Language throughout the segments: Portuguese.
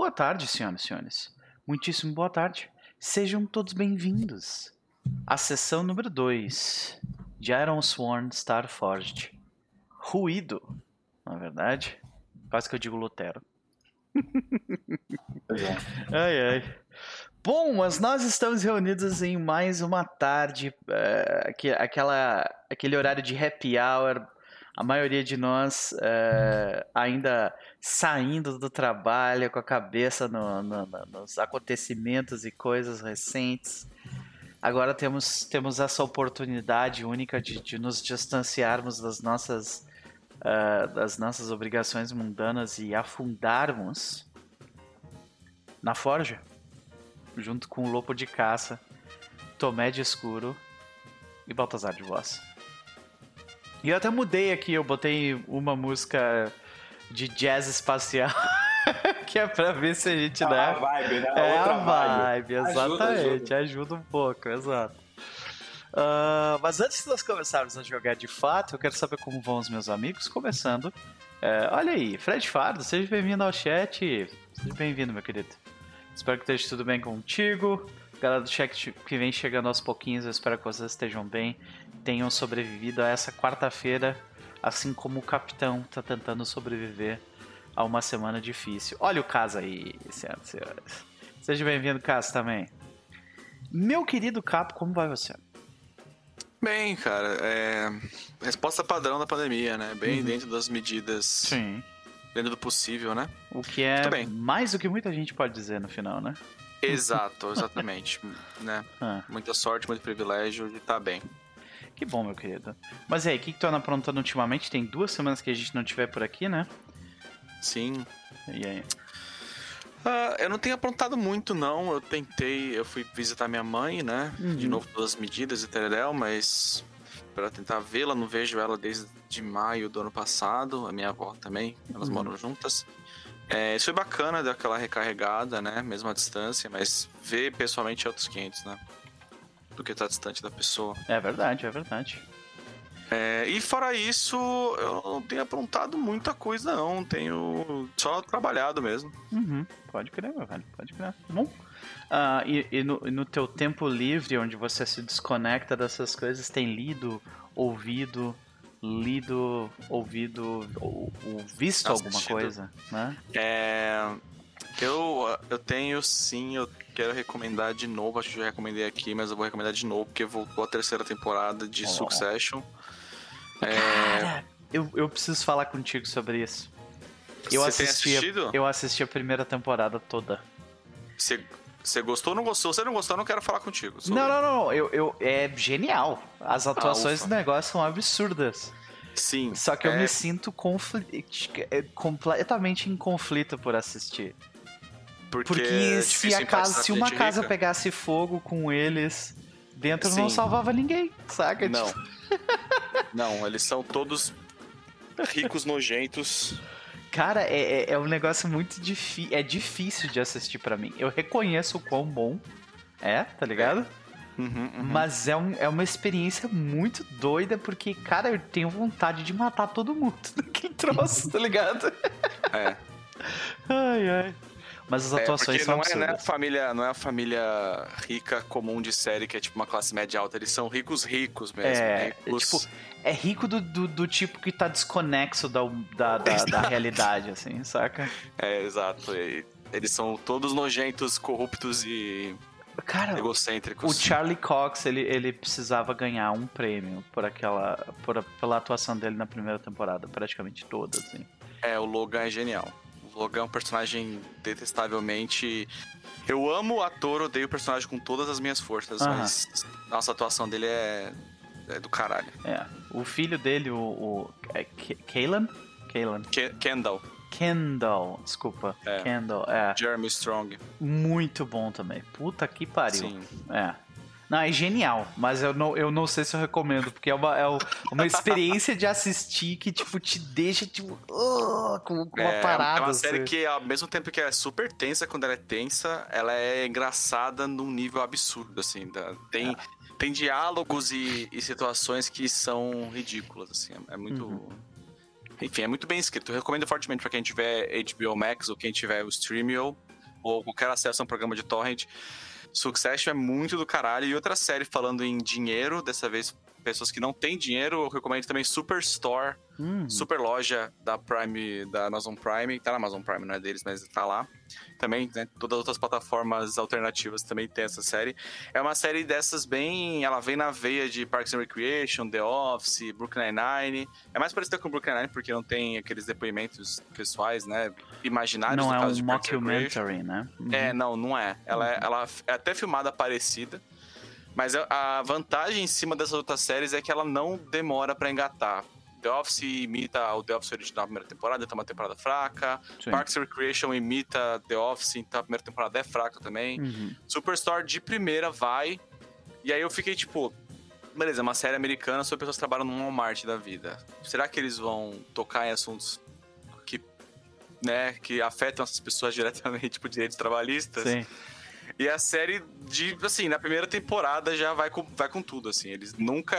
Boa tarde, senhoras e senhores. Muitíssimo boa tarde. Sejam todos bem-vindos à sessão número 2 de Iron Sworn Starforged. Ruído, na verdade. Quase que eu digo Lutero. ai, ai. Bom, mas nós estamos reunidos em mais uma tarde, uh, aquela, aquele horário de happy hour, a maioria de nós uh, ainda saindo do trabalho com a cabeça no, no, no, nos acontecimentos e coisas recentes. Agora temos, temos essa oportunidade única de, de nos distanciarmos das nossas, uh, das nossas obrigações mundanas e afundarmos na forja, junto com o Lobo de Caça, Tomé de Escuro e Baltazar de Voz. E eu até mudei aqui, eu botei uma música de jazz espacial. que é pra ver se a gente, né? A vibe, né? É Outra a vibe, exatamente. Ajuda, ajuda. ajuda um pouco, exato. Ah, mas antes de nós começarmos a jogar de fato, eu quero saber como vão os meus amigos. Começando, é, olha aí, Fred Fardo, seja bem-vindo ao chat. Seja bem-vindo, meu querido. Espero que esteja tudo bem contigo. Galera do chat que vem chegando aos pouquinhos, eu espero que vocês estejam bem, tenham sobrevivido a essa quarta-feira, assim como o capitão está tentando sobreviver a uma semana difícil. Olha o caso aí, senhoras e senhores. Seja bem-vindo, Caso, também. Meu querido Capo, como vai você? Bem, cara, é. Resposta padrão da pandemia, né? Bem Uhum. dentro das medidas, Sim. dentro do possível, né? O que é mais do que muita gente pode dizer no final, né? Exato, exatamente. né? Ah, Muita sorte, muito privilégio de estar bem. Que bom, meu querido. Mas e aí, o que, que tu anda aprontando ultimamente? Tem duas semanas que a gente não tiver por aqui, né? Sim. E aí? Ah, eu não tenho aprontado muito, não. Eu tentei, eu fui visitar minha mãe, né? De Uhum. novo, pelas medidas e tereréu, mas para tentar vê-la, não vejo ela desde maio do ano passado. A minha avó também, elas Uhum. moram juntas. É, isso foi bacana, deu aquela recarregada, né? Mesmo à distância, mas ver pessoalmente é outros 500, né? Do que estar distante da pessoa. É verdade, é verdade. É, e fora isso, eu não tenho aprontado muita coisa, não. Tenho só trabalhado mesmo. Uhum, pode crer, meu velho, pode crer. Bom. Ah, e e no, e no teu tempo livre, onde você se desconecta dessas coisas, tem lido, ouvido, lido, ouvido, ou, ou visto alguma Assistido. coisa, né? É, eu, eu tenho sim, eu quero recomendar de novo. Acho que eu já recomendei aqui, mas eu vou recomendar de novo, porque voltou a terceira temporada de Oh. Succession. É, Cara, eu, eu preciso falar contigo sobre isso. Eu você assisti, a- assistido? eu assisti a primeira temporada toda. Você, você gostou ou não gostou? Se você não gostou, eu não quero falar contigo. sobre. Não, não, não, eu, eu, é genial. As atuações ufa. do negócio são absurdas. Sim. Só que eu é, me sinto confli- é, completamente em conflito por assistir. Porque, Porque é se, a casa, se uma casa rica. pegasse fogo com eles dentro, não Sim. salvava ninguém, saca? Não. Tipo, Não, eles são todos ricos nojentos. cara, é, é, é um negócio muito difícil. É difícil de assistir pra mim. Eu reconheço o quão bom é, tá ligado? Uhum, uhum. Mas é, um, é uma experiência muito doida, porque, cara, eu tenho vontade de matar todo mundo naquele troço, tá ligado? É. Ai, ai. Mas as É, atuações porque são não é, né, a absurdas. família, não é a família rica comum de série, que é tipo uma classe média alta. Eles são ricos ricos mesmo. É, ricos... tipo, é rico do, do, do tipo que tá desconexo da, da, da, da realidade, assim, saca? É, exato. E eles são todos nojentos, corruptos e Cara, o egocêntricos. Charlie Cox, ele, ele precisava ganhar um prêmio por aquela. Por, pela atuação dele na primeira temporada, praticamente toda, assim. É, o Logan é genial. Logan é um personagem detestavelmente. Eu amo o ator, odeio o personagem com todas as minhas forças, Aham. mas nossa, a atuação dele é, é do caralho. É. O filho dele, o. o é, K- Kalen? Kalen. Ke- Kendall, Kendall, desculpa. É. Kendall, é. Jeremy Strong. Muito bom também. Puta que pariu. Sim. É. Não, é genial, mas eu não, eu não sei se eu recomendo, porque é uma, é uma experiência de assistir que, tipo, te deixa, tipo, "Ugh", com, uma é, parada. é uma assim. série que, ao mesmo tempo que é super tensa, quando ela é tensa, ela é engraçada num nível absurdo, assim. da- tem, tem diálogos e, e situações que são ridículas, assim. É, é muito... Uhum. Enfim, é muito bem escrito. Eu recomendo fortemente pra quem tiver HBO Max ou quem tiver o Streamio. ou qualquer acesso a um programa de torrent. Succession é muito do caralho. E outra série falando em dinheiro, dessa vez pessoas que não têm dinheiro, eu recomendo também Superstore, hum. super loja da Prime, da Amazon Prime, tá na Amazon Prime, não é deles, mas tá lá. Também, né, todas as outras plataformas alternativas também tem essa série. É uma série dessas bem, ela vem na veia de Parks and Recreation, The Office, Brooklyn Nine-Nine. É mais parecida com Brooklyn Nine porque não tem aqueles depoimentos pessoais, né, imaginários Não é um mockumentary, né? Uhum. É, não, não é. Ela, é, ela é até filmada parecida, mas a vantagem em cima dessas outras séries é que ela não demora para engatar. The Office imita o The Office original da primeira temporada, então é uma temporada fraca. Sim. Parks and Recreation imita The Office, então a primeira temporada é fraca também. Uhum. Superstore de primeira vai. E aí eu fiquei tipo, beleza, é uma série americana sobre pessoas que trabalham no Walmart da vida. Será que eles vão tocar em assuntos que, né, que afetam essas pessoas diretamente, tipo direitos trabalhistas? Sim. E a série de, assim, na primeira temporada já vai com, vai com tudo, assim. Eles nunca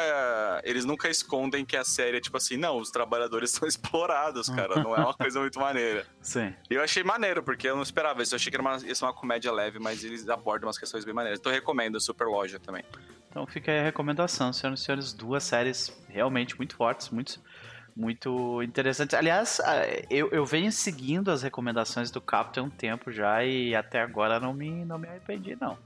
eles nunca escondem que a série é tipo assim, não, os trabalhadores são explorados, cara. Não é uma coisa muito maneira. Sim. E eu achei maneiro, porque eu não esperava isso. Eu achei que era uma, ia ser uma comédia leve, mas eles abordam umas questões bem maneiras. Então eu recomendo Super Loja também. Então fica aí a recomendação, senhoras e senhores. Duas séries realmente muito fortes, muito muito interessante. Aliás, eu, eu venho seguindo as recomendações do Captain um tempo já e até agora não me, não me arrependi, não.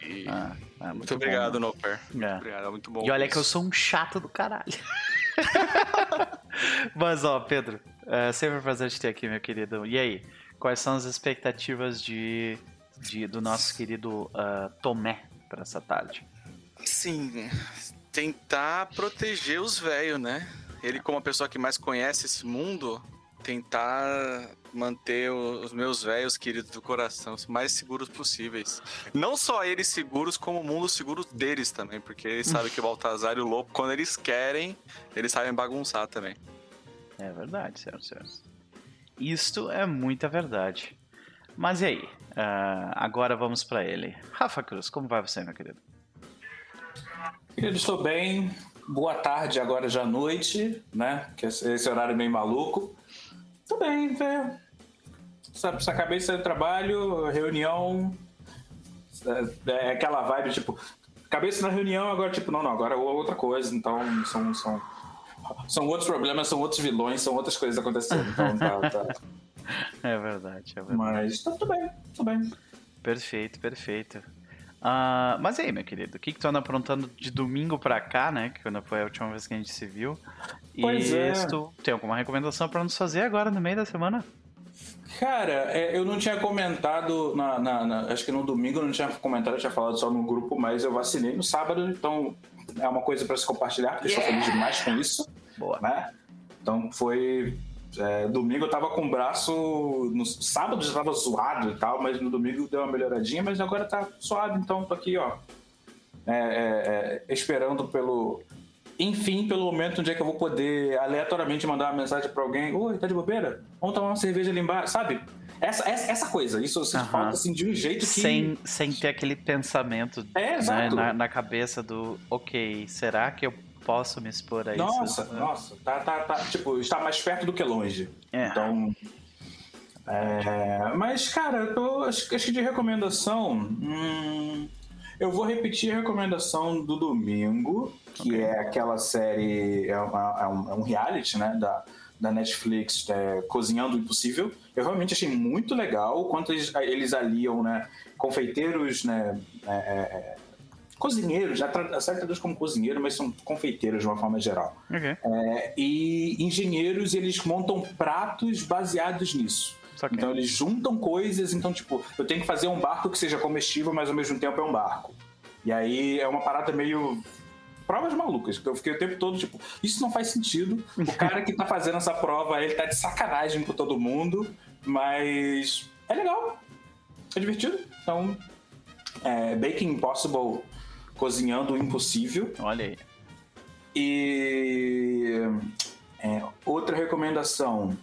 E... Ah, é muito, muito obrigado, Noper. É. Obrigado, é muito bom. E olha isso. que eu sou um chato do caralho. Mas, ó, Pedro, é sempre um prazer te ter aqui, meu querido. E aí, quais são as expectativas de, de do nosso querido uh, Tomé para essa tarde? Sim, tentar proteger os velhos, né? Ele como a pessoa que mais conhece esse mundo, tentar manter os meus velhos queridos do coração os mais seguros possíveis. Não só eles seguros, como o mundo seguro deles também, porque eles sabem que o Baltazar e o Lobo, quando eles querem, eles sabem bagunçar também. É verdade, senhor, senhor. Isto é muita verdade. Mas e aí? Uh, agora vamos para ele. Rafa Cruz, como vai você, meu querido? Querido, estou bem boa tarde, agora já noite, né? Que esse horário meio maluco. Tudo bem, velho. Sabe, acabei de sair do trabalho, reunião. É, é aquela vibe, tipo, cabeça na reunião, agora, tipo, não, não, agora é outra coisa. Então, são, são, são outros problemas, são outros vilões, são outras coisas acontecendo. Então, tá, tá. É verdade, é verdade. Mas tá tudo bem, tudo bem. Perfeito, perfeito. Uh, mas aí, meu querido, o que, que tu anda aprontando de domingo pra cá, né? Que quando foi a última vez que a gente se viu. Pois e é. tu tem alguma recomendação para nos fazer agora no meio da semana? Cara, é, eu não tinha comentado, na, na, na, acho que no domingo eu não tinha comentado, eu tinha falado só no grupo, mas eu vacinei no sábado, então é uma coisa para se compartilhar, porque yeah. eu estou feliz demais com isso. Boa. Né? Então foi é, domingo eu tava com o braço. No sábado já tava zoado e tal, mas no domingo deu uma melhoradinha, mas agora tá suave, então tô aqui, ó. É, é, é esperando pelo. Enfim, pelo momento onde é que eu vou poder aleatoriamente mandar uma mensagem pra alguém: Oi, tá de bobeira? Vamos tomar uma cerveja ali embaixo, sabe? Essa, essa, essa coisa, isso você uhum. falta assim de um jeito que. Sem, sem ter aquele pensamento é, né, na, na cabeça do: Ok, será que eu posso me expor a isso. Nossa, nossa, tá, tá, tá, tipo, está mais perto do que longe. É. Então. É, mas, cara, eu tô, acho, acho que de recomendação. Hum, eu vou repetir a recomendação do domingo, que okay. é aquela série. É, uma, é, um, é um reality, né? Da, da Netflix, é, Cozinhando o Impossível. Eu realmente achei muito legal quanto eles, eles aliam, né? Confeiteiros, né? Cozinheiros, já traduz como cozinheiro, mas são confeiteiros de uma forma geral. Okay. É, e engenheiros, eles montam pratos baseados nisso. Então eles juntam coisas, então tipo, eu tenho que fazer um barco que seja comestível, mas ao mesmo tempo é um barco. E aí é uma parada meio provas malucas. Eu fiquei o tempo todo, tipo, isso não faz sentido. O cara que tá fazendo essa prova, ele tá de sacanagem com todo mundo, mas é legal. É divertido. Então, é, Baking Impossible Cozinhando o Impossível. Olha aí. E é, outra recomendação.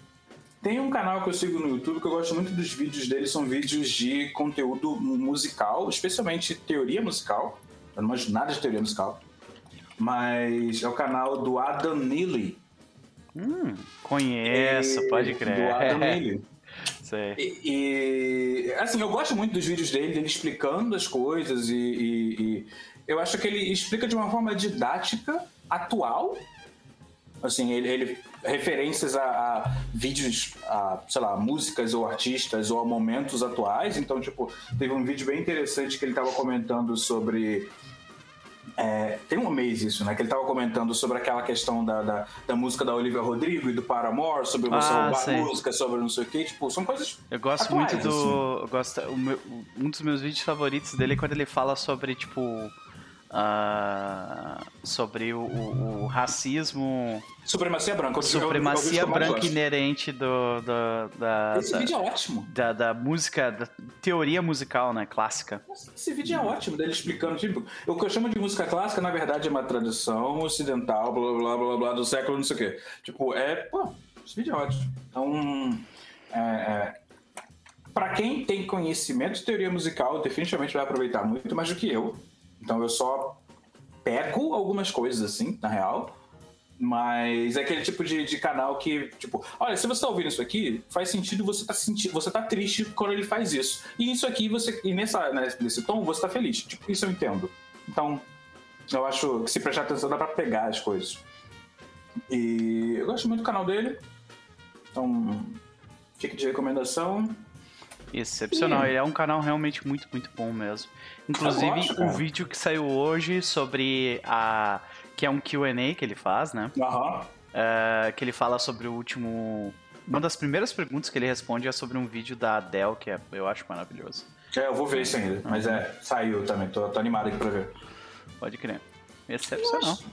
Tem um canal que eu sigo no YouTube que eu gosto muito dos vídeos dele, são vídeos de conteúdo musical, especialmente teoria musical. Eu não manjo nada de teoria musical. Mas é o canal do Adam Neely. Hum, conheço, e, pode crer. Do Adam Neely. Sei. E, e assim, eu gosto muito dos vídeos dele, dele explicando as coisas e, e, e eu acho que ele explica de uma forma didática, atual. Assim, ele, ele referências a, a, vídeos, a, sei lá, músicas ou artistas ou a momentos atuais. Então, tipo, teve um vídeo bem interessante que ele estava comentando sobre é, tem um mês isso, né? Que ele tava comentando sobre aquela questão da, da, da, música da Olivia Rodrigo e do Paramore, sobre você ah, roubar sei. música, sobre não sei o quê. Tipo, são coisas. Eu gosto atuais, muito do. Assim. Eu gosto, meu, um dos meus vídeos favoritos dele é quando ele fala sobre, tipo. Uh, sobre o, o, o, racismo. Supremacia branca. Supremacia eu, eu branca inerente do, do, da. Esse da, vídeo é ótimo. Da, da, música, da teoria musical, né? Clássica. Esse vídeo é ótimo, dele explicando. Tipo, o que eu chamo de música clássica, na verdade, é uma tradição ocidental, blá blá blá blá, do século não sei o quê. Tipo, é. Pô, esse vídeo é ótimo. Então. É, é, para quem tem conhecimento de teoria musical, definitivamente vai aproveitar muito mais do que eu. Então eu só pego algumas coisas assim, na real. Mas é aquele tipo de, de canal que, tipo, olha, se você tá ouvindo isso aqui, faz sentido você tá sentindo, você tá triste quando ele faz isso. E isso aqui, você. E nessa, nesse tom, você tá feliz. Tipo, isso eu entendo. Então, eu acho que se prestar atenção dá pra pegar as coisas. E eu gosto muito do canal dele. Então, fica de recomendação. Excepcional, ele é um canal realmente muito, muito bom mesmo. Inclusive, o vídeo que saiu hoje sobre a. que é um QA que ele faz, né? Aham. Uh, que ele fala sobre o último. Uma das primeiras perguntas que ele responde é sobre um vídeo da Adele, que é, eu acho maravilhoso. É, eu vou ver isso ainda. Mas é, saiu também, tô, tô animado aqui pra ver. Pode crer. Excepcional. Eu acho,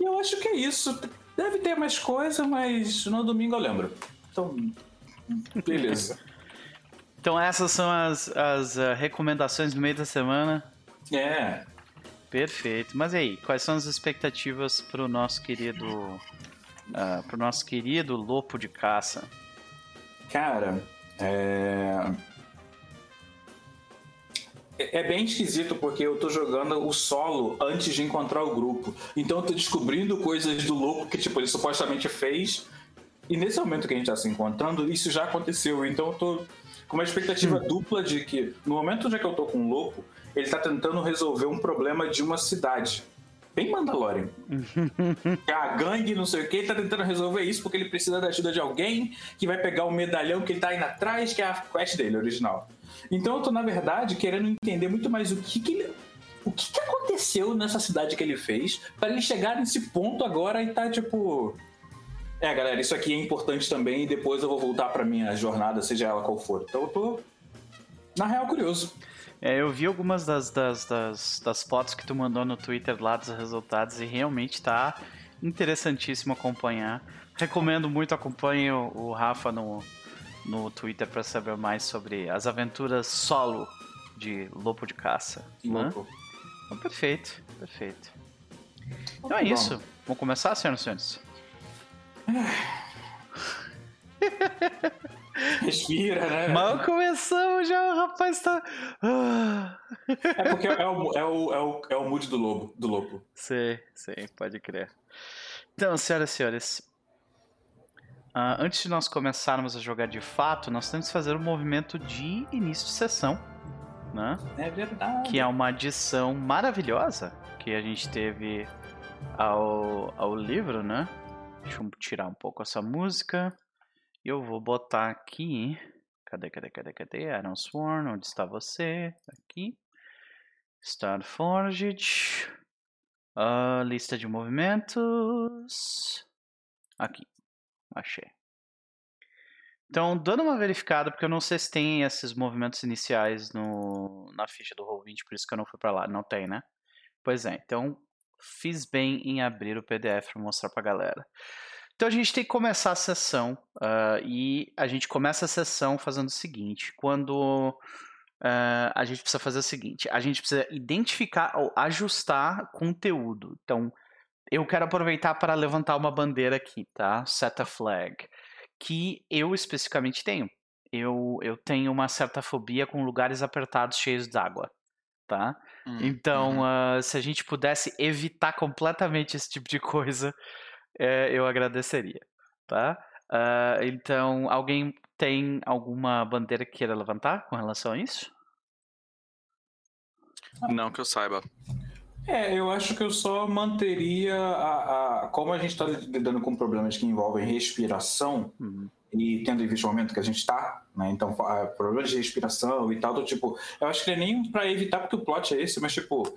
eu acho que é isso. Deve ter mais coisa, mas no domingo eu lembro. Então, beleza. Então essas são as, as uh, recomendações do meio da semana. É. Perfeito. Mas aí, quais são as expectativas para o nosso querido, uh, para o nosso querido lopo de caça? Cara, é... é bem esquisito porque eu tô jogando o solo antes de encontrar o grupo. Então eu tô descobrindo coisas do lopo que tipo ele supostamente fez. E nesse momento que a gente tá se encontrando, isso já aconteceu. Então eu tô com uma expectativa hum. dupla de que, no momento onde é que eu tô com o Lopo, ele tá tentando resolver um problema de uma cidade. Bem Mandalorian. a gangue, não sei o que, ele tá tentando resolver isso porque ele precisa da ajuda de alguém que vai pegar o medalhão que ele tá indo atrás, que é a quest dele, original. Então eu tô, na verdade, querendo entender muito mais o que, que ele. O que, que aconteceu nessa cidade que ele fez para ele chegar nesse ponto agora e tá, tipo é, galera, isso aqui é importante também e depois eu vou voltar para minha jornada, seja ela qual for. Então eu tô, na real, curioso. É, eu vi algumas das, das, das, das, fotos que tu mandou no Twitter lá dos resultados e realmente tá interessantíssimo acompanhar. Recomendo muito, acompanhe o, o Rafa no, no Twitter para saber mais sobre as aventuras solo de Lobo de Caça. Né? Então, perfeito, perfeito. Então é isso. Vamos começar, senhoras e senhores? Respira, né? Mal começamos já, o rapaz tá. é porque é o, é, o, é, o, é o mood do lobo, do lobo. Sei, sei, pode crer. Então, senhoras e senhores, uh, antes de nós começarmos a jogar de fato, nós temos que fazer um movimento de início de sessão. Né? É verdade. Que é uma adição maravilhosa que a gente teve ao, ao livro, né? Deixa eu tirar um pouco essa música. Eu vou botar aqui. Cadê, cadê, cadê, cadê? Iron Sworn, onde está você? Aqui. Start Forged. Uh, lista de movimentos. Aqui. Achei. Então, dando uma verificada, porque eu não sei se tem esses movimentos iniciais no, na ficha do Roll20, por isso que eu não fui para lá. Não tem, né? Pois é, então fiz bem em abrir o PDF para mostrar para a galera. Então a gente tem que começar a sessão uh, e a gente começa a sessão fazendo o seguinte: quando uh, a gente precisa fazer o seguinte, a gente precisa identificar ou ajustar conteúdo. Então eu quero aproveitar para levantar uma bandeira aqui, tá? Set a flag, que eu especificamente tenho. Eu, eu tenho uma certa fobia com lugares apertados cheios d'água tá? Hum, então, uh, se a gente pudesse evitar completamente esse tipo de coisa, é, eu agradeceria, tá? Uh, então, alguém tem alguma bandeira que queira levantar com relação a isso? Não que eu saiba. É, eu acho que eu só manteria a. a como a gente está lidando com problemas que envolvem respiração, uhum. E tendo em vista o momento que a gente está, né? Então, problemas de respiração e tal, do tipo. Eu acho que é nem para evitar, porque o plot é esse, mas tipo.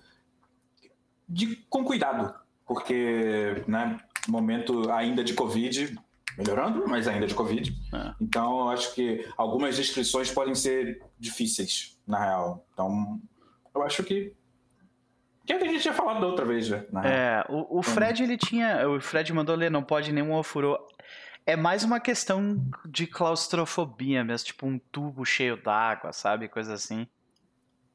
De, com cuidado. Porque, né, momento ainda de Covid, melhorando, mas ainda de Covid. É. Então, eu acho que algumas descrições podem ser difíceis, na real. Então, eu acho que que a gente tinha falado da outra vez, né? É, o, o Fred ele tinha. O Fred mandou ler, não pode nenhum ofurô. É mais uma questão de claustrofobia mesmo, tipo um tubo cheio d'água, sabe? Coisa assim.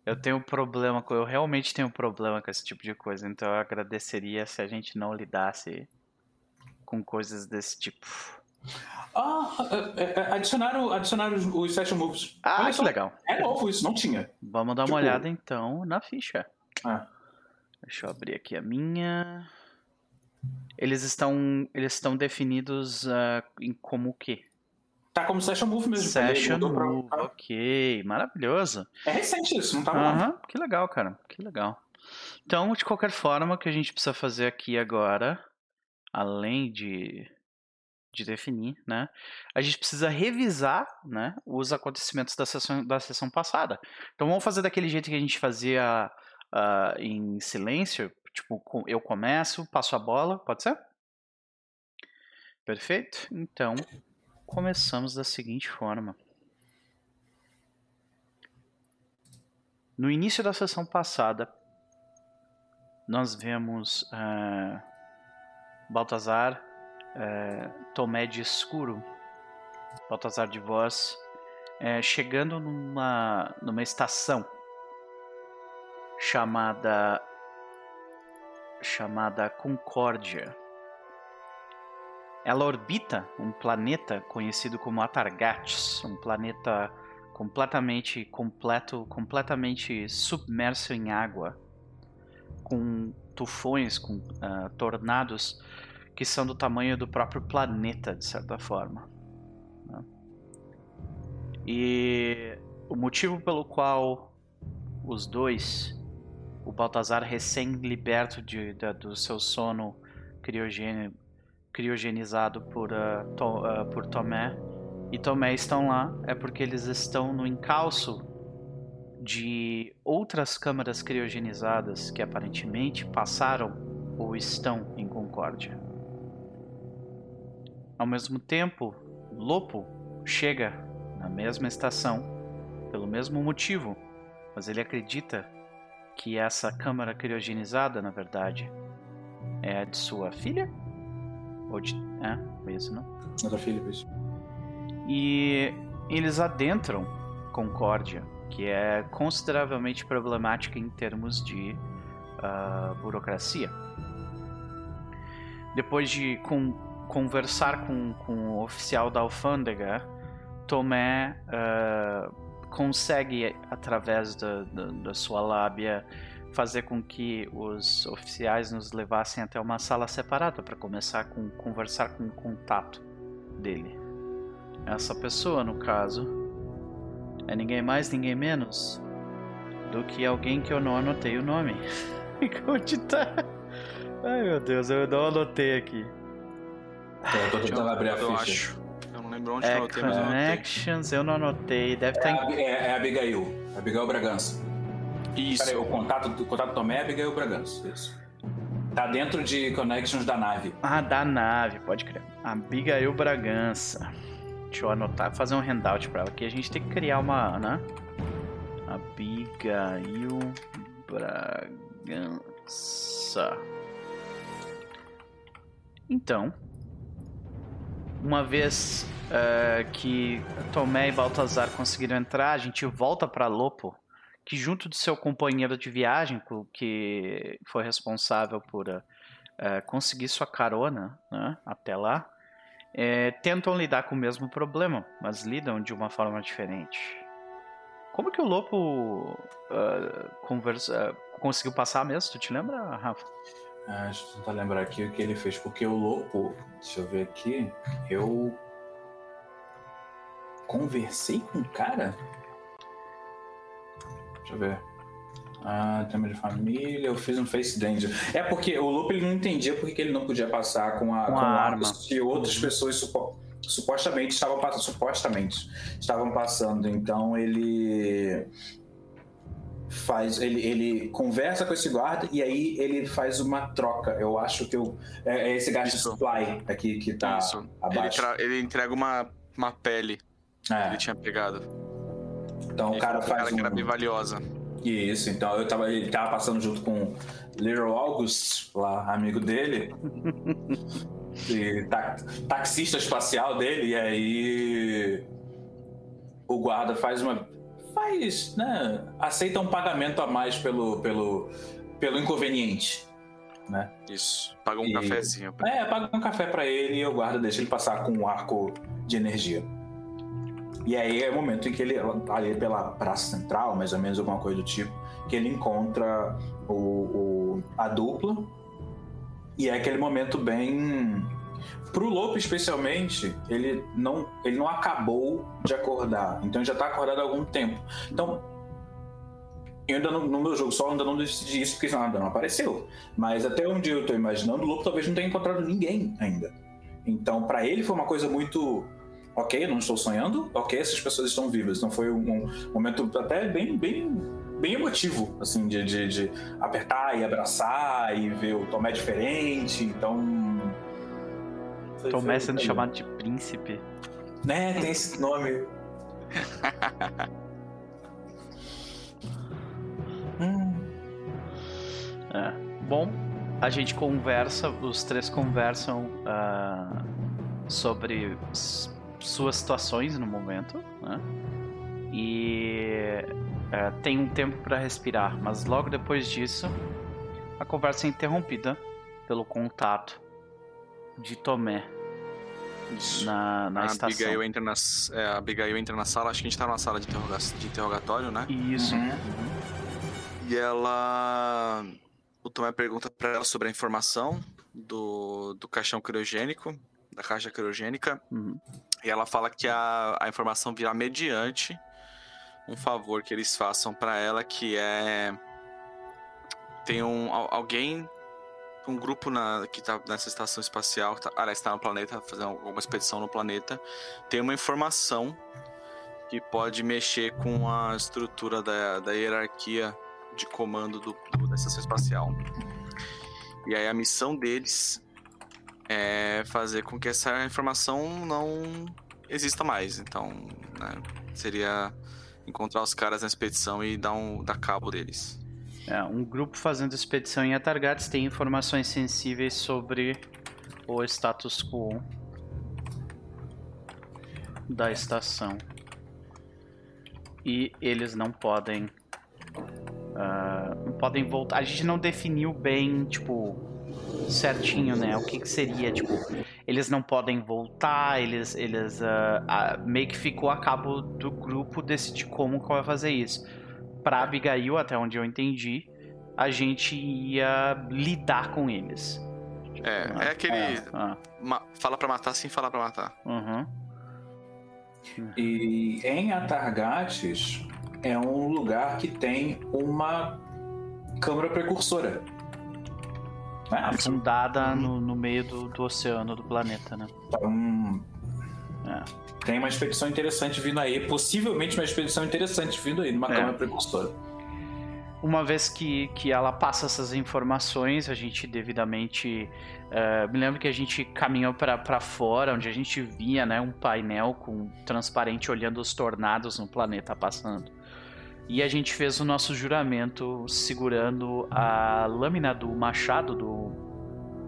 Eu tenho problema com. Eu realmente tenho problema com esse tipo de coisa, então eu agradeceria se a gente não lidasse com coisas desse tipo. Ah, é, é, é, adicionaram, adicionaram os, session moves. Ah, Olha que legal. É novo isso, não tinha. Vamos dar tipo... uma olhada então na ficha. Ah. Deixa eu abrir aqui a minha. Eles estão, eles estão definidos uh, em como o quê? Tá como Session Move mesmo. Session Move, pra... ok. Maravilhoso. É recente isso, não tá Aham, que legal, cara. Que legal. Então, de qualquer forma, o que a gente precisa fazer aqui agora, além de, de definir, né? A gente precisa revisar né, os acontecimentos da sessão, da sessão passada. Então, vamos fazer daquele jeito que a gente fazia uh, em silêncio, tipo, eu começo, passo a bola, pode ser? Perfeito? Então, começamos da seguinte forma. No início da sessão passada, nós vemos uh, Baltazar, uh, Tomé de Escuro, Baltazar de Voz, uh, chegando numa, numa estação chamada chamada Concórdia. Ela orbita um planeta conhecido como Atargates, um planeta completamente completo, completamente submerso em água, com tufões, com uh, tornados que são do tamanho do próprio planeta, de certa forma. Né? E o motivo pelo qual os dois o Baltazar recém-liberto do seu sono criogenizado por, uh, to, uh, por Tomé e Tomé estão lá é porque eles estão no encalço de outras câmaras criogenizadas que aparentemente passaram ou estão em Concórdia. Ao mesmo tempo, Lopo chega na mesma estação pelo mesmo motivo, mas ele acredita que essa câmara criogenizada, na verdade, é a de sua filha? Ou de. É, isso, não? É da filha, isso. E eles adentram Concórdia, que é consideravelmente problemática em termos de uh, burocracia. Depois de com, conversar com, com o oficial da alfândega, Tomé uh, consegue, através da, da, da, sua lábia, fazer com que os oficiais nos levassem até uma sala separada para começar a conversar com o contato dele. Essa pessoa, no caso, é ninguém mais, ninguém menos do que alguém que eu não anotei o nome. Onde tá? Ai meu Deus, eu não anotei aqui. É, eu tô tentando abrir a ficha lembro onde é, eu anotei, mas eu Connections, eu não anotei. Deve estar tá em... é, é Abigail. Abigail Bragança. Isso. Peraí, o contato, o contato Tomé é Abigail Bragança. Isso. Tá dentro de Connections da nave. Ah, da nave, pode crer. Abigail Bragança. Deixa eu anotar, fazer um handout pra ela aqui. A gente tem que criar uma, né? Abigail Bragança. Então, uma vez uh, que Tomé e Baltazar conseguiram entrar, a gente volta para Lopo, que junto de seu companheiro de viagem, que foi responsável por uh, conseguir sua carona né, até lá, é, tentam lidar com o mesmo problema, mas lidam de uma forma diferente. Como que o Lopo uh, conversa, conseguiu passar mesmo? Tu te lembra, Rafa? Ah, deixa eu tentar lembrar aqui o que ele fez, porque o Lopo, deixa eu ver aqui, eu conversei com o cara? Deixa eu ver. Ah, tema de família, eu fiz um face danger. É porque o Lupe ele não entendia porque ele não podia passar com a, com, com a arma se outras pessoas supo, supostamente estavam passando. Supostamente estavam passando. Então ele faz ele, ele conversa com esse guarda e aí ele faz uma troca. Eu acho que eu, é, é esse gasto supply aqui que tá Isso. abaixo. Ele, ele, entrega uma, uma pele é. ele tinha pegado. Então o cara faz cara um... que era bem valiosa. Isso, então eu tava, ele tava passando junto com Little August, lá, amigo dele. e ta, taxista espacial dele, e aí o guarda faz uma faz, né, aceita um pagamento a mais pelo, pelo, pelo inconveniente. Né? Isso, paga um e, cafezinho. Pra... É, paga um café para ele e o guarda deixa ele passar com um arco de energia. E aí é o momento em que ele, ali pela praça central, mais ou menos alguma coisa do tipo, que ele encontra o, o a dupla. E é aquele momento bem Pro Lope, especialmente, ele não, ele não acabou de acordar. Então ele já tá acordado há algum tempo. Então, eu ainda não, no meu jogo só ainda não decidi isso, porque nada não apareceu. Mas até onde eu tô imaginando, o Lope talvez não tenha encontrado ninguém ainda. Então, para ele foi uma coisa muito. Ok, não estou sonhando. Ok, essas pessoas estão vivas. Então foi um, momento até bem, bem, bem emotivo, assim, de, de, de apertar e abraçar e ver o Tomé diferente. Então, Tomé sendo chamado de príncipe. Né, tem esse nome. hum. é. Bom, a gente conversa, os três conversam uh, sobre suas situações no momento, né? E uh, tem um tempo para respirar, mas logo depois disso, a conversa é interrompida pelo contato de Tomé na, na a estação. Abigail entra na, é, a Abigail entra na sala, acho que a gente tá numa sala de, interroga de interrogatório, né? Isso. Uhum. E ela. O Tomé pergunta para ela sobre a informação do, do caixão criogênico, da caixa criogênica. Uhum. E ela fala que a, a informação virá mediante um favor que eles façam para ela, que é. Tem um, alguém um grupo na, que está nessa estação espacial, tá, aliás, está no planeta, fazendo alguma expedição no planeta, tem uma informação que pode mexer com a estrutura da, da hierarquia de comando do, do, da estação espacial. E aí a missão deles é fazer com que essa informação não exista mais. Então, né, seria encontrar os caras na expedição e dar, um, dar cabo deles. É, um grupo fazendo expedição em Atargates tem informações sensíveis sobre o status quo da estação. E eles não podem. Uh, não podem voltar. A gente não definiu bem, tipo, certinho, né? O que, que seria, tipo, eles não podem voltar, eles, eles uh, uh, meio que ficou a cabo do grupo decidir como que vai fazer isso para Abigail, até onde eu entendi, a gente ia lidar com eles. É, ah, é aquele. É, ah. fala pra matar sem falar pra matar. Uhum. E em Atargates é um lugar que tem uma câmara precursora. Né? Afundada no, no meio do, do, oceano do planeta, né? Então. É. Tem uma expedição interessante vindo aí, possivelmente uma expedição interessante vindo aí, numa é. câmara precursora. Uma vez que, que ela passa essas informações, a gente devidamente. Uh, me lembro que a gente caminhou para fora, onde a gente via né, um painel com transparente olhando os tornados no planeta passando. E a gente fez o nosso juramento segurando a lâmina do machado do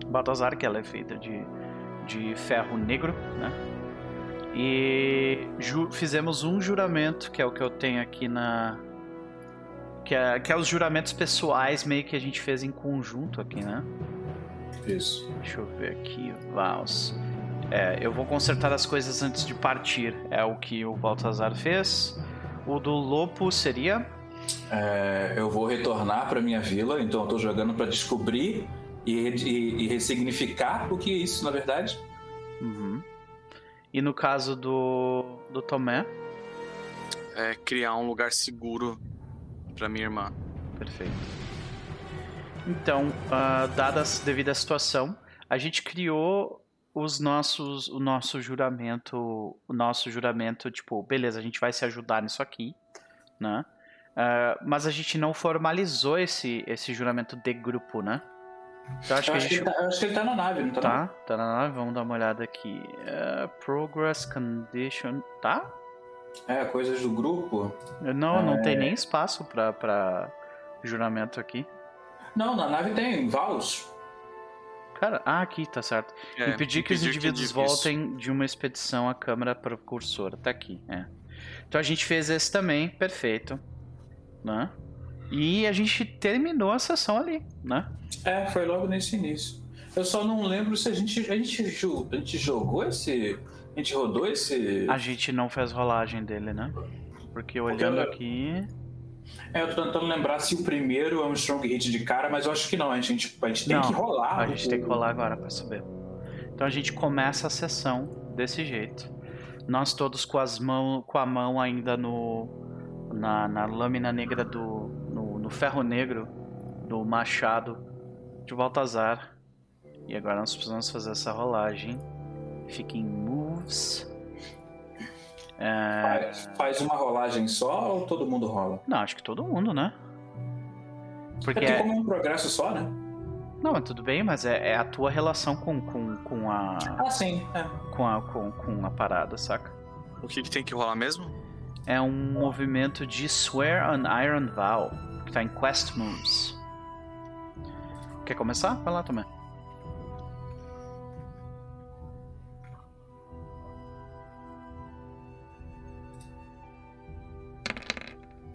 Baltazar, que ela é feita de, de ferro negro, né? E fizemos um juramento, que é o que eu tenho aqui na. Que é, que é os juramentos pessoais, meio que a gente fez em conjunto aqui, né? Isso. Deixa eu ver aqui, Vals. É, eu vou consertar as coisas antes de partir. É o que o Baltazar fez. O do Lopo seria? É, eu vou retornar para minha vila, então eu tô jogando para descobrir e, e, e ressignificar o que é isso, na verdade. Uhum. E no caso do, do Tomé? É criar um lugar seguro para minha irmã. Perfeito. Então, uh, dadas devido à situação, a gente criou os nossos, o nosso juramento, o nosso juramento, tipo, beleza, a gente vai se ajudar nisso aqui, né? Uh, mas a gente não formalizou esse, esse juramento de grupo, né? Então, acho, que acho, gente... que tá, acho, que ele tá na nave, não tá? Tá, tá na nave, vamos dar uma olhada aqui. Uh, progress Condition. Tá? É, coisas do grupo. Não, é... não tem nem espaço pra, pra juramento aqui. Não, na nave tem, Vals. Cara, ah, aqui tá certo. É, impedir que os indivíduos que voltem isso. de uma expedição à Câmara Precursora. Tá aqui, é. Então a gente fez esse também, perfeito. Né? E a gente terminou a sessão ali, né? É, foi logo nesse início. Eu só não lembro se a gente. A gente, a gente jogou esse. A gente rodou esse. A gente não fez rolagem dele, né? Porque olhando Porque aqui. É, eu tô tentando lembrar se o primeiro é um strong hit de cara, mas eu acho que não. A gente, a gente tem não, que rolar. A gente o... tem que rolar agora pra saber. Então a gente começa a sessão desse jeito. Nós todos com as mãos, com a mão ainda no na, na lâmina negra do no, no ferro negro do machado de Baltazar. E agora nós precisamos fazer essa rolagem. Fica em moves. É... Faz uma rolagem só ou todo mundo rola? Não, acho que todo mundo, né? Porque é como um progresso só, né? Não, mas tudo bem, mas é, é, a tua relação com, com, com a. Ah, sim. É. Com, a, com, com a parada, saca? O que, que tem que rolar mesmo? É um movimento de Swear on Iron Vow, que tá em Quest Moves. Quer começar? Vai lá também.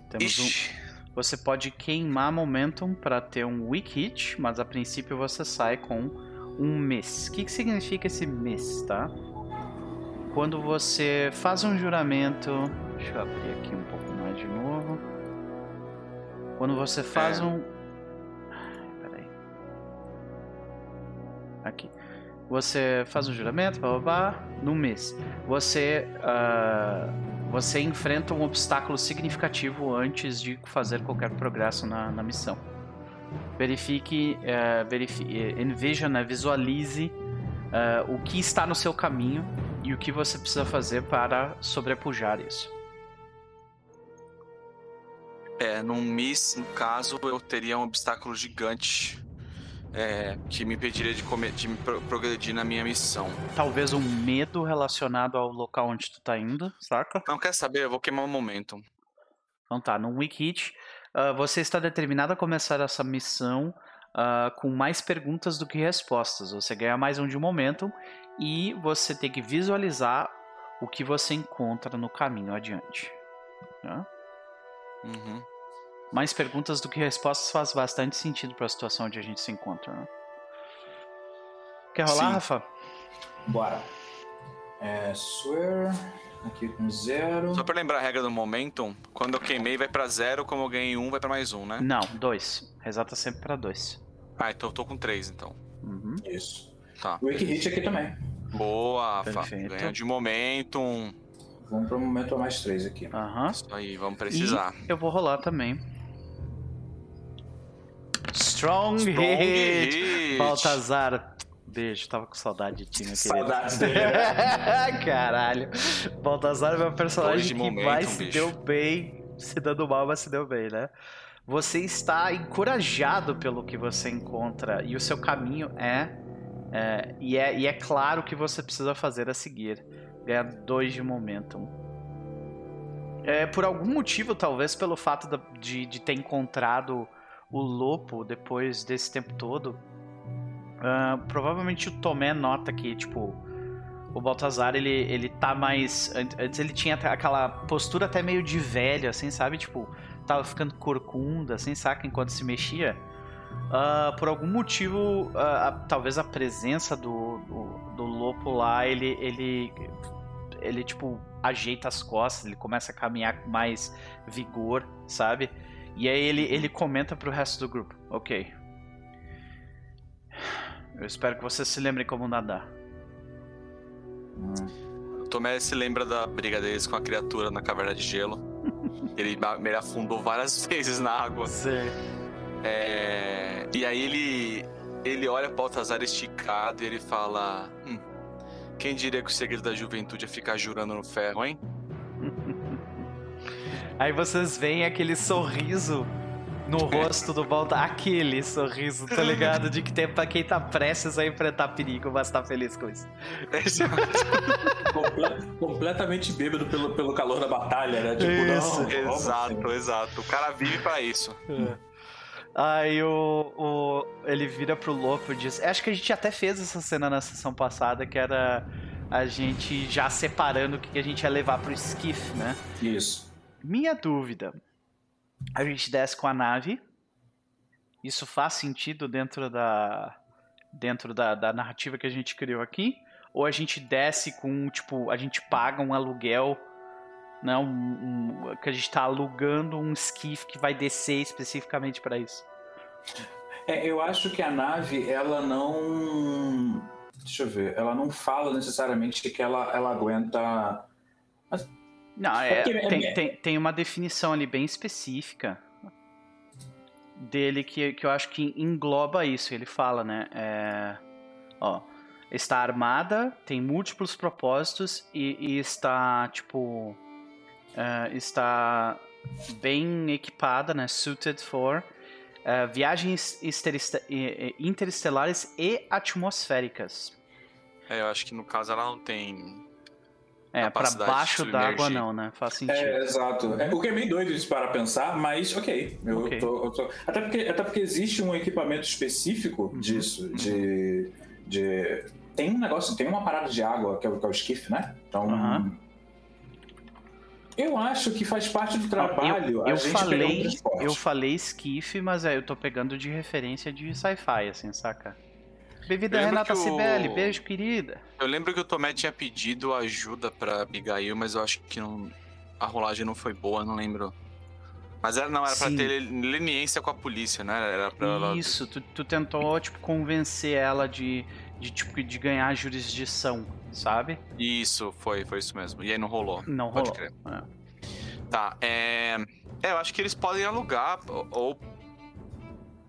Temos um. Você pode queimar momentum para ter um weak hit, mas a princípio você sai com um miss. O que, que significa esse miss, tá? Quando você faz um juramento. Deixa eu abrir aqui um pouco mais de novo. Quando você faz é. um. Peraí. Aqui. Você faz um juramento, blá blá blá, no mês. Você. Uh você enfrenta um obstáculo significativo antes de fazer qualquer progresso na, na missão. Verifique, uh, verifique envision, né, visualize uh, o que está no seu caminho e o que você precisa fazer para sobrepujar isso. É, num miss, no caso, eu teria um obstáculo gigante é, que me impediria de, comer, de me progredir na minha missão. Talvez um medo relacionado ao local onde tu tá indo, saca? Não quer saber, eu vou queimar o um momento. Então tá, no Weak Hit, uh, você está determinado a começar essa missão uh, com mais perguntas do que respostas. Você ganha mais um de momento e você tem que visualizar o que você encontra no caminho adiante. Tá? Uhum mais perguntas do que respostas faz bastante sentido para a situação onde a gente se encontra. Né? Quer rolar, Sim. Rafa? Bora. É, swear. Aqui com zero. Só pra lembrar a regra do momentum, quando eu queimei vai pra zero, como eu ganhei um, vai pra mais um, né? Não, dois. Resata sempre pra dois. Ah, então eu tô com três, então. Uhum. Isso. Tá. Wake hit aqui também. Boa, Rafa. Ganhou de momentum. Vamos pro momento mais três aqui. Aham. Uhum. Isso aí, vamos precisar. E eu vou rolar também. Strong, Strong hit. hit. Baltazar. Beijo, tava com saudade de ti, meu. Saudades dele. Caralho. Baltazar é meu personagem que momento, mais se deu bem, se dando mal, mas se deu bem, né? Você está encorajado pelo que você encontra e o seu caminho é, é, e, é e é claro que você precisa fazer a seguir. Ganhar dois de momentum. É, por algum motivo, talvez pelo fato de, de ter encontrado o Lopo, depois desse tempo todo, uh, provavelmente o Tomé nota que, tipo, o Baltazar, ele, ele tá mais... Antes ele tinha aquela postura até meio de velho, assim, sabe? Tipo, tava ficando corcunda, assim, saca? Enquanto se mexia. Uh, por algum motivo, uh, a, talvez a presença do, do, do, Lopo lá, ele, ele, ele, tipo, ajeita as costas, ele começa a caminhar com mais vigor, sabe? E aí ele, ele comenta pro resto do grupo. Ok. Eu espero que vocês se lembrem como nadar. Tomé se lembra da briga deles com a criatura na caverna de gelo. ele, ele afundou várias vezes na água. Sim. É... E aí ele, ele olha para Baltazar esticado e ele fala: hum, Quem diria que o segredo da juventude é ficar jurando no ferro, hein? Aí vocês veem aquele sorriso no rosto do Volta, aquele sorriso, tá ligado? De que tem pra quem tá prestes a enfrentar perigo, mas tá feliz com isso. Comple completamente bêbado pelo, pelo calor da batalha, né? Tipo, isso, não, exato, assim? exato. O cara vive para isso. É. Aí o, o, ele vira pro Lopo e diz: Acho que a gente até fez essa cena na sessão passada, que era a gente já separando o que a gente ia levar pro esquife, né? Isso. Minha dúvida. A gente desce com a nave. Isso faz sentido dentro da dentro da, da narrativa que a gente criou aqui? Ou a gente desce com, tipo, a gente paga um aluguel, né, um, um, que a gente está alugando um esquife que vai descer especificamente para isso? É, eu acho que a nave, ela não. Deixa eu ver. Ela não fala necessariamente que ela, ela aguenta. Não, é, tem, tem, tem uma definição ali bem específica dele que, que eu acho que engloba isso. Ele fala, né? É, ó, está armada, tem múltiplos propósitos e, e está, tipo, é, está bem equipada, né? Suited for uh, viagens interestelares e atmosféricas. É, eu acho que no caso ela não tem é, pra baixo d'água não, né? Faz sentido. É, exato. É, o que é meio doido isso para pensar, mas ok. Eu, okay. Tô, eu tô... Até, porque, até porque existe um equipamento específico uhum. disso, uhum. de, de... Tem um negócio, tem uma parada de água, que é o, que é o esquife, né? Então... Uhum. Eu acho que faz parte do trabalho. Eu, eu falei, um eu falei esquife, mas é, eu tô pegando de referência de sci-fi, assim, saca? Bem-vinda, Renata o... Beijo, querida. Eu lembro que o Tomé tinha pedido ajuda pra Abigail, mas eu acho que não... a rolagem não foi boa, não lembro. Mas era, não, era Sim. pra ter leniência com a polícia, né? Era pra ela... Isso, tu, tu tentou, tipo, convencer ela de, de, tipo, de ganhar jurisdição, sabe? Isso, foi, foi isso mesmo. E aí não rolou. Não Pode rolou. Crer. É. Tá, é... é... Eu acho que eles podem alugar ou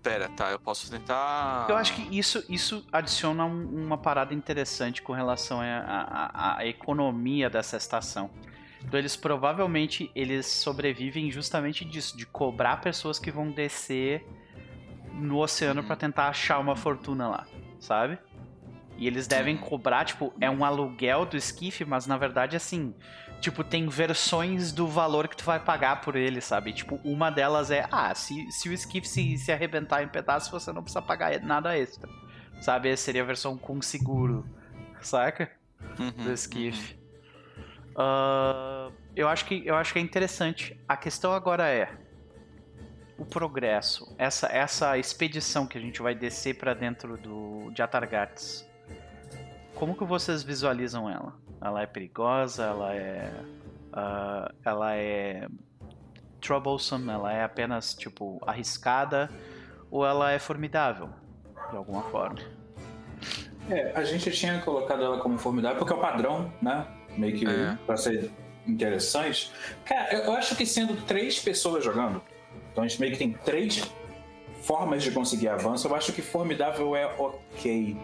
Pera, tá, eu posso tentar. Eu acho que isso, isso adiciona um, uma parada interessante com relação à economia dessa estação. Então eles provavelmente eles sobrevivem justamente disso, de cobrar pessoas que vão descer no oceano uhum. para tentar achar uma fortuna lá, sabe? E eles devem uhum. cobrar, tipo, é um aluguel do esquife, mas na verdade assim, tipo, tem versões do valor que tu vai pagar por ele, sabe? Tipo, uma delas é, ah, se, se o skiff se, se arrebentar em pedaços, você não precisa pagar nada extra. Sabe? Essa seria a versão com seguro, saca? Uhum, do skiff. Uhum. Uh, eu, acho que, eu acho que é interessante. A questão agora é o progresso. Essa, essa expedição que a gente vai descer para dentro do, de Atargates. Como que vocês visualizam ela? Ela é perigosa, ela é. Uh, ela é. troublesome, ela é apenas, tipo, arriscada, ou ela é formidável, de alguma forma. É, a gente tinha colocado ela como formidável porque é o padrão, né? Meio que é. pra ser interessante. Cara, eu acho que sendo três pessoas jogando, então a gente meio que tem três formas de conseguir avanço, eu acho que formidável é ok.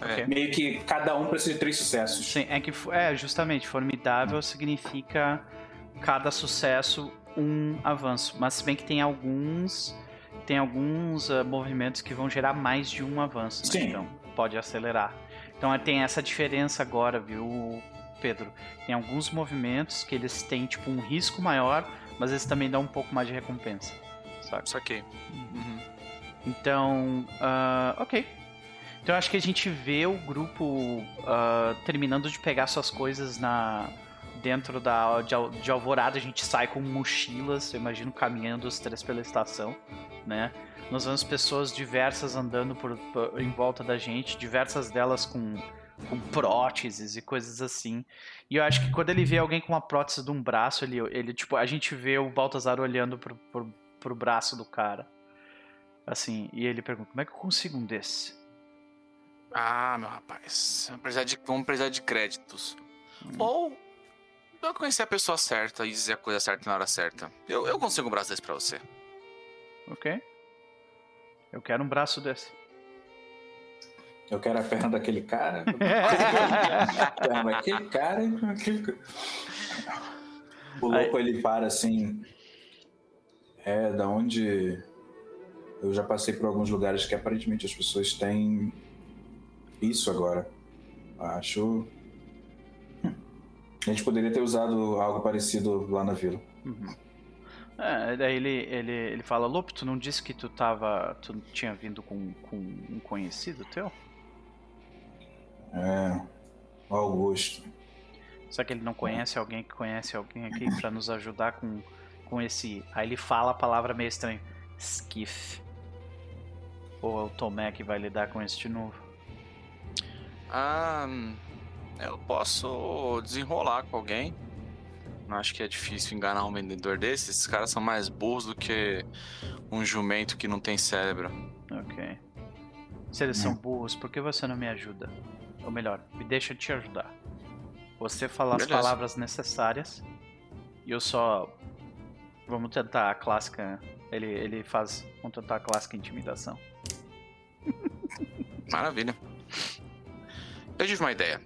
É. Meio que cada um precisa de três sucessos. Sim, é que é justamente formidável significa cada sucesso um avanço, mas se bem que tem alguns tem alguns uh, movimentos que vão gerar mais de um avanço, né? então pode acelerar. Então tem essa diferença agora, viu, Pedro? Tem alguns movimentos que eles têm tipo um risco maior, mas eles também dão um pouco mais de recompensa. Sabe? Isso aqui. Uhum. Então, uh, ok. Então acho que a gente vê o grupo uh, terminando de pegar suas coisas na dentro da de, de, Alvorada. A gente sai com mochilas, eu imagino caminhando os três pela estação, né? Nós vemos pessoas diversas andando por, por em volta da gente, diversas delas com com próteses e coisas assim. E eu acho que quando ele vê alguém com uma prótese de um braço, ele, ele tipo, a gente vê o Baltazar olhando pro, pro, pro braço do cara. Assim, e ele pergunta: como é que eu consigo um desse? Ah, meu rapaz. Vamos precisar de, vamos precisar de créditos. Hum. Ou eu conhecer a pessoa certa e dizer a coisa certa na hora certa. Eu, eu consigo um braço desse pra você. Ok. Eu quero um braço desse. Eu quero a perna daquele cara. a perna daquele cara aquele... O louco Aí... ele para assim. É, da onde eu já passei por alguns lugares que aparentemente as pessoas têm isso agora. Acho. Hum. A gente poderia ter usado algo parecido lá na vila. Uhum. É, daí ele, ele, ele fala, Lupe, tu não disse que tu tava. Tu tinha vindo com, com um conhecido teu? É. Augusto. Só que ele não conhece alguém que conhece alguém aqui para nos ajudar com, com esse. Aí ele fala a palavra meio estranha. Skiff. Ou é o Tomé que vai lidar com isso de novo? Ah. Eu posso desenrolar com alguém. Não acho que é difícil enganar um vendedor desses. Esses caras são mais burros do que um jumento que não tem cérebro. Ok. Se eles são burros, por que você não me ajuda? Ou melhor, me deixa te ajudar. Você fala Beleza. as palavras necessárias e eu só. Vamos tentar a clássica. Ele, ele faz. Vamos tentar a clássica intimidação. Maravilha. Eu tive uma ideia.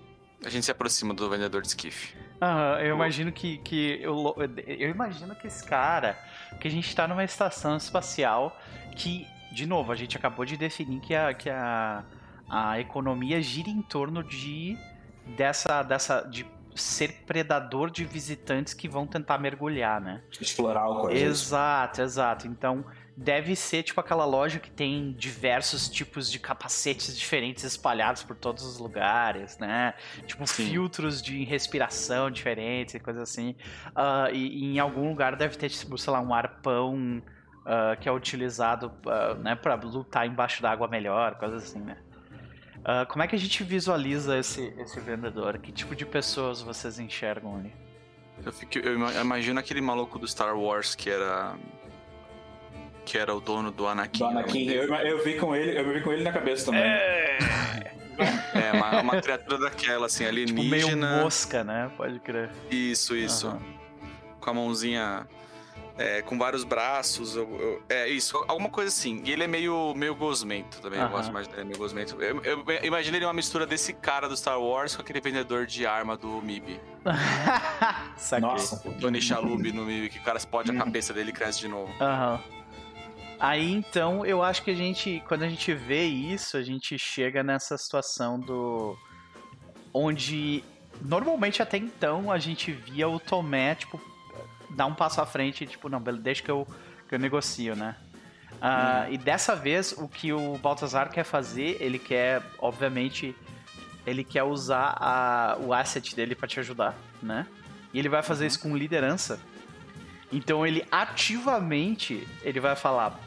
A gente se aproxima do vendedor de esquife. Aham, eu imagino que, que eu, eu imagino que esse cara, que a gente tá numa estação espacial que, de novo, a gente acabou de definir que a, que a, a economia gira em torno de dessa, dessa de ser predador de visitantes que vão tentar mergulhar, né? Explorar o coisa. Exato, exato. Então, deve ser tipo aquela loja que tem diversos tipos de capacetes diferentes espalhados por todos os lugares, né? Tipo Sim. filtros de respiração diferentes e coisas assim. Uh, e, e, em algum lugar deve ter, tipo, sei lá, um arpão uh, que é utilizado uh, né, para lutar embaixo d'água melhor, coisas assim, né? como é que a gente visualiza esse, esse vendedor? Que tipo de pessoas vocês enxergam ali? Eu, fico, eu imagino aquele maluco do Star Wars que era que era o dono do Anakin. Do Anakin, eu, eu, vi com ele, eu vi com ele na cabeça também. É, é uma, uma criatura daquela, assim, alienígena. Tipo meio mosca, né? Pode crer. Isso, isso. Uhum. Com a mãozinha é, com vários braços, eu, eu, é isso, alguma coisa assim. E ele é meio, meio gosmento também, uhum. eu gosto mais dele, é meio gosmento. Eu, eu, eu imagino ele uma mistura desse cara do Star Wars com aquele vendedor de arma do MIB. Nossa. O Tony Shalhoub no MIB, que o cara explode a cabeça dele e cresce de novo. Aham. Uhum. Aí então eu acho que a gente, quando a gente vê isso, a gente chega nessa situação do. onde normalmente até então a gente via o Tomé, tipo, dar um passo à frente, tipo, não, deixa que eu, que eu negocio, né? Uh, hum. E dessa vez o que o Baltazar quer fazer, ele quer, obviamente, ele quer usar a, o asset dele para te ajudar, né? E ele vai fazer uhum. isso com liderança. Então ele ativamente ele vai falar: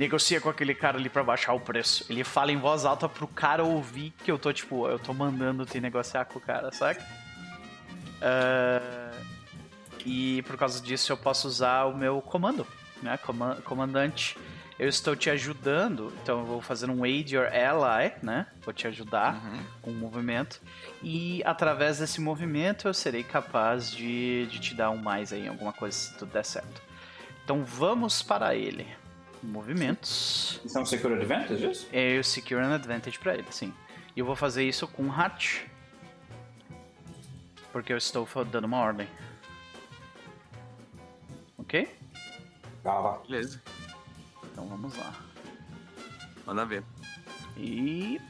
negocia com aquele cara ali para baixar o preço. Ele fala em voz alta pro cara ouvir que eu tô, tipo, eu tô mandando te negociar com o cara, saca? Uh, e por causa disso eu posso usar o meu comando, né? Comandante, eu estou te ajudando, então eu vou fazer um aid your ally, né? Vou te ajudar uhum. com o movimento. E através desse movimento eu serei capaz de, de te dar um mais aí, alguma coisa se tudo der certo. Então vamos para ele movimentos. Isso é um Secure Advantage, isso? É o Secure an Advantage pra ele, sim. E eu vou fazer isso com Hatch. Porque eu estou dando uma ordem. Ok? Ah, Beleza. Então vamos lá. Manda ver. E.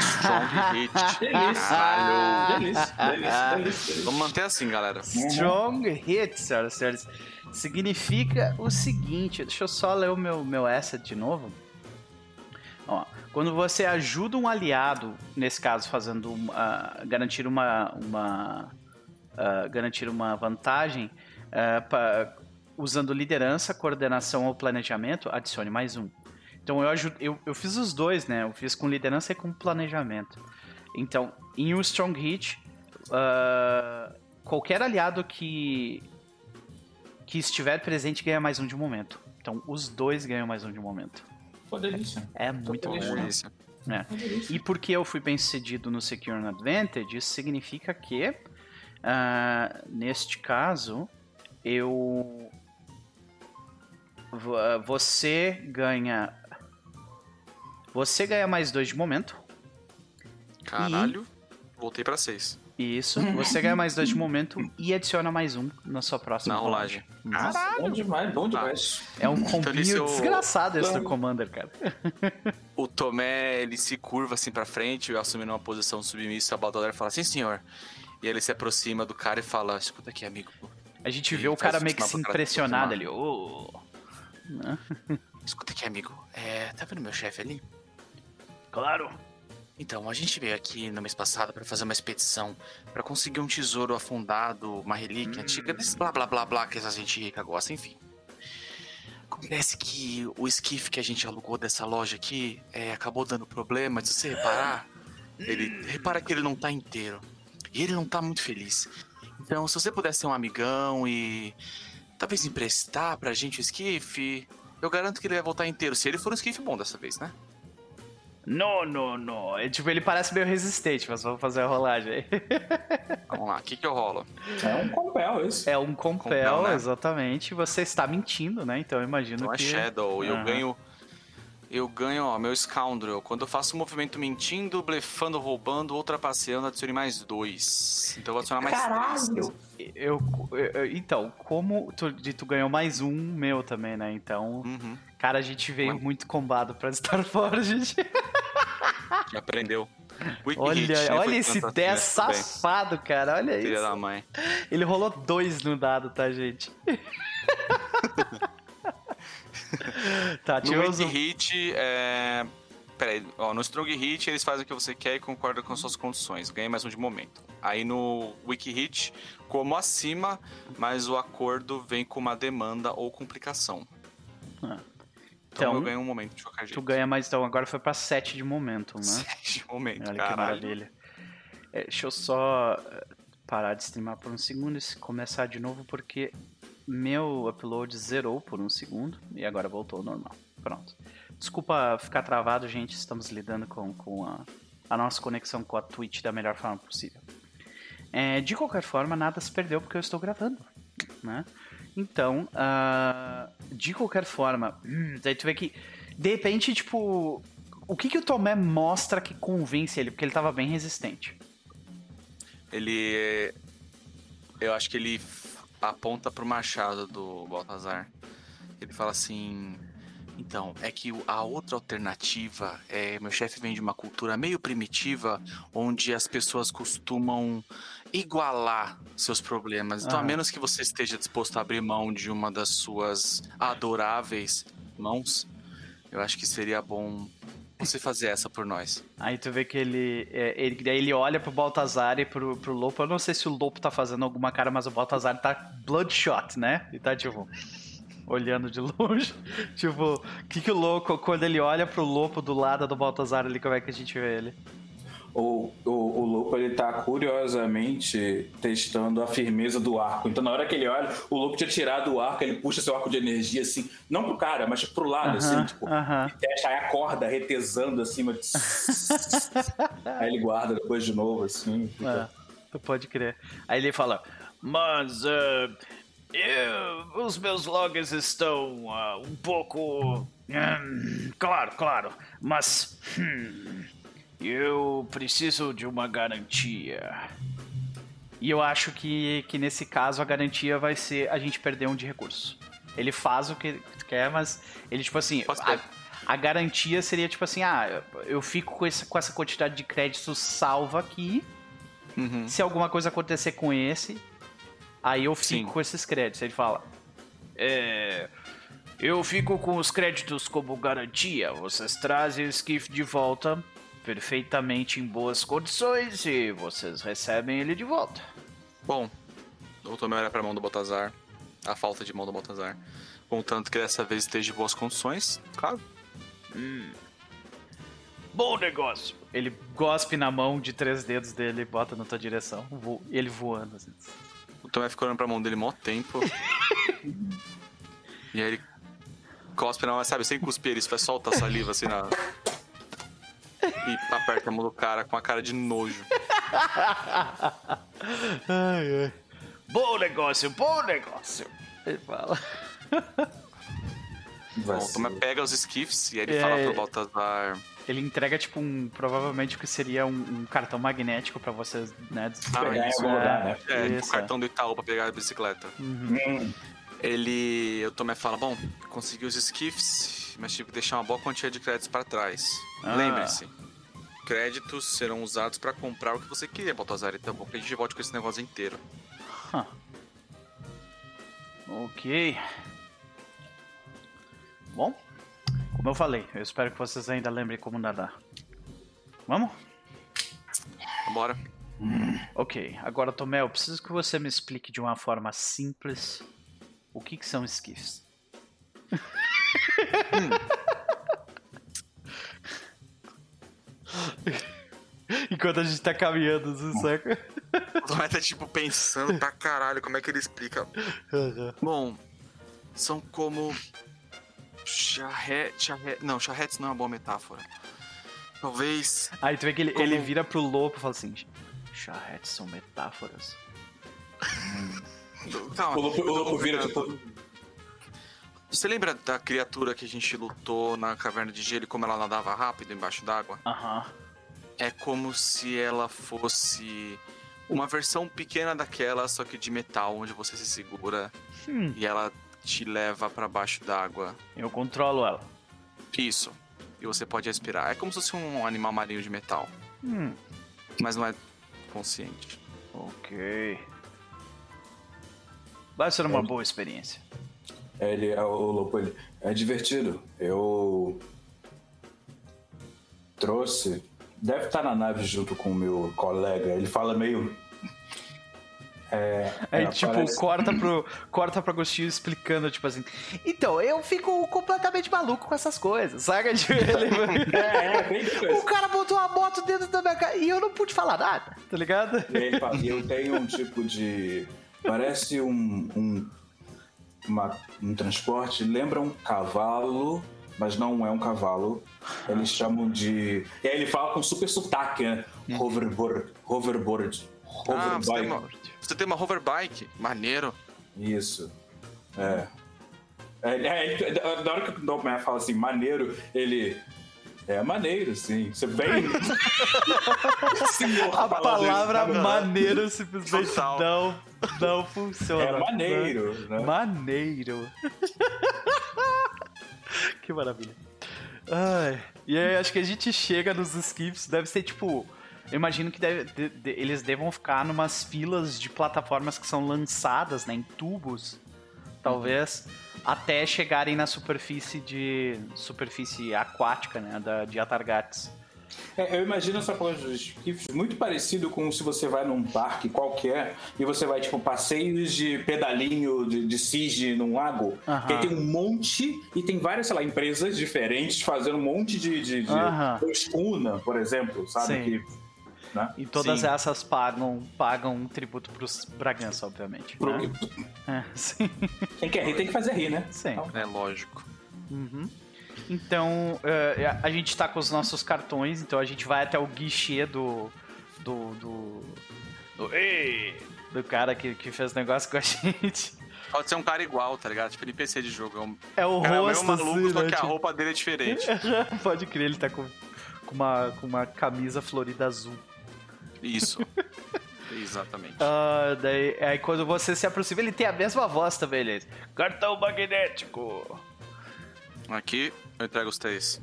Strong hit. Caralho. Delícia, delícia, delícia. Vamos manter assim, galera. Strong hit, senhoras e senhores significa o seguinte, deixa eu só ler o meu, meu asset de novo. Ó, quando você ajuda um aliado, nesse caso fazendo uh, garantir uma, uma uh, garantir uma vantagem uh, pra, usando liderança, coordenação ou planejamento, adicione mais um. Então eu, ajudo, eu, eu fiz os dois, né? Eu fiz com liderança e com planejamento. Então, em um Strong Hit, qualquer aliado que que estiver presente ganha mais um de momento. Então os dois ganham mais um de momento. Pô, delícia. É muito bom. Delícia. É. E porque eu fui bem sucedido no Secure Advantage, isso significa que, uh, neste caso, eu. Você ganha. Você ganha mais dois de momento. Caralho, e... voltei para seis. Isso, você ganha mais dois de momento e adiciona mais um na sua próxima na rolagem. Nossa, bom demais, bom demais. É um combinho então, desgraçado esse do Commander, cara. O Tomé, ele se curva assim pra frente, assumindo uma posição submissa, a Baldalar fala, sim senhor. E ele se aproxima do cara e fala, escuta aqui, amigo. A gente vê o cara meio que se impressionado ali. Oh. Escuta aqui, amigo. É, tá vendo meu chefe ali? Claro. Então, a gente veio aqui no mês passado para fazer uma expedição para conseguir um tesouro afundado, uma relíquia hum. antiga, desse blá blá blá blá que essa gente rica gosta, enfim. Acontece que o esquife que a gente alugou dessa loja aqui é, acabou dando problema, se você reparar, ele repara que ele não tá inteiro. E ele não tá muito feliz. Então, se você puder ser um amigão e talvez emprestar pra gente o esquife, eu garanto que ele vai voltar inteiro, se ele for um esquife bom dessa vez, né? Não, não, não. É, tipo, ele parece meio resistente, mas vamos fazer a rolagem aí. Vamos lá, o que que eu rolo? É um compel, isso. É um compel, compel né? exatamente. Você está mentindo, né? Então eu imagino então é que... é Shadow, eu ganho... Eu ganho, ó, meu Scoundrel. Quando eu faço um movimento mentindo, blefando, roubando, ultrapasseando, adicione mais dois. Então eu vou adicionar mais Caralho. três. Eu, eu, então, como tu, tu ganhou mais um meu também, né? Então, uhum. cara, a gente veio Mas... muito combado pra Star Forge. Aprendeu. Wiki olha, hit, olha esse 10 safado, cara. Olha Filha isso. da mãe. Ele rolou dois no dado, tá, gente? tá, no Wiki Hit, é... Peraí, ó, no Strong Hit eles fazem o que você quer e concordam com suas condições. Ganha mais um de momento. Aí no Wiki Hit, como acima, mas o acordo vem com uma demanda ou complicação. Ah. Então, então eu ganho um momento de qualquer jeito. Tu ganha mais, então agora foi pra 7 de momento, né? 7 de momento, Olha caralho. que maravilha. É, deixa eu só eh, parar de streamar por um segundo e começar de novo, porque meu upload zerou por um segundo e agora voltou ao normal. Pronto. Desculpa ficar travado, gente, estamos lidando com, com a, a nossa conexão com a Twitch da melhor forma possível. É, de qualquer forma, nada se perdeu porque eu estou gravando, né? Então, uh, de qualquer forma, hum, daí tu vê que, de repente, tipo, o que, que o Tomé mostra que convence ele? Porque ele estava bem resistente. Ele. Eu acho que ele aponta pro machado do Baltazar. Ele fala assim. Então, é que a outra alternativa é. Meu chefe vem de uma cultura meio primitiva, onde as pessoas costumam igualar seus problemas. Então, a menos que você esteja disposto a abrir mão de uma das suas adoráveis mãos, eu acho que seria bom você fazer essa por nós. Aí tu vê que ele, é, ele, ele olha pro Baltazar e pro, pro Lopo. Eu não sei se o Lopo tá fazendo alguma cara, mas o Baltazar tá bloodshot, né? E tá tipo olhando de longe. tipo, o que, que o louco, quando ele olha pro Lopo do lado do Baltazar ali, como é que a gente vê ele? O, o, o Lopo ele tá curiosamente testando a firmeza do arco. Então, na hora que ele olha, o Lopo tinha tirado o arco, ele puxa seu arco de energia assim, não pro cara, mas pro lado, uh -huh, assim, tipo, uh -huh. e testa, aí a corda retesando acima. De... aí ele guarda depois de novo, assim. Fica... É, pode crer. Aí ele fala, mas. Uh, eu, os meus logs estão uh, um pouco. Um, claro, claro, mas. Hmm, eu preciso de uma garantia. E eu acho que, que nesse caso a garantia vai ser a gente perder um de recurso. Ele faz o que quer, mas ele, tipo assim. A, a, garantia seria tipo assim: ah, eu fico com essa, com essa quantidade de créditos salva aqui. Uhum. Se alguma coisa acontecer com esse, aí eu fico Sim. com esses créditos. Ele fala: É. Eu fico com os créditos como garantia. Vocês trazem o skiff de volta perfeitamente em boas condições e vocês recebem ele de volta. Bom, o Tomé olha pra mão do Baltazar, a falta de mão do Baltazar, contanto que dessa vez esteja em boas condições, claro. Hum. Bom negócio. Ele gospe na mão de três dedos dele e bota na tua direção. Vo ele voando. Assim. O Tomé fica olhando pra mão dele mó tempo. e aí ele cospe na mão, sabe, sem cuspir, ele só solta a saliva assim na, e aperta a mão do cara com a cara de nojo. ai, ai. Bom negócio, bom negócio. Ele fala. Bom, Tomé pega os skiffs e ele é... fala pro Baltazar. Ele entrega, tipo, um. Provavelmente o que seria um, um cartão magnético pra vocês, né? Pegar em algum lugar, né? É, o cartão do Itaú pra pegar a bicicleta. Uhum. Hum. Ele. O Tomé fala: Bom, consegui os skiffs, mas tive que deixar uma boa quantia de créditos para trás. Ah. Lembre-se, créditos serão usados para comprar o que você queria, Baltazar. Então, bom que a gente volte com esse negócio inteiro. Huh. Ok. Bom, como eu falei, eu espero que vocês ainda lembrem como nadar. Vamos? Bora. Ok, agora Tomé, eu preciso que você me explique de uma forma simples o que, que são esquifes. Enquanto a gente tá caminhando, você saca? O Tomé tá tipo pensando pra caralho como é que ele explica. Uhum. Bom, são como Charrete, charrete. Não, charretes não é uma boa metáfora. Talvez. Aí tu vê que ele, como... ele vira pro lobo e fala assim: charretes são metáforas. Calma, o lobo, o vira tipo. Você lembra da criatura que a gente lutou na caverna de gelo e como ela nadava rápido embaixo d'água? Aham. É como se ela fosse uma versão pequena daquela, só que de metal, onde você se segura hum. e ela te leva para baixo d'água. Eu controlo ela. Isso. E você pode respirar. É como se fosse um animal marinho de metal. Hum. Mas não é consciente. Ok. Vai ser uma é. boa experiência. Ele é o lobo, ele é divertido. Eu trouxe. Deve estar na nave junto com o meu colega. Ele fala meio é, Aí, tipo, parece... corta, pro, corta pro Agostinho explicando, tipo assim. Então, eu fico completamente maluco com essas coisas, saca? Tipo, ele... é, é, o cara botou a moto dentro da minha casa e eu não pude falar nada, tá ligado? E fala, eu tenho um tipo de. Parece um. um, uma, um transporte, lembra um cavalo, mas não é um cavalo. Eles chamam de. E aí ele fala com super sotaque, né? Hum. Hoverboard. Hoverboard. Hoverboard. Ah, você tem uma hoverbike, maneiro. Isso. É. é, é, é na hora que o Dogman fala assim, maneiro, ele. É maneiro, sim. Você bem. a palavra maneiro simplesmente não, não funciona. É maneiro, né? Maneiro. que maravilha. Ai. E aí, acho que a gente chega nos skips, deve ser tipo eu imagino que deve, de, de, eles devam ficar numas filas de plataformas que são lançadas né, em tubos, talvez, até chegarem na superfície de superfície aquática né, da, de Atargates. É, eu imagino essa coisa dos esquifes muito parecido com se você vai num parque qualquer e você vai, tipo, passeios de pedalinho de, de cisne num lago. Uhum. Que aí tem um monte e tem várias, sei lá, empresas diferentes fazendo um monte de. de, de uhum. escuna, por exemplo, sabe? Sim. Que né? E todas sim. essas pagam, pagam um tributo pros Bragança, obviamente. Pro... Né? É, sim. Quem quer rir tem que fazer rir, né? Sim. Então... É lógico. Uhum. Então, uh, a gente tá com os nossos cartões, então a gente vai até o guichê do. do. do. do, ei, do cara que, que fez negócio com a gente. Pode ser um cara igual, tá ligado? Tipo NPC de jogo. É, um, é o cara rosto, é meio maluco, assim, só né? que a tipo roupa dele é diferente. Pode crer, ele tá com, com, uma, com uma camisa florida azul. Isso. Exatamente. Uh, daí, aí quando você se aproxima, ele tem a mesma voz também, ele Cartão magnético. Aqui, eu entrego os três.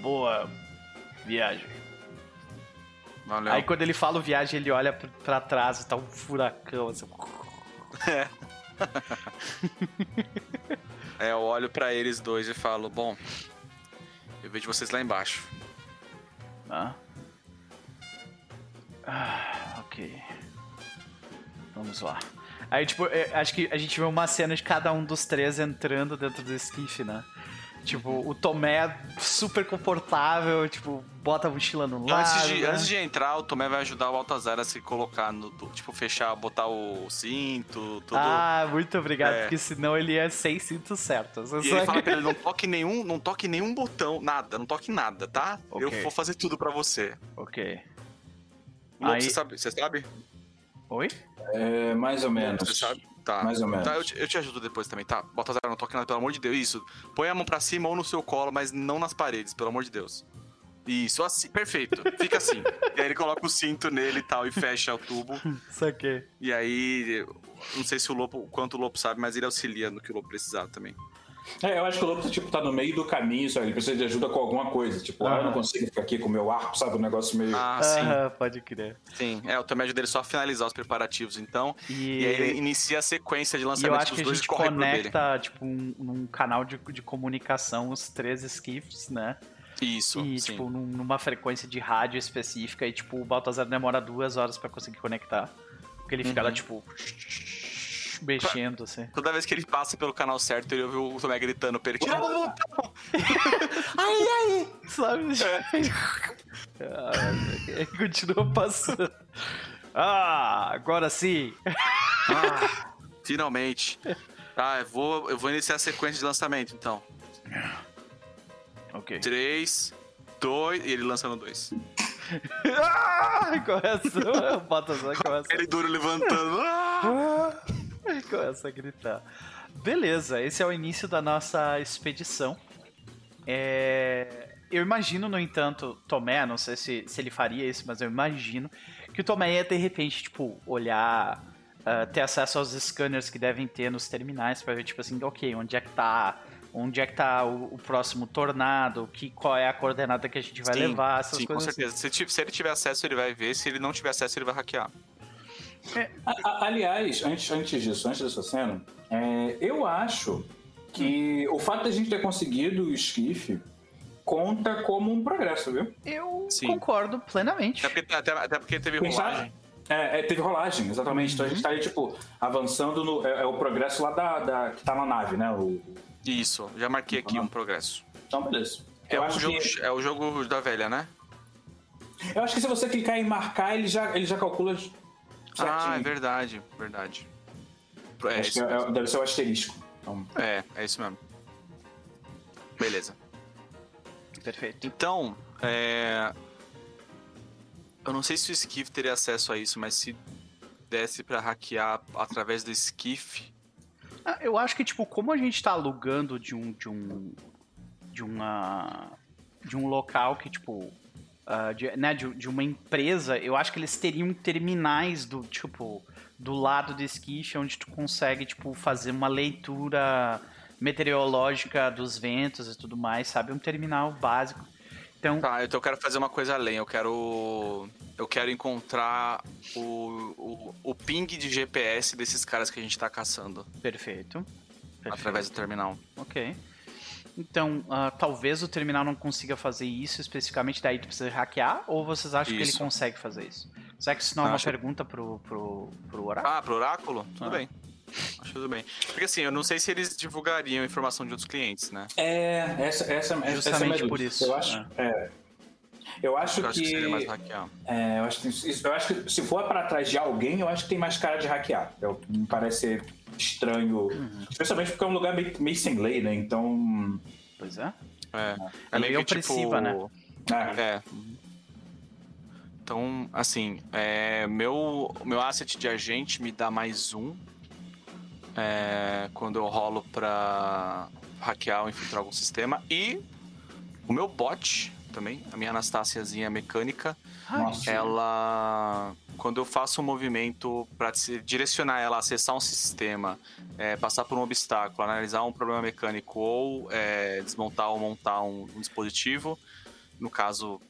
Boa viagem. Valeu. Aí quando ele fala viagem, ele olha pra trás e tá um furacão, assim. É. é, eu olho para eles dois e falo, bom, eu vejo vocês lá embaixo. Ah. Ah, ok. Vamos lá. Aí, tipo, é, acho que a gente vê uma cena de cada um dos três entrando dentro do esquife, né? Tipo, o Tomé super confortável, tipo, bota a mochila no lado. Antes de, né? antes de entrar, o Tomé vai ajudar o Baltazar a se colocar no. Tipo, fechar, botar o cinto, tudo. Ah, muito obrigado, É. porque senão ele ia sem cintos certos. E ele fala pra ele, não toque nenhum, não toque nenhum botão, nada, não toque nada, tá? Eu Ok. vou fazer tudo pra você. Ok. Lobo, Aí- Você sabe? Você sabe? Oi? É, mais ou menos. Você sabe? Tá. Mais ou menos. Tá, eu te, eu te ajudo depois também, tá? Baltazar, não toque nada, pelo amor de Deus. Isso. Põe a mão pra cima ou no seu colo, mas não nas paredes, pelo amor de Deus. Isso, assim. Perfeito. Fica assim. e aí ele coloca o cinto nele e tal e fecha o tubo. Saquei. E aí, não sei se o Lobo, o quanto o Lobo sabe, mas ele auxilia no que o Lobo precisar também. É, eu acho que o Lobo tipo, tá no meio do caminho, sabe? Ele precisa de ajuda com alguma coisa. Tipo, ah, eu não consigo ficar aqui com o meu arco, sabe? Um negócio meio. Ah, sim. Aham, pode crer. Sim. É, eu também ajudo ele só a finalizar os preparativos, então. E, E, aí ele inicia a sequência de e eu lançamento acho dos que a dois gente e conecta, tipo, um, num canal de, de comunicação os três skiffs, né? Isso, E, sim. tipo, num- numa frequência de rádio específica e, tipo, o Baltazar demora duas horas pra conseguir conectar. Porque ele fica lá, Uhum. tipo, mexendo, assim. Toda vez que ele passa pelo canal certo, ele ouve o Tomé gritando pra ele. Tira do botão! Ai, ai! Sabe? É. Ah, continua passando. Ah, agora sim! Ah, finalmente. Tá, eu vou, eu vou iniciar a sequência de lançamento, então. Ok. 3, 2, e ele lança no 2. Ah, começa, o Baltazar começa, Ele duro levantando. Ah! começa a gritar. Beleza, esse é o início da nossa expedição. É, Eu imagino, no entanto, Tomé, não sei se, se ele faria isso, mas eu imagino que o Tomé ia de repente, tipo, olhar, ah, ter acesso aos scanners que devem ter nos terminais pra ver, tipo assim, ok, onde é que tá. Onde é que tá o, o próximo tornado? Que, qual é a coordenada que a gente vai Sim, levar? Essas Sim, com coisas assim. certeza. Se, ti- se ele tiver acesso, ele vai ver. Se ele não tiver acesso, ele vai hackear. A- a- aliás, antes, antes disso, antes dessa cena, é, eu acho que o fato da gente ter conseguido o esquife conta como um progresso, viu? Eu Sim. concordo plenamente. Até porque, até, até porque teve rolagem. É, é, teve rolagem, exatamente. Então a Uhum. gente tá aí, tipo, avançando no. É, é o progresso lá da, da- que tá na nave, né? O, Isso, já marquei aqui Uhum. um progresso. então, beleza. É o, jogo, que, é o jogo da velha, né? eu acho que se você clicar em marcar, ele já, ele já calcula. Ah, é verdade, verdade. É Acho isso que é- deve ser o asterisco. Então, É, é isso mesmo. Beleza. Perfeito. Então, é... Eu não sei se o Skiff teria acesso a isso, mas se desse pra hackear através do Skiff... Ah, Eu acho que, tipo, como a gente tá alugando de um. de um. de uma. de um local que, tipo. Ah, de, né, de, de uma empresa, eu acho que eles teriam terminais do, tipo, do lado do esquife, onde tu consegue, tipo, fazer uma leitura meteorológica dos ventos e tudo mais, sabe? Um terminal básico. Então, Tá, então eu quero fazer uma coisa além. Eu quero... Eu quero encontrar o, o, o ping de GPS desses caras que a gente tá caçando. perfeito. perfeito. Através do terminal. Ok. Então, ah, talvez o terminal não consiga fazer isso especificamente, daí tu precisa hackear? Ou vocês acham que ele Isso. consegue fazer isso? Será que isso não é uma Acho- pergunta pro, pro, pro Oráculo? Ah, pro Oráculo? Tudo Ah. bem. Acho tudo bem. Porque assim, eu não sei se eles divulgariam informação de outros clientes, né? É, essa, essa, essa é a Justamente minha por isso, Eu acho, é. Eu acho Eu acho que. que seria mais hackear. é, eu, acho que isso- eu acho que se for para trás de alguém, eu acho que tem mais cara de hackear. Eu, me parece estranho. Uhum. Especialmente porque é um lugar meio, meio sem lei, né? Então. Pois é. É, é meio que tipo... opressiva, né? É, É. Então, assim, é, meu, meu asset de agente me dá mais um é, quando eu rolo pra hackear ou infiltrar algum sistema. E o meu bot também, a minha Anastáciazinha mecânica, Nossa. ela. Quando eu faço um movimento para direcionar ela a acessar um sistema, é, passar por um obstáculo, analisar um problema mecânico ou é, desmontar ou montar um, um dispositivo, no caso,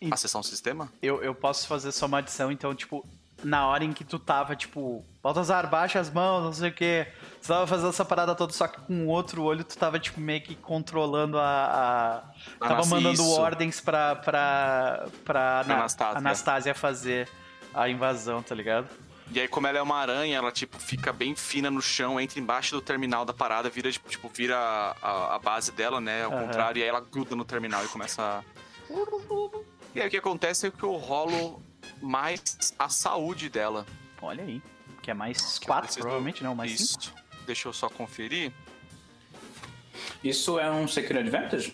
E- acessar um sistema? Eu, eu posso fazer só uma adição, então, tipo, na hora em que tu tava, tipo, Baltazar, baixa as mãos, não sei o quê. Tu tava fazendo essa parada toda, só que com o outro olho tu tava, tipo, meio que controlando a. a- tava Anas- mandando isso. ordens pra, pra, pra Ana- Anastácia. Anastásia fazer a invasão, tá ligado? E aí, como ela é uma aranha, ela, tipo, fica bem fina no chão, entra embaixo do terminal da parada, vira, tipo, tipo vira a, a base dela, né? Ao uhum. contrário, e aí ela gruda no terminal e começa a... E aí o que acontece é que eu rolo mais a saúde dela. Olha aí. Que é mais 4, provavelmente, não, mais 5. Deixa eu só conferir. Isso é um Secret Advantage?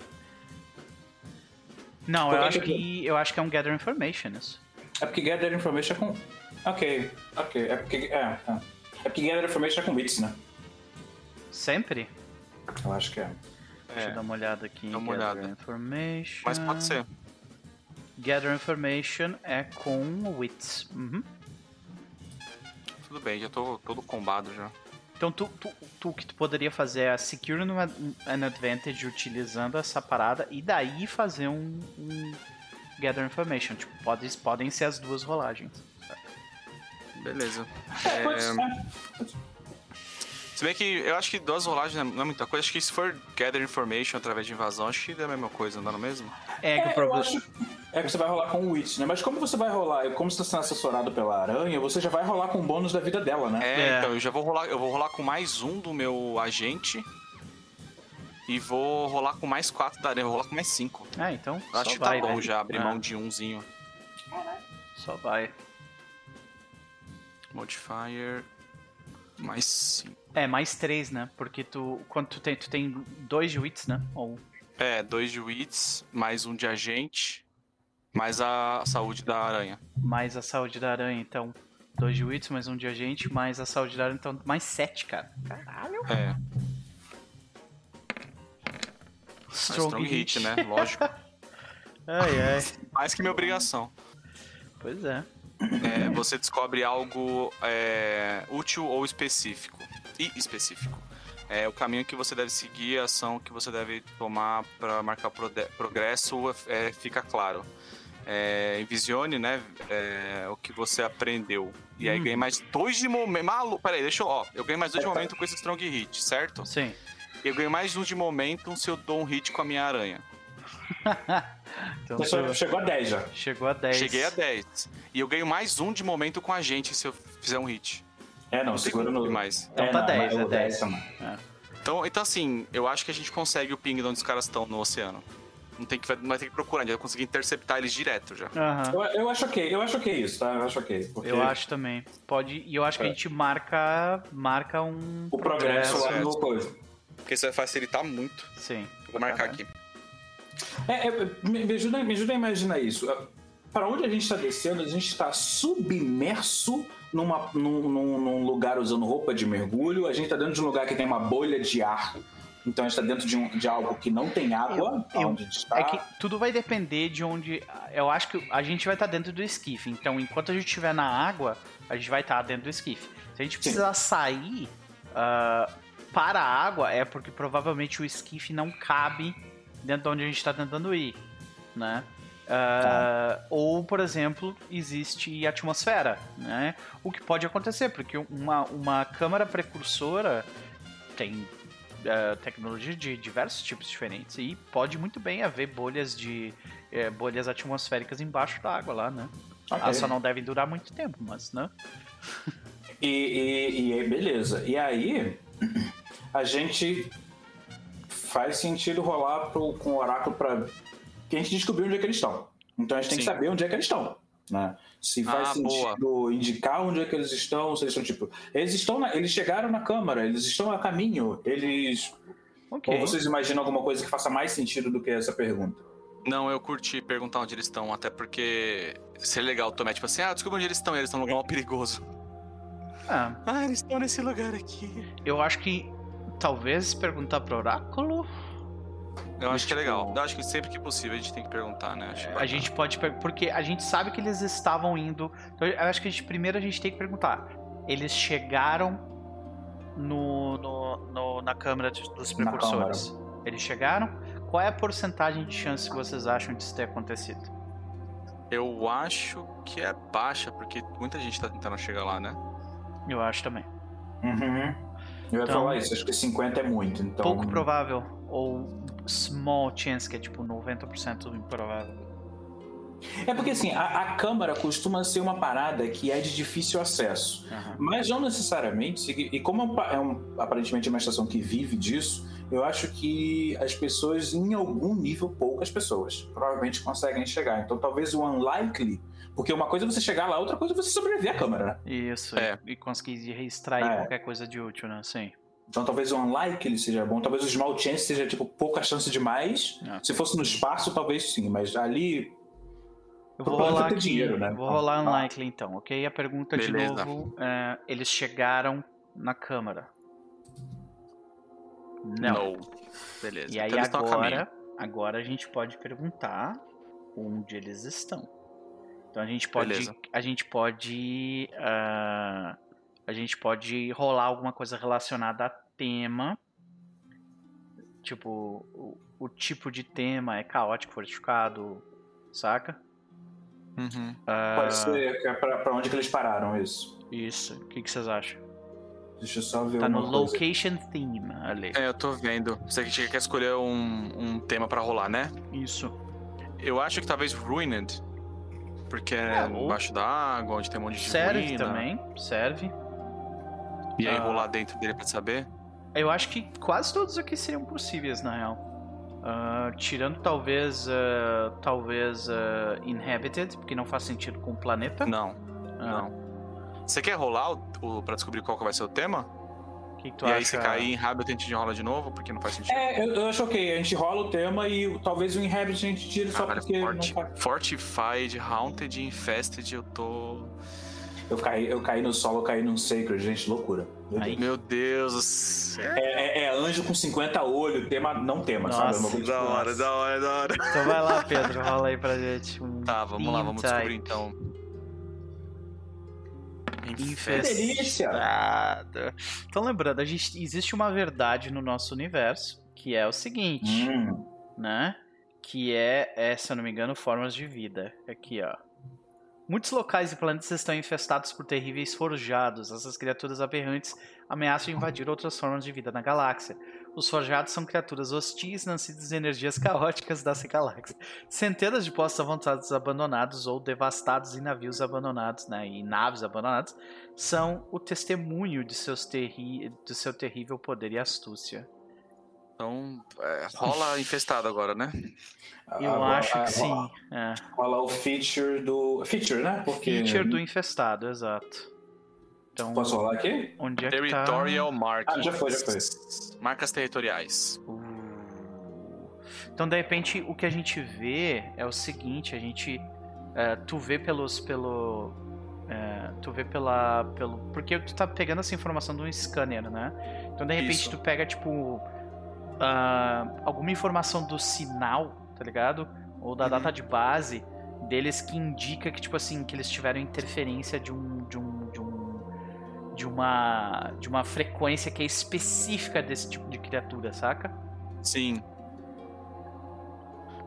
Não, eu acho, que, eu acho que é um Gather Information isso. É porque Gather Information é com. Ok, ok. É porque. É, é. é porque Gather Information é com bits, né? Sempre? Eu acho que é. Deixa é. eu dar uma olhada aqui Dá uma Gather olhada. Information. Mas pode ser. Gather Information é com Wits. Uhum. Tudo bem, já tô todo combado já. Então tu, tu, tu que tu poderia fazer é Secure an Advantage utilizando essa parada e daí fazer um, um Gather Information. Tipo, pode, podem ser as duas rolagens. Beleza. É... Se bem que eu acho que duas rolagens não é muita coisa. Acho que se for Gather Information através de invasão, acho que é a mesma coisa, não é mesmo? É que o problema. É que você vai rolar com o Witch, né? Mas como você vai rolar, como você está sendo assessorado pela aranha, você já vai rolar com o bônus da vida dela, né? É, é, então eu já vou rolar, eu vou rolar com mais um do meu agente. E vou rolar com mais quatro da aranha, vou rolar com mais cinco. Ah, então. Acho que vai, tá bom né? já abrir é. mão de umzinho. Só vai. Modifier. Mais cinco. É, mais três, né? Porque tu. Quando tu tem. Tu tem dois de wits, né? Ou. É, dois de wits, mais um de agente. Mais a saúde da aranha. Mais a saúde da aranha, então. Dois de Wits, mais um de agente, mais a saúde da aranha, então mais sete, cara. Caralho. É. Strong, strong hit, hit, né? Lógico. ai, ai. Mais que minha obrigação. Pois é. é você descobre algo é, útil ou específico. E específico. É o caminho que você deve seguir, a ação que você deve tomar para marcar progresso é, fica claro é, Envisione, né? É, o que você aprendeu. E aí hum. ganhei mais dois de momento. Malu, peraí, deixa eu. Ó, eu ganhei mais dois de momento com esse Strong Hit, certo? Sim. Eu ganhei mais um de momento se eu dou um hit com a minha aranha. então, chegou a 10 já. Chegou a 10. Cheguei a 10. E eu ganho mais um de momento com a gente se eu fizer um hit. É, não, não segura no. Mais. Então é, tá não, 10, é 10. 10 é. Então, então, assim, eu acho que a gente consegue o ping de onde os caras estão no oceano. Não, tem que, não vai ter que procurar, a gente vai conseguir interceptar eles direto já. Uhum. Eu, eu, acho ok, eu acho ok isso, tá? Eu acho ok. Porque... Eu acho também. Pode. E eu acho que a é. gente marca, marca um. O progresso, progresso lá no coisa. Porque isso vai facilitar muito. Sim. Vou marcar aqui. É, é, me, ajuda, me ajuda a imaginar isso. Para onde a gente está descendo, a gente está submerso numa, num, num, num, lugar usando roupa de mergulho, a gente está dentro de um lugar que tem uma bolha de ar então a gente está dentro de, um, de, algo que não tem água, eu, onde a gente está. É que tudo vai depender de onde. Eu acho que a gente vai estar tá dentro do esquife. Então, enquanto a gente estiver na água, a gente vai estar tá dentro do esquife. Se a gente precisar sair uh, para a água, é porque provavelmente o esquife não cabe dentro de onde a gente está tentando ir, né? Uh. Ou, por exemplo, existe atmosfera, né? O que pode acontecer, porque uma, uma câmara precursora tem uh, tecnologia de diversos tipos diferentes e pode muito bem haver bolhas de uh, bolhas atmosféricas embaixo da água lá, né? Okay. Elas só não devem durar muito tempo, mas, né? e, e, e beleza. E aí a gente faz sentido rolar pro, com o oráculo para que a gente descobrir onde é que eles estão. Então a gente Sim. tem que saber onde é que eles estão. Né? Se faz ah, sentido boa. indicar onde é que eles estão, se eles estão tipo. Eles estão na, eles chegaram na Câmara, eles estão a caminho, eles. Okay. Ou vocês imaginam alguma coisa que faça mais sentido do que essa pergunta? Não, eu curti perguntar onde eles estão, até porque seria legal tomar, tipo assim, ah, desculpa onde eles estão, eles estão num lugar mal perigoso. Ah. ah, eles estão nesse lugar aqui. Eu acho que talvez perguntar pro oráculo eu acho que é legal. Eu acho que sempre que possível a gente tem que perguntar, né? a gente pode porque a gente sabe que eles estavam indo. Então eu acho que a gente, primeiro a gente tem que perguntar. Eles chegaram no, no, no na câmara dos precursores. Eles chegaram? Qual é a porcentagem de chance que vocês acham disso ter acontecido? Eu acho que é baixa, porque muita gente tá tentando chegar lá, né? Eu acho também. Uhum. Eu ia então, falar isso, acho que 50 é muito. Então... Pouco provável. Ou small chance, que é tipo 90% improvável. É porque assim, a, a, câmara costuma ser uma parada que é de difícil acesso. Uhum. Mas não necessariamente, e como é um, aparentemente uma estação que vive disso, eu acho que as pessoas, em algum nível, poucas pessoas, provavelmente conseguem chegar. Então talvez o unlikely. Porque uma coisa é você chegar lá, outra coisa é você sobreviver à câmera, né? Isso, é. e conseguir reextrair é. qualquer coisa de útil, né? Sim. Então talvez o unlikely seja bom, talvez o small chance seja tipo pouca chance demais. É. Se fosse no espaço, talvez sim, mas ali eu vou rolar aqui, dinheiro, né? Vou rolar unlikely então, ok? A pergunta Beleza. de novo, é, eles chegaram na câmara. Não. No. Beleza. E aí então agora, agora a gente pode perguntar onde eles estão. Então a gente pode, Beleza. a gente pode, uh, a gente pode rolar alguma coisa relacionada a tema, tipo o, o tipo de tema é caótico, fortificado, saca? Uhum. Uh... Pode ser é pra, pra onde que eles pararam isso. Isso. O que, que vocês acham? Deixa eu só ver Tá no coisa. Location Theme ali. É, eu tô vendo. Você quer escolher um, um tema pra rolar, né? Isso. Eu acho que talvez Ruined. Porque é, é embaixo da água, onde tem um monte de Serve ruína. também, serve. E aí uh... rolar dentro dele pra saber? Eu acho que quase todos aqui seriam possíveis, na real. Uh, tirando talvez uh, talvez uh, Inhabited, porque não faz sentido com o planeta. Não. Não. Você quer rolar o, o para descobrir qual que vai ser o tema? Que que tu e acha? aí se cair em Inhabited a gente rola de novo, porque não faz sentido. É, eu, eu acho ok. A gente rola o tema e talvez o Inhabited a gente tire só porque Fort, não faz... Fortified, Haunted, Infested, eu tô... Eu caí, eu caí no solo, eu caí num Sacred, gente, loucura. Meu Deus, Meu Deus é, é, é, anjo com 50 olhos, tema, não tema, Nossa, sabe? É da hora, da hora, da hora. Então vai lá, Pedro, rola aí pra gente. Um tá, vamos lá, vamos descobrir então. Infestado. Então lembrando, a gente, existe uma verdade no nosso universo, que é o seguinte, hum. né? Que é, é, se eu não me engano, formas de vida. Aqui, ó. Muitos locais e planetas estão infestados por terríveis forjados. Essas criaturas aberrantes ameaçam invadir outras formas de vida na galáxia. Os forjados são criaturas hostis nascidas de energias caóticas dessa galáxia. Centenas de postos avançados abandonados ou devastados em navios abandonados, né, e naves abandonadas, são o testemunho de, seus terri de seu terrível poder e astúcia. Então, é, rola infestado agora, né? Eu agora, acho que rola, sim. É. Rola o feature do. Feature, né? Porque... Feature do infestado, exato. Então, Posso rolar aqui? Onde é Territorial que tá? Markings. Ah, já foi, já foi. Marcas territoriais. Uh. Então, de repente, o que a gente vê é o seguinte: a gente. Uh, tu vê pelos. pelo. Uh, tu vê pela. pelo. Porque tu tá pegando essa informação de um scanner, né? Então, de repente, Isso. tu pega, tipo uh, alguma informação do sinal, tá ligado? Ou da uhum. data de base deles que indica que, tipo assim, que eles tiveram interferência de um, de um, de um de uma de uma frequência que é específica desse tipo de criatura, saca? Sim.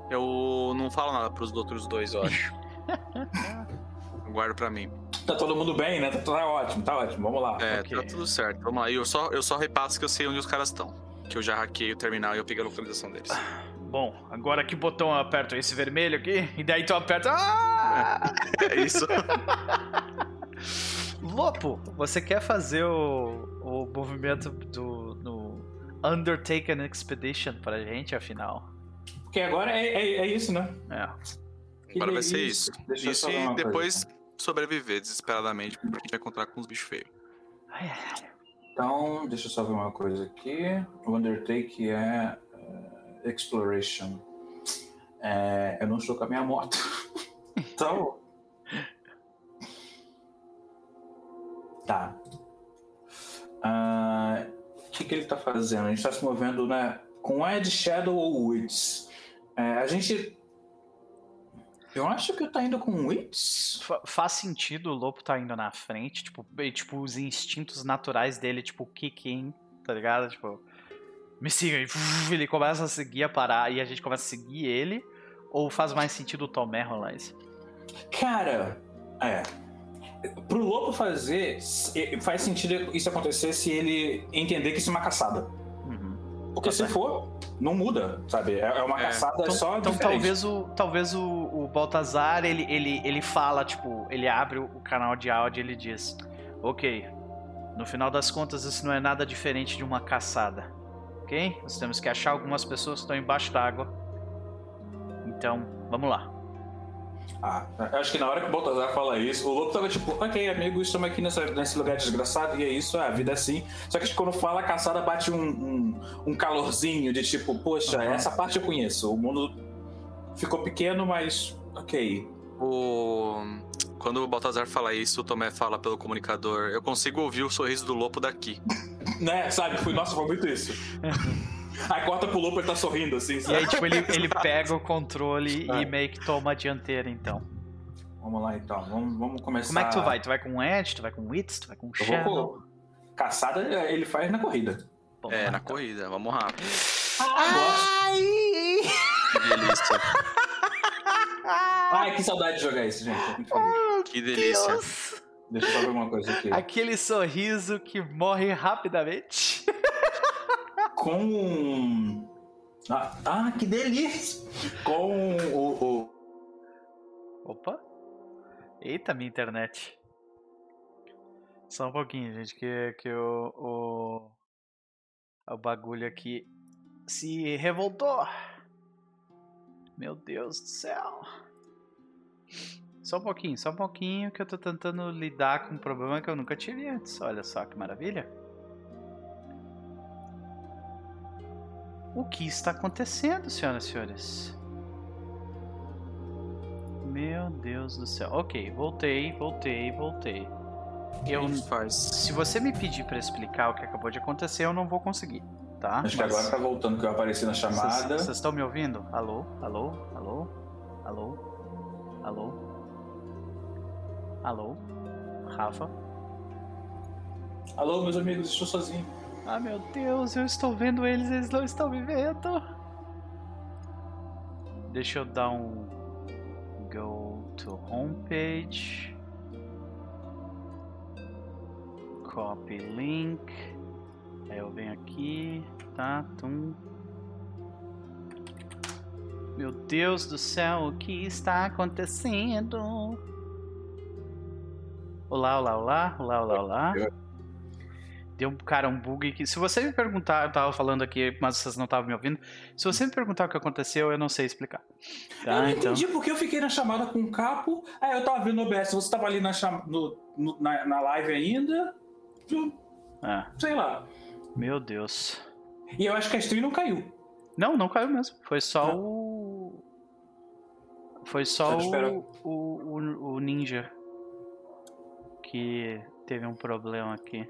Eu não falo nada pros outros dois, eu acho. Guardo pra mim. Tá todo mundo bem, né? Tá, tá ótimo, tá ótimo. Vamos lá. É, okay. tá tudo certo. Vamos lá. Eu só, eu só repasso que eu sei onde os caras estão que eu já hackei o terminal e eu peguei a localização deles. Bom, agora que botão eu aperto esse vermelho aqui? E daí tu aperta. Ah! É, é isso. Lopo, você quer fazer o, o movimento do no Undertaken Expedition pra gente, afinal? Porque agora é, é, é isso, né? É. Agora vai ser isso. Deixa isso e depois coisa. sobreviver desesperadamente, porque a gente vai encontrar com os bichos feios. Ai, ai. Então, deixa eu só ver uma coisa aqui. O Undertake é uh, Exploration. É, eu não estou com a minha moto. então. Tá. Ah, o uh, que, que ele está fazendo? A gente está se movendo né, com Ed Shadow ou Woods. É, a gente eu acho que tá indo com Wits. faz sentido o Lobo tá indo na frente, tipo, tipo, os instintos naturais dele, tipo, kick in, tá ligado? Tipo, me siga, ele começa a seguir a parar e a gente começa a seguir ele, ou faz mais sentido o Tomé rolar isso? Cara, é. Pro Lobo fazer, faz sentido isso acontecer se ele entender que isso é uma caçada. Porque tá se for, não muda, sabe? É, é uma é. caçada então, só Então talvez o talvez o, o Baltazar, ele, ele, ele fala, tipo, ele abre o canal de áudio e ele diz: Ok, no final das contas, isso não é nada diferente de uma caçada. Ok? Nós temos que achar algumas pessoas que estão embaixo d'água. Então, vamos lá. Ah, acho que na hora que o Baltazar fala isso, o Lobo tava tipo, ok, amigo, estamos aqui nessa, nesse lugar desgraçado e é isso, a vida é assim. Só que quando fala a caçada bate um, um, um calorzinho de tipo, poxa, uhum. essa parte eu conheço. O mundo ficou pequeno, mas ok. O... Quando o Baltazar fala isso, o Tomé fala pelo comunicador, eu consigo ouvir o sorriso do Lobo daqui. né, sabe? Foi, nossa, foi muito isso. Aí corta pro Lopo, ele tá sorrindo, assim. Sabe? E aí, tipo, ele, ele pega o controle é. e meio que toma a dianteira, então. Vamos lá, então. Vamos, vamos começar. Como é que tu vai? Tu vai com Edge, tu vai com Wits, tu vai com Shadow? Caçada ele faz na corrida. Bom, é, na então. corrida. Vamos rápido. Ai! Que delícia. Ai, que saudade de jogar isso, gente. Oh, que delícia. Deus. Deixa eu só ver uma coisa aqui. Aquele sorriso que morre rapidamente. com. Ah, ah, que delícia! Com o, o. Opa! Eita, minha internet. Só um pouquinho, gente, que, que o, o. O bagulho aqui se revoltou. Meu Deus do céu. Só um pouquinho, só um pouquinho que eu tô tentando lidar com um problema que eu nunca tive antes. Olha só que maravilha. O que está acontecendo, senhoras e senhores? Meu Deus do céu. Ok, voltei, voltei, voltei. Eu? Se você me pedir para explicar o que acabou de acontecer, eu não vou conseguir, tá? Acho Mas... que agora tá voltando que eu apareci na chamada. Vocês estão me ouvindo? Alô? Alô? Alô? Alô? Alô? Alô? Rafa? Alô, meus amigos, estou sozinho. Ah, meu Deus, eu estou vendo eles, eles não estão me vendo. Deixa eu dar um go to homepage. Copy link. Aí eu venho aqui, tá? Tum. Meu Deus do céu, o que está acontecendo? Olá, olá, olá, olá, olá, olá deu, cara, um bug que. Se você me perguntar, eu tava falando aqui, mas vocês não estavam me ouvindo. Se você me perguntar o que aconteceu, eu não sei explicar. Tá? Eu não então... entendi porque eu fiquei na chamada com o capo. Aí eu tava vendo o OBS, você tava ali na, cham... no, no, na, na live ainda. É. Sei lá. Meu Deus. E eu acho que a stream não caiu. Não, não caiu mesmo. Foi só não. o. Foi só o, o, o, o Ninja que teve um problema aqui.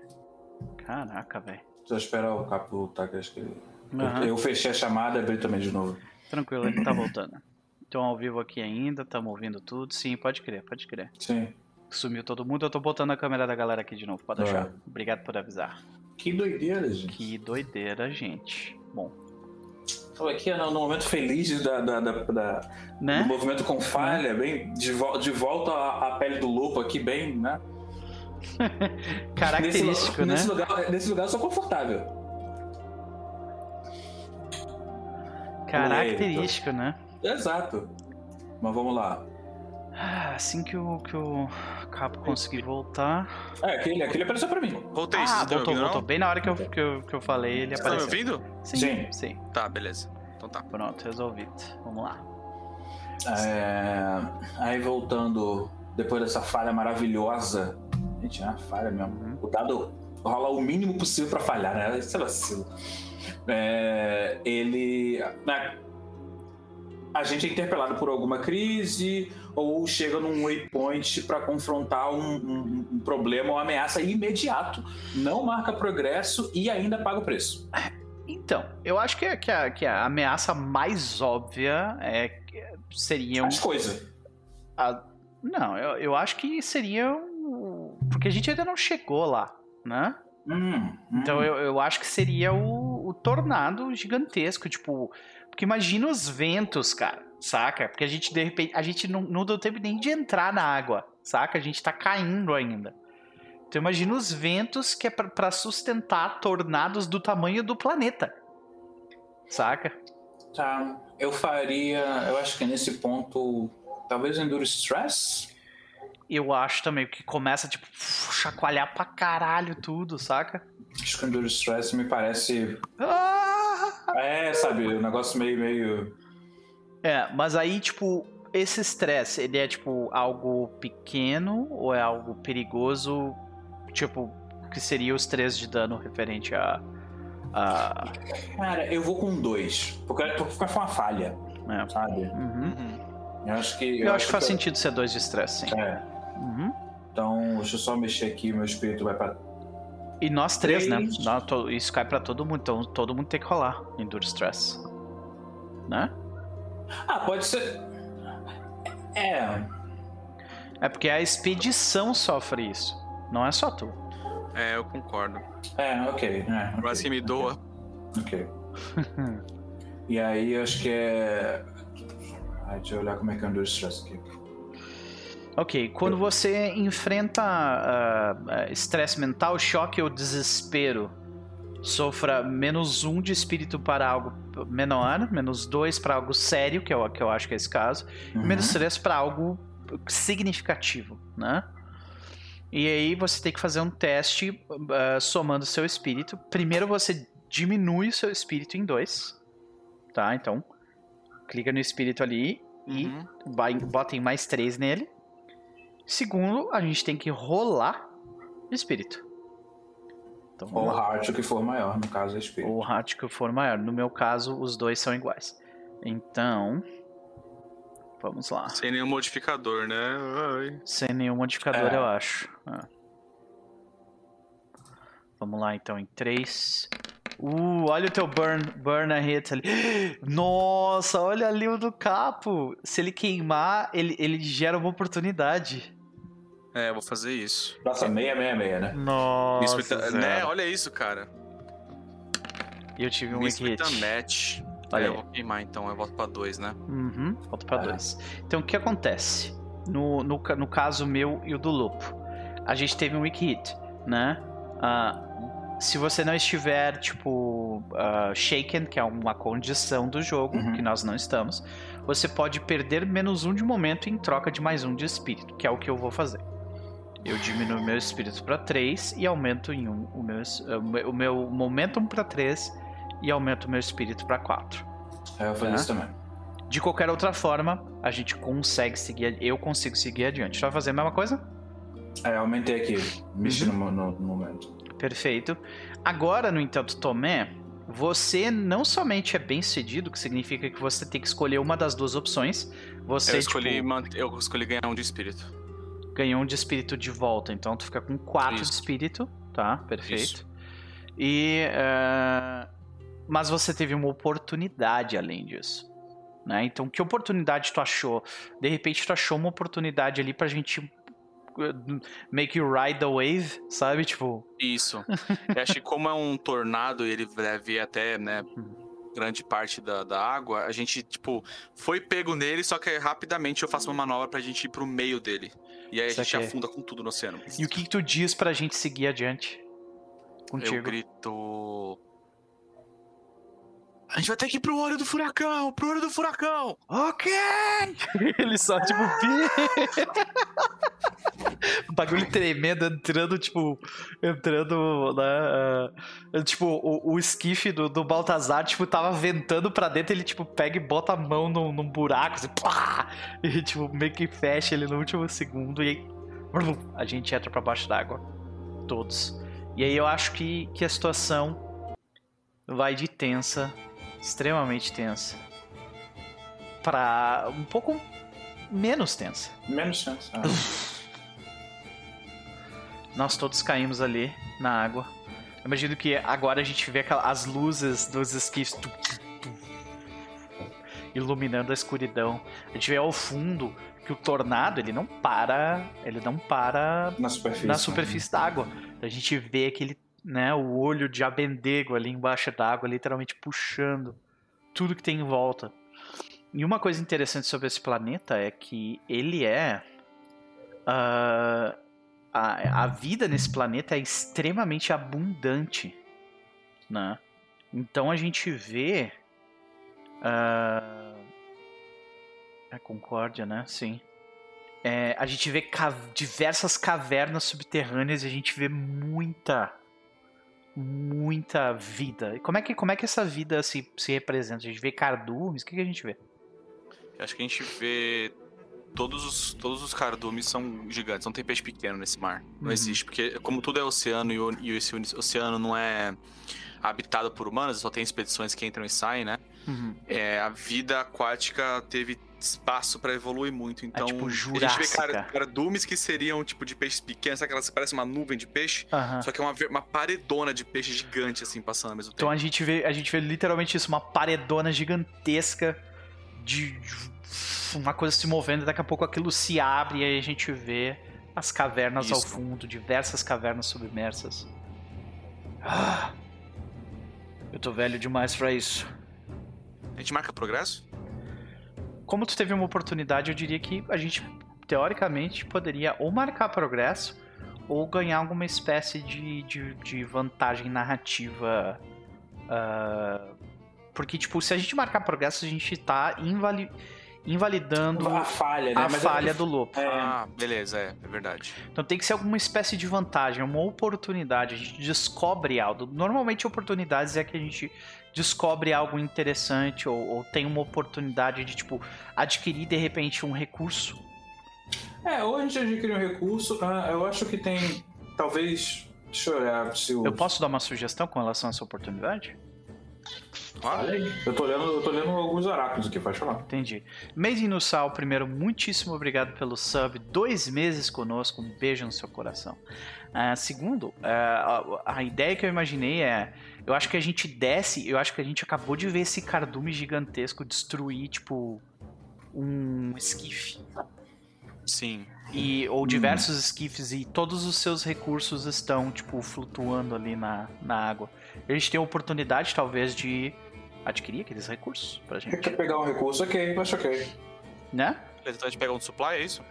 Caraca, velho. Só esperar o capo tá que acho que. Uhum. Eu fechei a chamada e abri também de novo. Tranquilo, ele tá voltando. Então ao vivo aqui ainda, estamos ouvindo tudo. Sim, pode crer, pode crer. Sim. Sumiu todo mundo, eu tô botando a câmera da galera aqui de novo, pode deixar. É. Obrigado por avisar. Que doideira, gente. Que doideira, gente. Bom. Estou aqui no, momento feliz da, da, da, da né? do movimento com falha, né? bem de, vo de volta à, à pele do lobo aqui, bem, né? Característico, nesse, né? Nesse lugar, nesse lugar eu sou confortável. Característico, né? Exato. Mas vamos lá. Ah, assim que o, que o Capo conseguir voltar. É, aquele, aquele apareceu pra mim. Voltei, ah, voltou, voltou. Bem na hora que eu, que eu, que eu falei, ele Você apareceu. Tá me ouvindo? Sim, sim, sim. Tá, beleza. Então tá. Pronto, resolvido. Vamos lá. É... Aí voltando, depois dessa falha maravilhosa Gente, é uma falha mesmo. Uhum. O dado rola o mínimo possível para falhar, né? Isso é vacilo. É, ele. Né, a gente é interpelado por alguma crise ou chega num waypoint para confrontar um, um, um, problema ou ameaça imediato, não marca progresso e ainda paga o preço. Então, eu acho que, a, que, a, que a ameaça mais óbvia é seria um. As coisas. Não, eu, eu acho que seria porque a gente ainda não chegou lá, né? Hum, hum. Então eu, eu acho que seria o, o tornado gigantesco, tipo. Porque imagina os ventos, cara, saca? Porque a gente, de repente, a gente não, não deu tempo nem de entrar na água, saca? A gente tá caindo ainda. Então imagina os ventos que é para sustentar tornados do tamanho do planeta. Saca? Tá. Eu faria. Eu acho que nesse ponto Talvez Endure Stress? Eu acho também, que começa, tipo, chacoalhar pra caralho tudo, saca? Acho que Endure Stress me parece. Ah! É, sabe, o um negócio meio, meio. É, mas aí, tipo, esse estresse, ele é, tipo, algo pequeno ou é algo perigoso? Tipo, que seria os três de dano referente a. a... Cara, eu vou com dois. Porque, porque foi uma falha. É. Sabe? Uhum. Eu acho que. Eu, eu acho, acho que faz que... sentido ser dois de estresse, sim. É. Uhum. Então, deixa eu só mexer aqui, meu espírito vai pra. E nós três, né? Isso cai pra todo mundo, então todo mundo tem que rolar Endure Stress. Né? Ah, pode ser. É. É porque a expedição sofre isso. Não é só tu. É, eu concordo. É, ok. É, okay. que me doa. Ok. e aí, acho que é. Ai, deixa eu olhar como é que anda o stress aqui. Ok, quando você enfrenta uh, estresse mental, choque ou desespero, sofra menos um de espírito para algo menor, menos dois para algo sério, que é que eu acho que é esse caso, uhum. e menos três para algo significativo, né? E aí você tem que fazer um teste uh, somando seu espírito. Primeiro você diminui o seu espírito em dois, tá? Então, clica no espírito ali e uhum. bota em mais três nele. Segundo, a gente tem que rolar o espírito. Então, Ou o heart que for maior, no caso é espírito. Ou o heart que for maior. No meu caso, os dois são iguais. Então, vamos lá. Sem nenhum modificador, né? Ai. Sem nenhum modificador, é. eu acho. Ah. Vamos lá, então, em 3. Uh, olha o teu burn, burn a hit ali. Nossa, olha ali o do capo. Se ele queimar, ele, ele gera uma oportunidade. É, eu vou fazer isso. Nossa, 666, né? Nossa. Isso, né? Olha isso, cara. E eu tive um hit. match. Olha é, eu vou queimar então, eu volto pra 2, né? Uhum, volto pra 2. Então o que acontece? No, no, no caso meu e o do Lupo, a gente teve um weak hit, né? Uh, se você não estiver, tipo, uh, shaken, que é uma condição do jogo, uhum. que nós não estamos, você pode perder menos um de momento em troca de mais um de espírito, que é o que eu vou fazer eu diminuo meu espírito para 3 e aumento em um, o, meu, o meu momentum para 3 e aumento o meu espírito para 4. É, eu faço tá? isso também. De qualquer outra forma, a gente consegue seguir, eu consigo seguir adiante. Vai fazer a mesma coisa? É, aumentei aqui, mexi uhum. no, no, no momento. Perfeito. Agora, no entanto, Tomé, você não somente é bem sucedido, que significa que você tem que escolher uma das duas opções. Você, eu escolhi, tipo... eu escolhi ganhar um de espírito ganhou um de espírito de volta. Então tu fica com 4 de espírito, tá? Perfeito. Isso. E. Uh, mas você teve uma oportunidade além disso. Né? Então, que oportunidade tu achou? De repente, tu achou uma oportunidade ali pra gente uh, make you ride the wave, sabe? Tipo. Isso. Eu acho que como é um tornado e ele deve até, né? Grande parte da, da água, a gente, tipo, foi pego nele, só que rapidamente eu faço uma manobra pra gente ir pro meio dele. E aí a gente afunda com tudo no oceano. E o que, que tu diz pra gente seguir adiante? Contigo. Eu grito. A gente vai ter que ir pro olho do furacão, pro olho do furacão. Ok! Ele só, tipo, um bagulho tremendo, entrando, tipo, entrando, né? Uh, tipo, o, o esquife do, do Baltazar, tipo, tava ventando pra dentro, ele, tipo, pega e bota a mão num, num buraco, assim, pá! E, tipo, meio que fecha ele no último segundo, e aí, a gente entra pra baixo d'água. Todos. E aí eu acho que, que a situação vai de tensa extremamente tensa para um pouco menos tensa. Menos tensa. Ah. Nós todos caímos ali na água. Imagino que agora a gente vê as luzes dos esquifes iluminando a escuridão. A gente vê ao fundo que o tornado ele não para, ele não para na superfície, na superfície né? da água. A gente vê aquele né, o olho de abendego ali embaixo d'água, literalmente puxando tudo que tem em volta. E uma coisa interessante sobre esse planeta é que ele é. Uh, a, a vida nesse planeta é extremamente abundante. Né? Então a gente vê. Uh, É Concórdia, né? Sim. É, a gente vê ca diversas cavernas subterrâneas e a gente vê muita, muita vida. Como é que, como é que essa vida se, se representa? A gente vê cardumes? O que, que a gente vê? Eu acho que a gente vê todos os, todos os cardumes são gigantes, não tem peixe pequeno nesse mar. Não uhum. existe, porque como tudo é oceano e, o, e esse oceano não é habitado por humanos, só tem expedições que entram e saem, né? Uhum. É, a vida aquática teve espaço para evoluir muito. É então, é tipo Jurássica. a gente vê car cardumes que seriam tipo de peixes pequenos, sabe aquelas que parecem uma nuvem de peixe? Uhum. Só que é uma, uma paredona de peixe gigante, assim, passando ao mesmo tempo. Então a gente vê, a gente vê literalmente isso, uma paredona gigantesca de uma coisa se movendo, daqui a pouco aquilo se abre e aí a gente vê as cavernas isso. ao fundo, diversas cavernas submersas. Ah, eu tô velho demais para isso. A gente marca progresso? Como tu teve uma oportunidade, eu diria que a gente, teoricamente, poderia ou marcar progresso ou ganhar alguma espécie de, de, de vantagem narrativa. Uh, porque, tipo, se a gente marcar progresso, a gente tá invali invalidando a falha, né? a Mas é falha é... do lobo. É... Ah, beleza, é, é verdade. Então tem que ser alguma espécie de vantagem, uma oportunidade. A gente descobre algo. Normalmente, oportunidades é que a gente descobre algo interessante ou, ou tem uma oportunidade de, tipo, adquirir de repente um recurso. É, ou a gente adquire um recurso, uh, eu acho que tem, talvez, deixa eu olhar se Eu posso dar uma sugestão com relação a essa oportunidade? Olha aí. Eu tô lendo, eu tô lendo alguns oráculos aqui, pode falar. Entendi. Made no Sal, primeiro, muitíssimo obrigado pelo sub. Dois meses conosco, um beijo no seu coração. Uh, segundo, uh, a, a, ideia que eu imaginei é. Eu acho que a gente desce, eu acho que a gente acabou de ver esse cardume gigantesco destruir, tipo, um esquife. Sim. E, ou diversos hum. esquifes e todos os seus recursos estão, tipo, flutuando ali na, na água. A gente tem a oportunidade, talvez, de adquirir aqueles recursos pra gente. Quer pegar um recurso, ok, acho ok. Né? Então a gente pega um supply, é isso?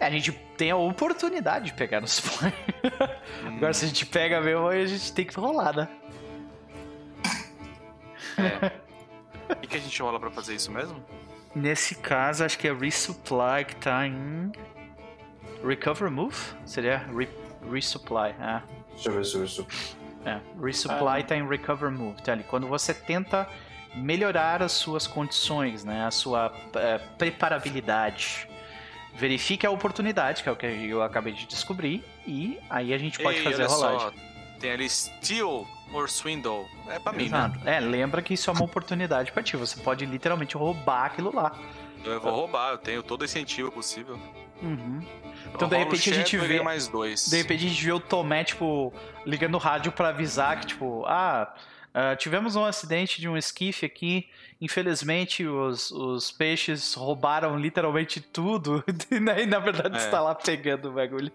É, a gente tem a oportunidade de pegar no supply. Hum. Agora, se a gente pega mesmo, aí a gente tem que rolar, né? É. e que a gente rola pra fazer isso mesmo? Nesse caso, acho que é resupply que tá em. Recover Move? Seria re resupply, ah. Deixa eu ver se eu resupply. É, resupply ah. tá em Recover Move. Tá ali. Quando você tenta melhorar as suas condições, né? A sua é, preparabilidade. Verifique a oportunidade, que é o que eu acabei de descobrir, e aí a gente pode Ei, fazer a rolagem. Só. Tem ali Steal or Swindle. É pra mim, né? É, lembra que isso é uma oportunidade pra ti. Você pode literalmente roubar aquilo lá. Eu vou roubar, eu tenho todo incentivo possível. Uhum. Então, de repente, a gente vê. Mais dois. De repente, a gente vê o Tomé, tipo, ligando o rádio para avisar que, tipo, ah. Uh, tivemos um acidente de um esquife aqui. Infelizmente, os, os peixes roubaram literalmente tudo. e na verdade, é. está lá pegando o bagulho.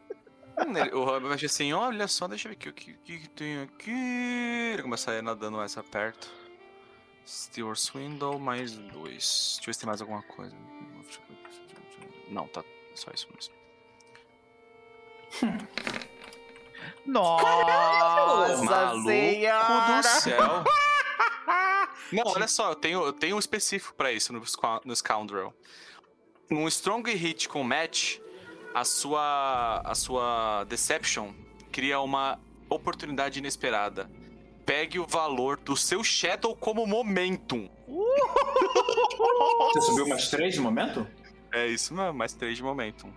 O Robin vai assim: olha só, deixa eu ver aqui, o que, que, que tem aqui. Ele começa a ir nadando essa perto. Steel Swindle mais dois. Deixa eu ver se tem mais alguma coisa. Não, tá só isso mesmo. Nossa Maluco senhora! do céu! Não, olha só, eu tenho, eu tenho um específico pra isso no, no Scoundrel. Um Strong Hit com Match, a sua, a sua Deception cria uma oportunidade inesperada. Pegue o valor do seu Shadow como Momentum. Você subiu mais 3 de momento? É isso mesmo, mais 3 de Momentum.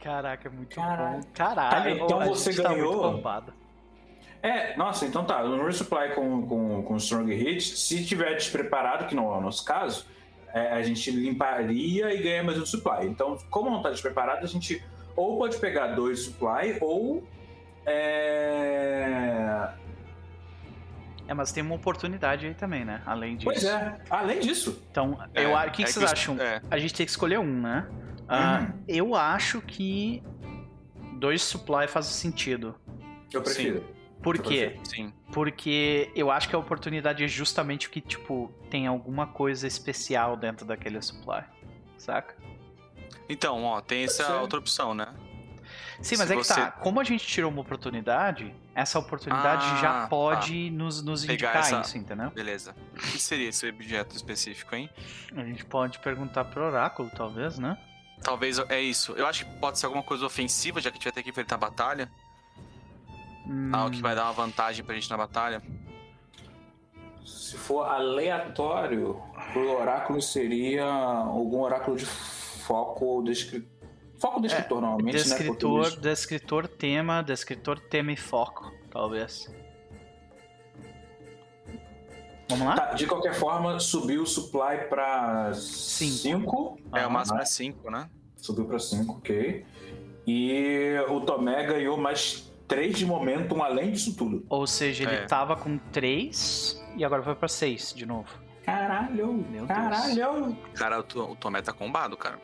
Caraca, é muito Caralho. bom. Caralho, tá, então você ganhou. Tá é, nossa, então tá. No resupply com, com, com Strong Hit, se tiver despreparado, que não é o nosso caso, é, a gente limparia e ganha mais um supply. Então, como não tá despreparado, a gente ou pode pegar dois supply ou. É... É, mas tem uma oportunidade aí também, né? Além disso. Pois é, além disso. Então, é, eu, o que, que, é que vocês acham? É. A gente tem que escolher um, né? Uh, Eu acho que dois supply faz sentido. Eu prefiro. Sim. Por quê? Sim. Porque eu acho que a oportunidade é justamente o que, tipo, tem alguma coisa especial dentro daquele supply. Saca? Então, ó, tem essa outra opção, né? Sim, mas Se é que tá, você... tá. Como a gente tirou uma oportunidade, essa oportunidade ah, já tá. pode tá. nos, nos indicar essa... isso, entendeu? Beleza. O que seria esse objeto específico, hein? A gente pode perguntar pro oráculo, talvez, né? Talvez é isso. Eu acho que pode ser alguma coisa ofensiva, já que a gente vai ter que enfrentar a batalha. Hum. Algo que vai dar uma vantagem pra gente na batalha. Se for aleatório, o oráculo seria algum oráculo de foco ou descritor. Foco descritor, é, normalmente, descritor, né? Descritor, tema, descritor, tema e foco, talvez. Vamos lá? Tá, de qualquer forma, subiu o supply pra 5. É, o máximo é 5, né? Subiu pra 5, ok. E o Tomé ganhou mais 3 de momentum além disso tudo. Ou seja, ele é. tava com 3 e agora foi pra 6 de novo. Caralho! Meu caralho! Deus. Cara, o, Tomé tá combado, cara.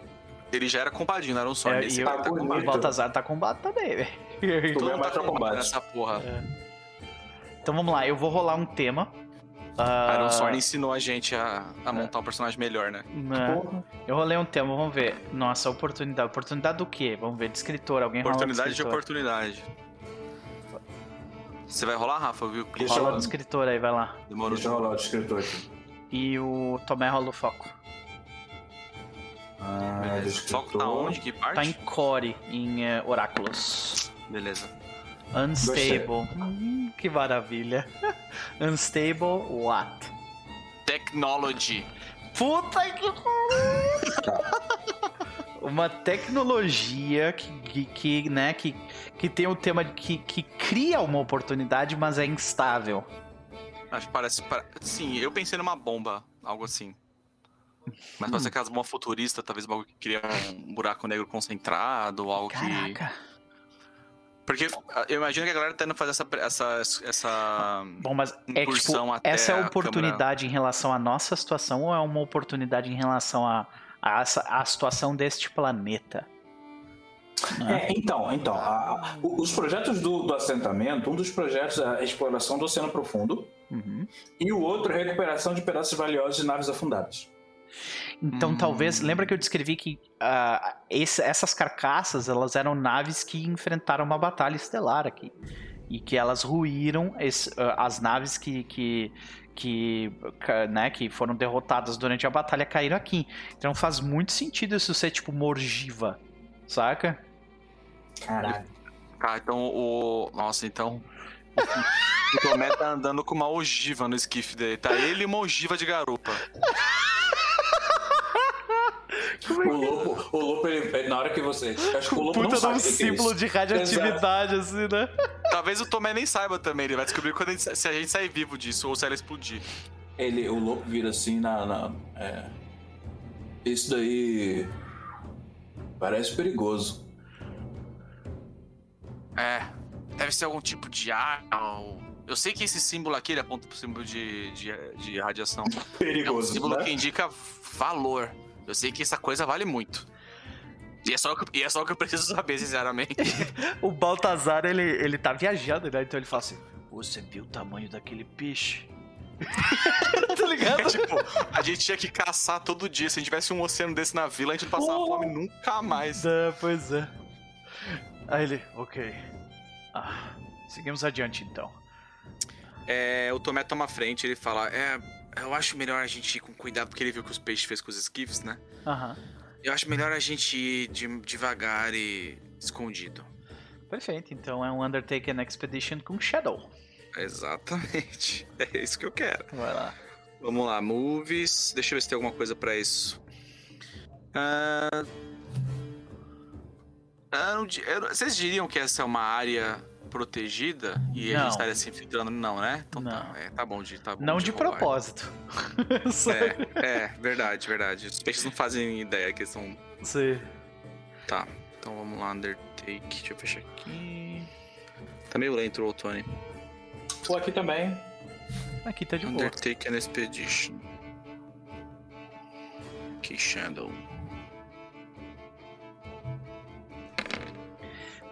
Ele já era combadinho, não era um só. É, e tá o, o Baltazar tá combado também, velho. Todo mundo tá combado nessa porra. É. Então vamos lá, eu vou rolar um tema. Uh... Iron Sword ensinou a gente a, a montar um personagem melhor, né? Não. Eu rolei um tema, vamos ver. Nossa, oportunidade. Oportunidade do quê? Vamos ver, de escritor. Alguém Oportunidade de, de oportunidade. Você vai rolar, Rafa? Viu? Deixa rola do escritor aí, vai lá. Demorou. Deixa eu rolar o escritor aqui. E o Tomé rola o foco. Ah, Beleza. Foco tá onde? Que parte? Tá em Core, em uh, Oráculos. Beleza. Unstable. Hum, que maravilha. Unstable what? Technology. Puta que pariu! Tá. Uma tecnologia que, que, que, né, que, que tem o tema que, que cria uma oportunidade, mas é instável. Acho que parece. Sim, eu pensei numa bomba, algo assim. Mas pode ser aquelas bombas futuristas, talvez algo que cria um buraco negro concentrado, algo Caraca. que. Porque eu imagino que a galera tá indo fazer essa, essa, essa Bom, mas é tipo, essa é a oportunidade câmera... em relação à nossa situação ou é uma oportunidade em relação à a, a, a, situação deste planeta? É, então, então a, os projetos do, do, assentamento, um dos projetos é a exploração do oceano profundo uhum. e o outro é a recuperação de pedaços valiosos de naves afundadas. Então, hum. talvez. Lembra que eu descrevi que uh, esse, essas carcaças elas eram naves que enfrentaram uma batalha estelar aqui. E que elas ruíram esse, uh, as naves que, que, que, né, que foram derrotadas durante a batalha caíram aqui. Então faz muito sentido isso ser tipo morgiva, saca? Caralho. Ah, então o. Nossa, então. o Tomé tá andando com uma ogiva no esquife dele. Tá ele e uma ogiva de garupa. É o lobo, o lobo ele, na hora que você. Acho que o lobo Puta não sabe um símbolo é de radioatividade, Exato. assim, né? Talvez o Tomé nem saiba também, ele vai descobrir quando a gente, se a gente sair vivo disso ou se ela explodir. Ele, o lobo vira assim na. na é... Isso daí. Parece perigoso. É. Deve ser algum tipo de ar. Eu sei que esse símbolo aqui ele aponta pro símbolo de, de, de radiação. Perigoso. É um símbolo né? que indica valor. Eu sei que essa coisa vale muito. E é, só, e é só o que eu preciso saber, sinceramente. o Baltazar, ele, ele tá viajando, né? Então ele fala assim: Você viu o tamanho daquele peixe? tá ligado? É, tipo, a gente tinha que caçar todo dia. Se a gente tivesse um oceano desse na vila, a gente não passava oh. fome nunca mais. É, pois é. Aí ele, ok. Ah, seguimos adiante então. É, o Tomé toma frente, ele fala: É, eu acho melhor a gente ir com cuidado, porque ele viu que os peixes fez com os esquifes, né? Aham. Uhum. Eu acho melhor a gente ir de, devagar e escondido. Perfeito, então é um Undertaken Expedition com Shadow. Exatamente. É isso que eu quero. Vai lá. Vamos lá, movies. Deixa eu ver se tem alguma coisa para isso. Uh... Vocês diriam que essa é uma área protegida e não. a gente estaria se infiltrando, não, né? Então tá, não. Tá, é, tá bom de tá bom Não de, de propósito. é, é, verdade, verdade. Os peixes não fazem ideia que são. Sim. Tá, então vamos lá, Undertake. Deixa eu fechar aqui. Tá meio lento o Tony. Tô aqui também. Aqui tá de boa. Undertake and Expedition. Que Shadow.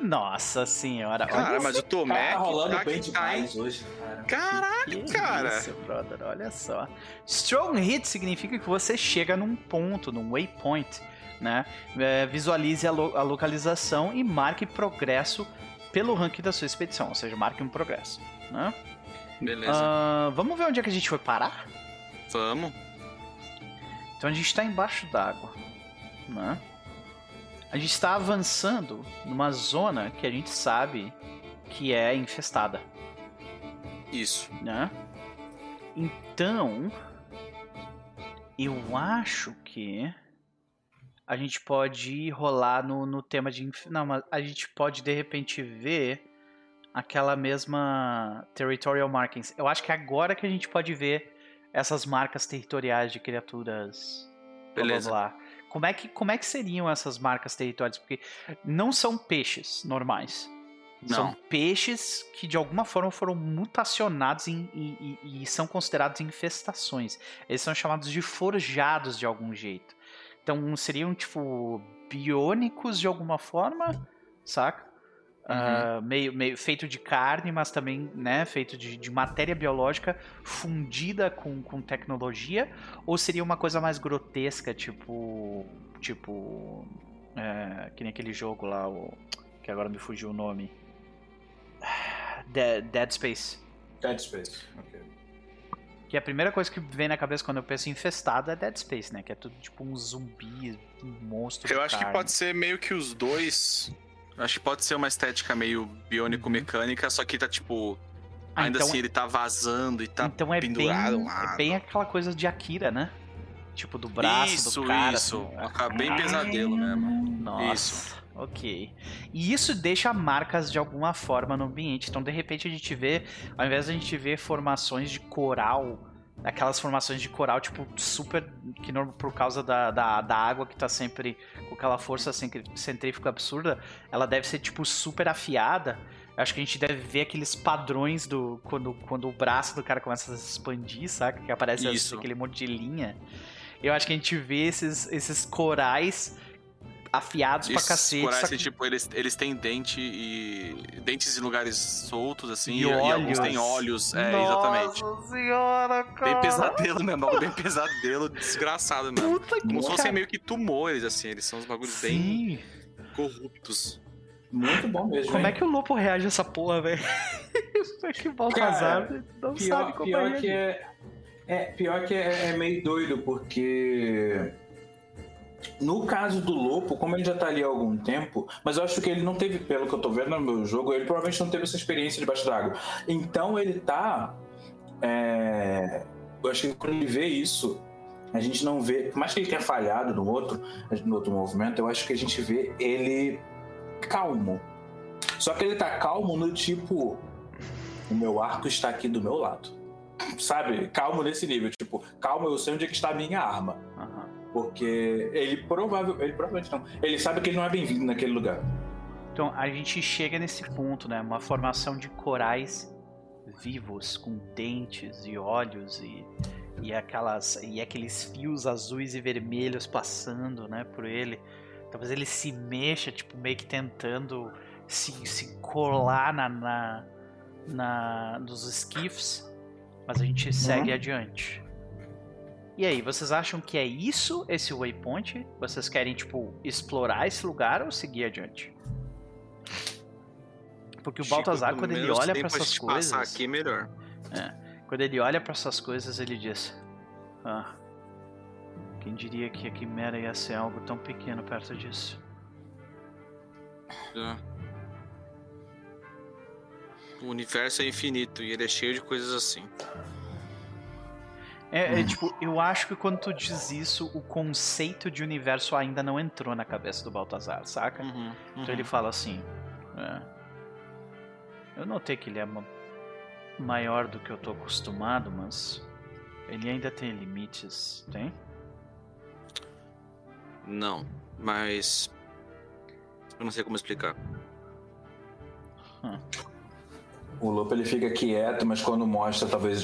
Nossa senhora. Cara, mas o Tomé tá rolando tá bem demais hoje, cara. Caralho, que cara. Isso, brother, olha só. Strong hit significa que você chega num ponto, num waypoint. né? É, visualize a, lo a, localização e marque progresso pelo ranking da sua expedição, ou seja, marque um progresso, né? Beleza. Uh, vamos ver onde é que a gente foi parar? Vamos. Então a gente está embaixo d'água, né? A gente está avançando numa zona que a gente sabe que é infestada. Isso. Né? Então, eu acho que a gente pode rolar no, no tema de. Não, mas a gente pode de repente ver aquela mesma territorial markings. Eu acho que é agora que a gente pode ver essas marcas territoriais de criaturas. Beleza. Blá, blá. Como é que como é que seriam essas marcas territoriais? Porque não são peixes normais. Não. São peixes que de alguma forma foram mutacionados em, e, e, e, são considerados infestações. Eles são chamados de forjados de algum jeito. Então seriam tipo biônicos de alguma forma, saca? Uhum. Uh, meio, meio feito de carne, mas também né, feito de, de matéria biológica fundida com, com tecnologia, ou seria uma coisa mais grotesca, tipo. Tipo. É, que nem aquele jogo lá, o, que agora me fugiu o nome. Dead, Dead Space. Dead Space, ok. Que a primeira coisa que vem na cabeça quando eu penso em infestado é Dead Space, né? Que é tudo tipo um zumbi, um monstro. Eu acho carne. que pode ser meio que os dois Acho que pode ser uma estética meio biônico-mecânica, só que tá tipo. Ah, ainda então, assim ele tá vazando e tá então é pendurado. Bem, é bem aquela coisa de Akira, né? Tipo, do braço isso, do cara. Isso, assim. bem pesadelo mesmo. Nossa. Isso. Ok. E isso deixa marcas de alguma forma no ambiente. Então, de repente, a gente vê, ao invés de a gente ver formações de coral aquelas formações de coral, tipo, super. que por causa da, da, da, água que tá sempre com aquela força centrífuga absurda, ela deve ser, tipo, super afiada. Eu acho que a gente deve ver aqueles padrões do. quando, quando o braço do cara começa a se expandir, saca? Que aparece aquele monte de linha. Eu acho que a gente vê esses, esses corais afiados Esses pra cacete. Corais, que... tipo, eles, eles têm dente e. dentes em lugares soltos, assim, e, e, e alguns têm olhos. É, Nossa exatamente. Nossa senhora, cara. Bem pesadelo mesmo, bem pesadelo, desgraçado mesmo. Puta Como que se fossem meio que tumores, assim, eles são uns bagulhos Sim. bem corruptos. Muito bom mesmo. Como hein? é que o lobo reage a essa porra, velho? que Baltazar não pior, sabe como pior que é, é Pior que é, é meio doido, porque no caso do Lopo, como ele já tá ali há algum tempo, mas eu acho que ele não teve, pelo que eu tô vendo no meu jogo, ele provavelmente não teve essa experiência debaixo d'água. Então ele tá. É... Eu acho que quando ele vê isso, a gente não vê. Por mais que ele tenha falhado no outro, no outro movimento, eu acho que a gente vê ele calmo. Só que ele tá calmo no tipo. O meu arco está aqui do meu lado. Sabe? Calmo nesse nível. Tipo, calmo, eu sei onde é que está a minha arma. Uhum. Porque ele provável, ele provavelmente não. Ele sabe que ele não é bem-vindo naquele lugar. Então a gente chega nesse ponto, né? Uma formação de corais vivos com dentes e olhos e, e aquelas e aqueles fios azuis e vermelhos passando, né, por ele. Talvez ele se mexa, tipo meio que tentando se, se colar na, na, na nos esquifes, mas a gente segue uhum. adiante. E aí, vocês acham que é isso, esse waypoint? Vocês querem, tipo, explorar esse lugar ou seguir adiante? Porque o Chico, Baltazar, quando ele olha para essas coisas. aqui melhor. É, quando ele olha para essas coisas, ele diz: Ah, quem diria que a Quimera ia ser algo tão pequeno perto disso? É. O universo é infinito e ele é cheio de coisas assim. É, é, tipo, eu acho que quando tu diz isso, o conceito de universo ainda não entrou na cabeça do Baltazar, saca? Uhum, uhum. Então ele fala assim: é, Eu notei que ele é maior do que eu tô acostumado, mas ele ainda tem limites, tem? Não, mas. Eu não sei como explicar. Hum. O Lopo ele fica quieto, mas quando mostra, talvez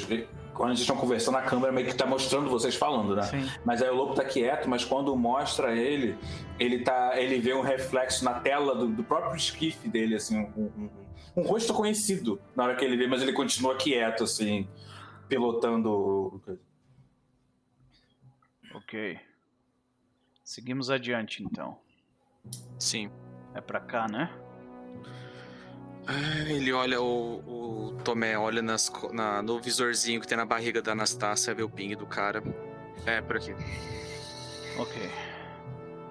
quando eles estão conversando, a câmera meio que tá mostrando vocês falando, né? Sim. Mas aí o lobo tá quieto, mas quando mostra ele, ele tá. ele vê um reflexo na tela do, do próprio esquife dele, assim, um, um, um, rosto conhecido na hora que ele vê, mas ele continua quieto, assim, pilotando. Ok. seguimos adiante então. Sim. É pra cá, né? Ah, ele olha, o, o Tomé olha nas, na, no visorzinho que tem na barriga da Anastácia, vê o ping do cara. É, por aqui. Ok.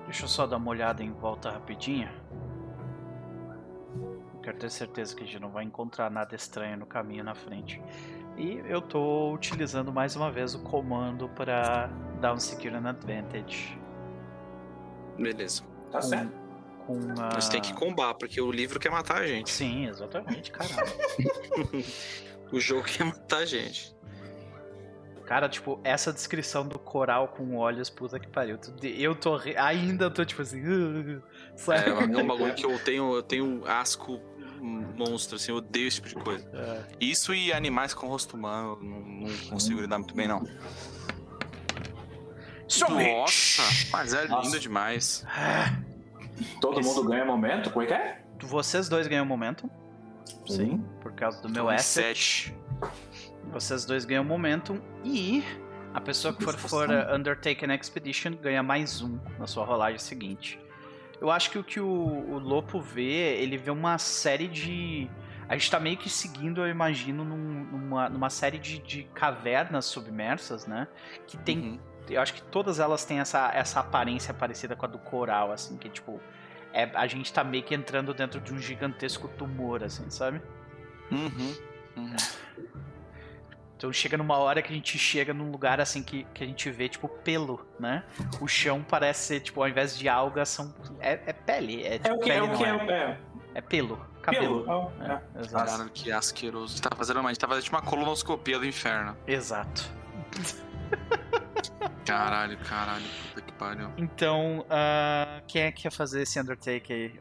Deixa eu só dar uma olhada em volta rapidinho. Quero ter certeza que a gente não vai encontrar nada estranho no caminho na frente. E eu tô utilizando mais uma vez o comando para dar um Secure an Advantage. Beleza. Tá certo. Com. Mas tem que combar, porque o livro quer matar a gente. Sim, exatamente, caralho. o jogo quer matar a gente. Cara, tipo, essa descrição do coral com olhos, puta que pariu. Eu tô. Ainda tô, tipo assim. Uh, é, é um bagulho que eu tenho, eu tenho asco monstro, assim, eu odeio esse tipo de coisa. É. Isso e animais com rosto humano, não, não consigo lidar muito bem, não. Nossa, mas é Nossa. lindo demais. Todo Esse... mundo ganha momento? Como é que é? Vocês dois ganham momento. Sim. Por causa do meu asset. Vocês dois ganham momentum e a pessoa que for, for uh, Undertake an Expedition ganha mais um na sua rolagem seguinte. Eu acho que o que o, o Lopo vê, ele vê uma série de. A gente tá meio que seguindo, eu imagino, num, numa, numa série de, de, cavernas submersas, né? Que tem. Uhum. Eu acho que todas elas têm essa, essa aparência parecida com a do coral, assim, que tipo. É, a gente tá meio que entrando dentro de um gigantesco tumor, assim, sabe? Uhum. uhum. Então chega numa hora que a gente chega num lugar assim que, que a gente vê, tipo, pelo, né? O chão parece ser, tipo, ao invés de alga, são. É, é pele. É, tipo, é o que, pele, é, o que é, é, é. pelo. Cabelo. Pelo. Oh, é, é. Caralho, que asqueroso. Tá fazendo uma. A gente tá fazendo uma colonoscopia do inferno. Exato. Caralho, caralho, puta que pariu. Então, uh, quem é que quer fazer esse Undertake aí?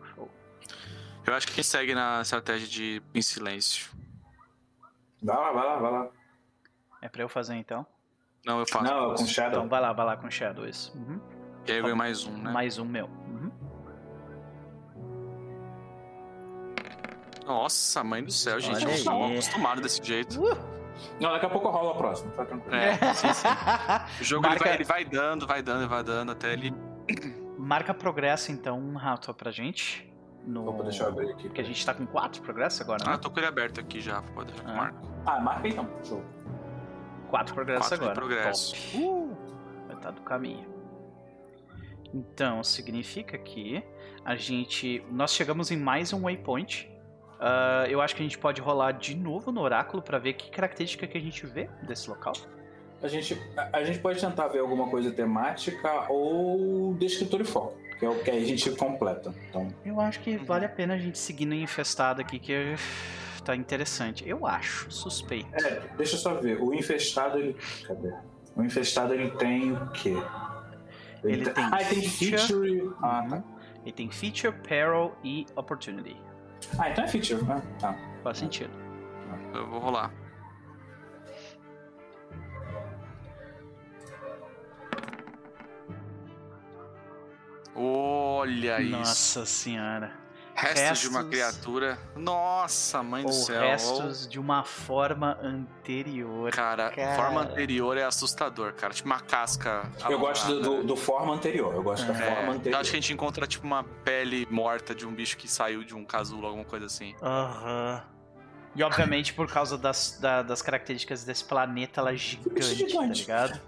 Eu acho que quem segue na estratégia de em silêncio. Vai lá, vai lá, vai lá. É pra eu fazer então? Não, eu faço. Não, com Shadow. Então vai lá, vai lá com Shadow, isso. Uhum. E aí eu ganho mais um, né? Mais um meu. Uhum. Nossa, mãe do céu, gente. Eu tô acostumado desse jeito. Uh! Não, daqui a pouco rola a próxima, tá tranquilo. É, sim, sim. O jogo Marca... ele, vai, ele vai dando, vai dando, vai dando até ele. Marca progresso então, um rato pra gente. No... Opa, deixa eu abrir aqui. Porque a gente tá com quatro progressos agora, né? Ah, tô com ele aberto aqui já, pode deixar ah. marco. Ah, marca então, show. Quatro progressos Quatro agora. progresso. Uh, vai estar do caminho. Então, significa que a gente. Nós chegamos em mais um waypoint. Uh, eu acho que a gente pode rolar de novo no oráculo para ver que característica que a gente vê desse local. A gente, a, a gente pode tentar ver alguma coisa temática ou descritor e foco, que é o que a gente completa. Então... Eu acho que vale a pena a gente seguir no infestado aqui, que tá interessante. Eu acho, suspeito. É, deixa eu só ver. O infestado, ele. Cadê? O infestado ele tem o quê? Ele, ele tem, ah, tem feature. Ah, tá. Ele tem feature, peril e opportunity. Ah, então é feature, né? Tá. Faz sentido. Eu vou rolar. Olha Nossa isso. Nossa senhora. Restos, restos, de uma criatura. Nossa, mãe do céu. Restos ou... de uma forma anterior. Cara, cara, forma anterior é assustador, cara. Tipo uma casca. Eu gosto do, do, do, forma anterior. Eu gosto é. da forma anterior. Eu acho que a gente encontra tipo uma pele morta de um bicho que saiu de um casulo, alguma coisa assim. Aham. Uhum. E obviamente por causa das, da, das características desse planeta, ela é gigante, gigante. tá ligado?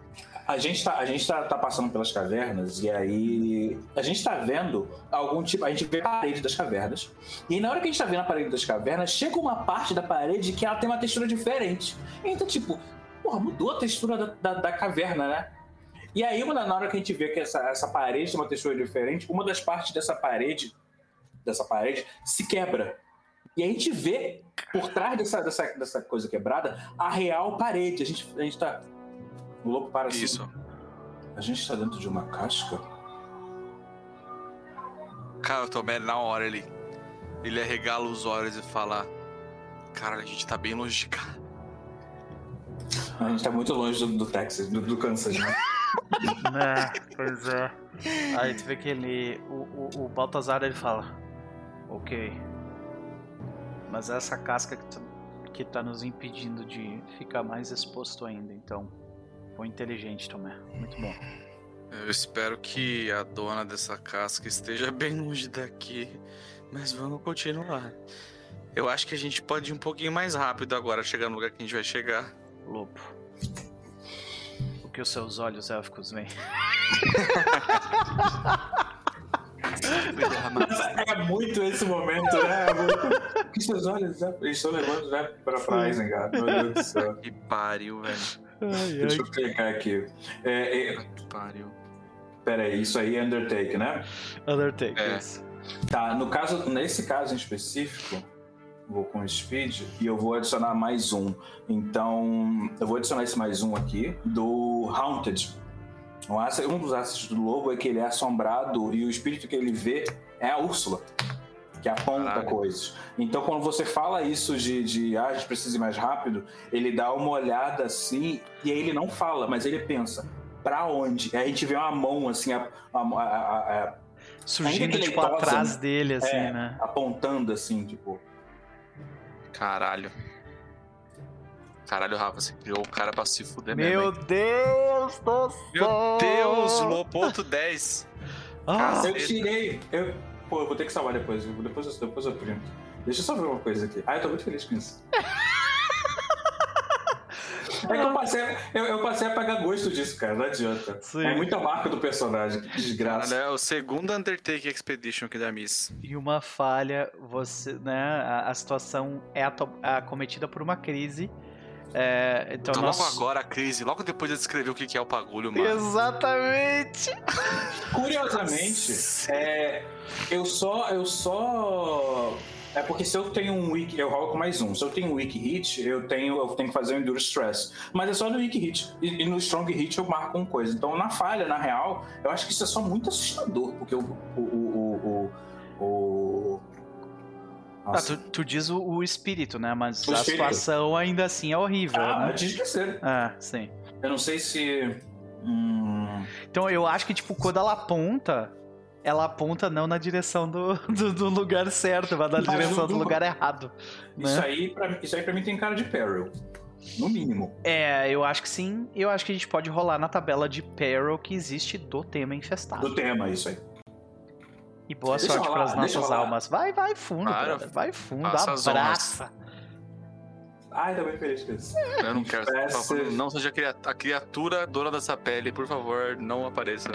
A gente, tá, a gente tá, tá, passando pelas cavernas e aí a gente tá vendo algum tipo. A gente vê a parede das cavernas. E aí, na hora que a gente tá vendo a parede das cavernas, chega uma parte da parede que ela tem uma textura diferente. Então, tipo, porra, mudou a textura da, da, da caverna, né? E aí, na hora que a gente vê que essa, essa parede tem uma textura diferente, uma das partes dessa parede, dessa parede, se quebra. E a gente vê, por trás dessa, dessa, dessa coisa quebrada, a real parede. A gente, a gente tá o lobo para assim. Isso. A gente está dentro de uma casca? Cara, o Tomé, na hora, ele, ele arregala os olhos e fala: Cara, a gente tá bem longe de cá. A gente tá muito longe do, do Texas, do, do Kansas, né? é, pois é. Aí tu vê que ele. O, o, o Baltazar ele fala: Ok. Mas essa casca que, tá, que tá nos impedindo de ficar mais exposto ainda, então foi inteligente, Tomé. Muito bom. Eu espero que a dona dessa casca esteja bem longe daqui, mas vamos continuar. Eu acho que a gente pode ir um pouquinho mais rápido agora, chegar no lugar que a gente vai chegar. Lobo. O que os seus olhos élficos veem? é muito esse momento, né? O que seus olhos né? estão levando né, pra, pra Isengard? Meu Deus do céu. Que pariu, velho. Ai, Deixa ai. eu clicar aqui. É, é... Pariu. Pera aí, isso aí é Undertake, né? Undertake, É. isso. Tá, no caso, nesse caso em específico, vou com Speed e eu vou adicionar mais um. Então, eu vou adicionar esse mais um aqui do Haunted. Um, um dos assets do lobo é que ele é assombrado e o espírito que ele vê é a Úrsula, que aponta Caralho. coisas. Então, quando você fala isso de, de ah, a gente precisa ir mais rápido, ele dá uma olhada assim e aí ele não fala, mas ele pensa. Pra onde? Aí a gente vê uma mão assim, a- a- a- a- a- Surgindo, tipo, atrás dele, assim, é, né? apontando assim, tipo. Caralho. Caralho, Rafa, você criou o cara pra se fuder Meu mesmo. hein? Deus do céu! Meu Deus, Lopoto 10. Ah, Eu tirei. Eu, pô, eu vou ter que salvar depois. Depois eu, depois eu printo. Deixa eu só ver uma coisa aqui. Ah, eu tô muito feliz com isso. É que eu passei, eu, eu passei a pegar gosto disso, cara. Não adianta. Sim. É muita marca do personagem. Que desgraça. Caralho, é o segundo Undertake Expedition que dá Miss. E uma falha, você, né? A, a situação é acometida por uma crise. É, então Então, nós... logo agora a crise, logo depois de descrever o que é o bagulho, mano. Exatamente! Curiosamente, é, eu só. Eu só. É porque se eu tenho um weak, eu rolo com mais um. Se eu tenho um weak hit, eu tenho, eu tenho que fazer um endure stress. Mas é só no weak hit. E, e no strong hit eu marco uma coisa. Então na falha, na real, eu acho que isso é só muito assustador. Porque o, o, Ah, tu, tu diz o, o espírito, né? Mas O a espírito. situação ainda assim é horrível, Ah, né? antes de esquecer. Ah, sim. Eu não sei se. Hum, Então eu acho que, tipo, quando ela aponta, ela aponta não na direção do, do, do lugar certo, mas na Mas direção do- do lugar errado. isso, Né? aí pra, isso aí pra mim tem cara de peril. No mínimo. É, eu acho que sim. Eu acho que a gente pode rolar na tabela de peril que existe do tema infestado. Do tema, isso aí. E boa Deixa sorte para as nossas almas. Vai, vai fundo, Claro. brother. Vai fundo, abraça. Ai, tô bem feliz com isso. Eu não quero. Parece- por favor, Não seja a cria- a criatura dona dessa pele, por favor, não apareça.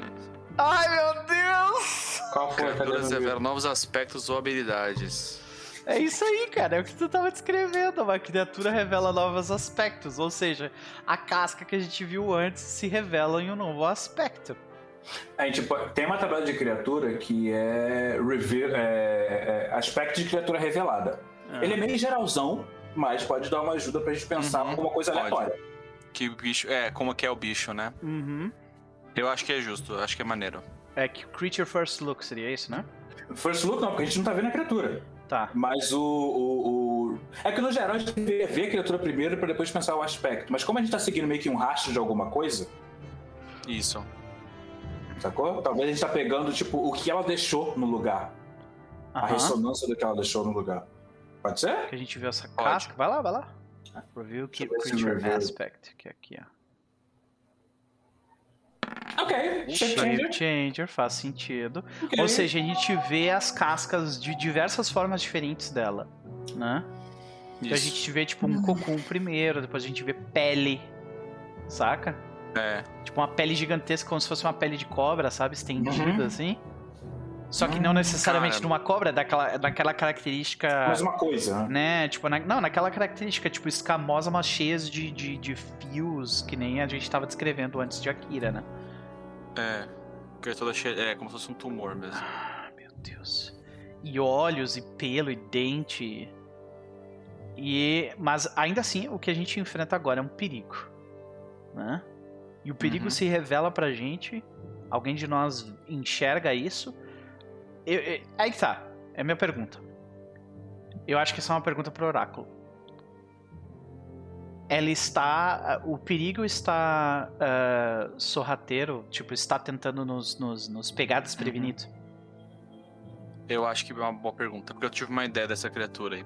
Ai, meu Deus! Qual foi a Criaturas revelam novos aspectos ou habilidades. É isso aí, cara. É o que tu tava descrevendo. Uma criatura revela novos aspectos. Ou seja, a casca que a gente viu antes se revela em um novo aspecto. A gente pode- tem uma tabela de criatura que é, reveal, é, é aspecto de criatura revelada. Ah. Ele é meio geralzão, mas pode dar uma ajuda pra gente pensar Uhum, alguma coisa pode. aleatória. Que bicho. É, como que é o bicho, né? Uhum. Eu acho que é justo, acho que é maneiro. É que Creature First Look seria isso, né? First look não, porque a gente não tá vendo a criatura. Tá. Mas o, o- o- É que no geral a gente deveria ver a criatura primeiro pra depois pensar o aspecto. Mas como a gente tá seguindo meio que um rastro de alguma coisa, Isso. Sacou? Talvez a gente tá pegando, tipo, o que ela deixou no lugar. A ressonância do que ela deixou no lugar. Pode ser? Que a gente viu essa Pode. casca. Vai lá, vai lá. Review que Creature. Aspect, que é aqui, ó. Ok. Shape changer. Changer, faz sentido. Ok. Ou seja, a gente vê as cascas de diversas formas diferentes dela, né? Então a gente vê, tipo, um cocum primeiro, depois a gente vê pele, saca? É. Tipo, uma pele gigantesca, como se fosse uma pele de cobra, sabe? Estendida, Uhum. assim. Só que não necessariamente cara. de uma cobra, é daquela, daquela característica... Mais uma coisa, né? Né, tipo, na- não, naquela característica, tipo, escamosa, mas cheias de, de, de fios, que nem a gente tava descrevendo antes de Akira, né? É. Criatura cheia. É como se fosse um tumor mesmo. Ah, meu Deus. E olhos, e pelo, e dente. E, mas ainda assim, o que a gente enfrenta agora é um perigo, né? E o perigo Uhum. se revela pra gente. Alguém de nós enxerga isso. Eu- eu- aí que tá. É a minha pergunta. Eu acho que essa é uma pergunta pro oráculo. Ela está. O perigo está ah, sorrateiro, tipo, está tentando nos, nos, nos pegar desprevenido. Eu acho que é uma boa pergunta, porque eu tive uma ideia dessa criatura aí.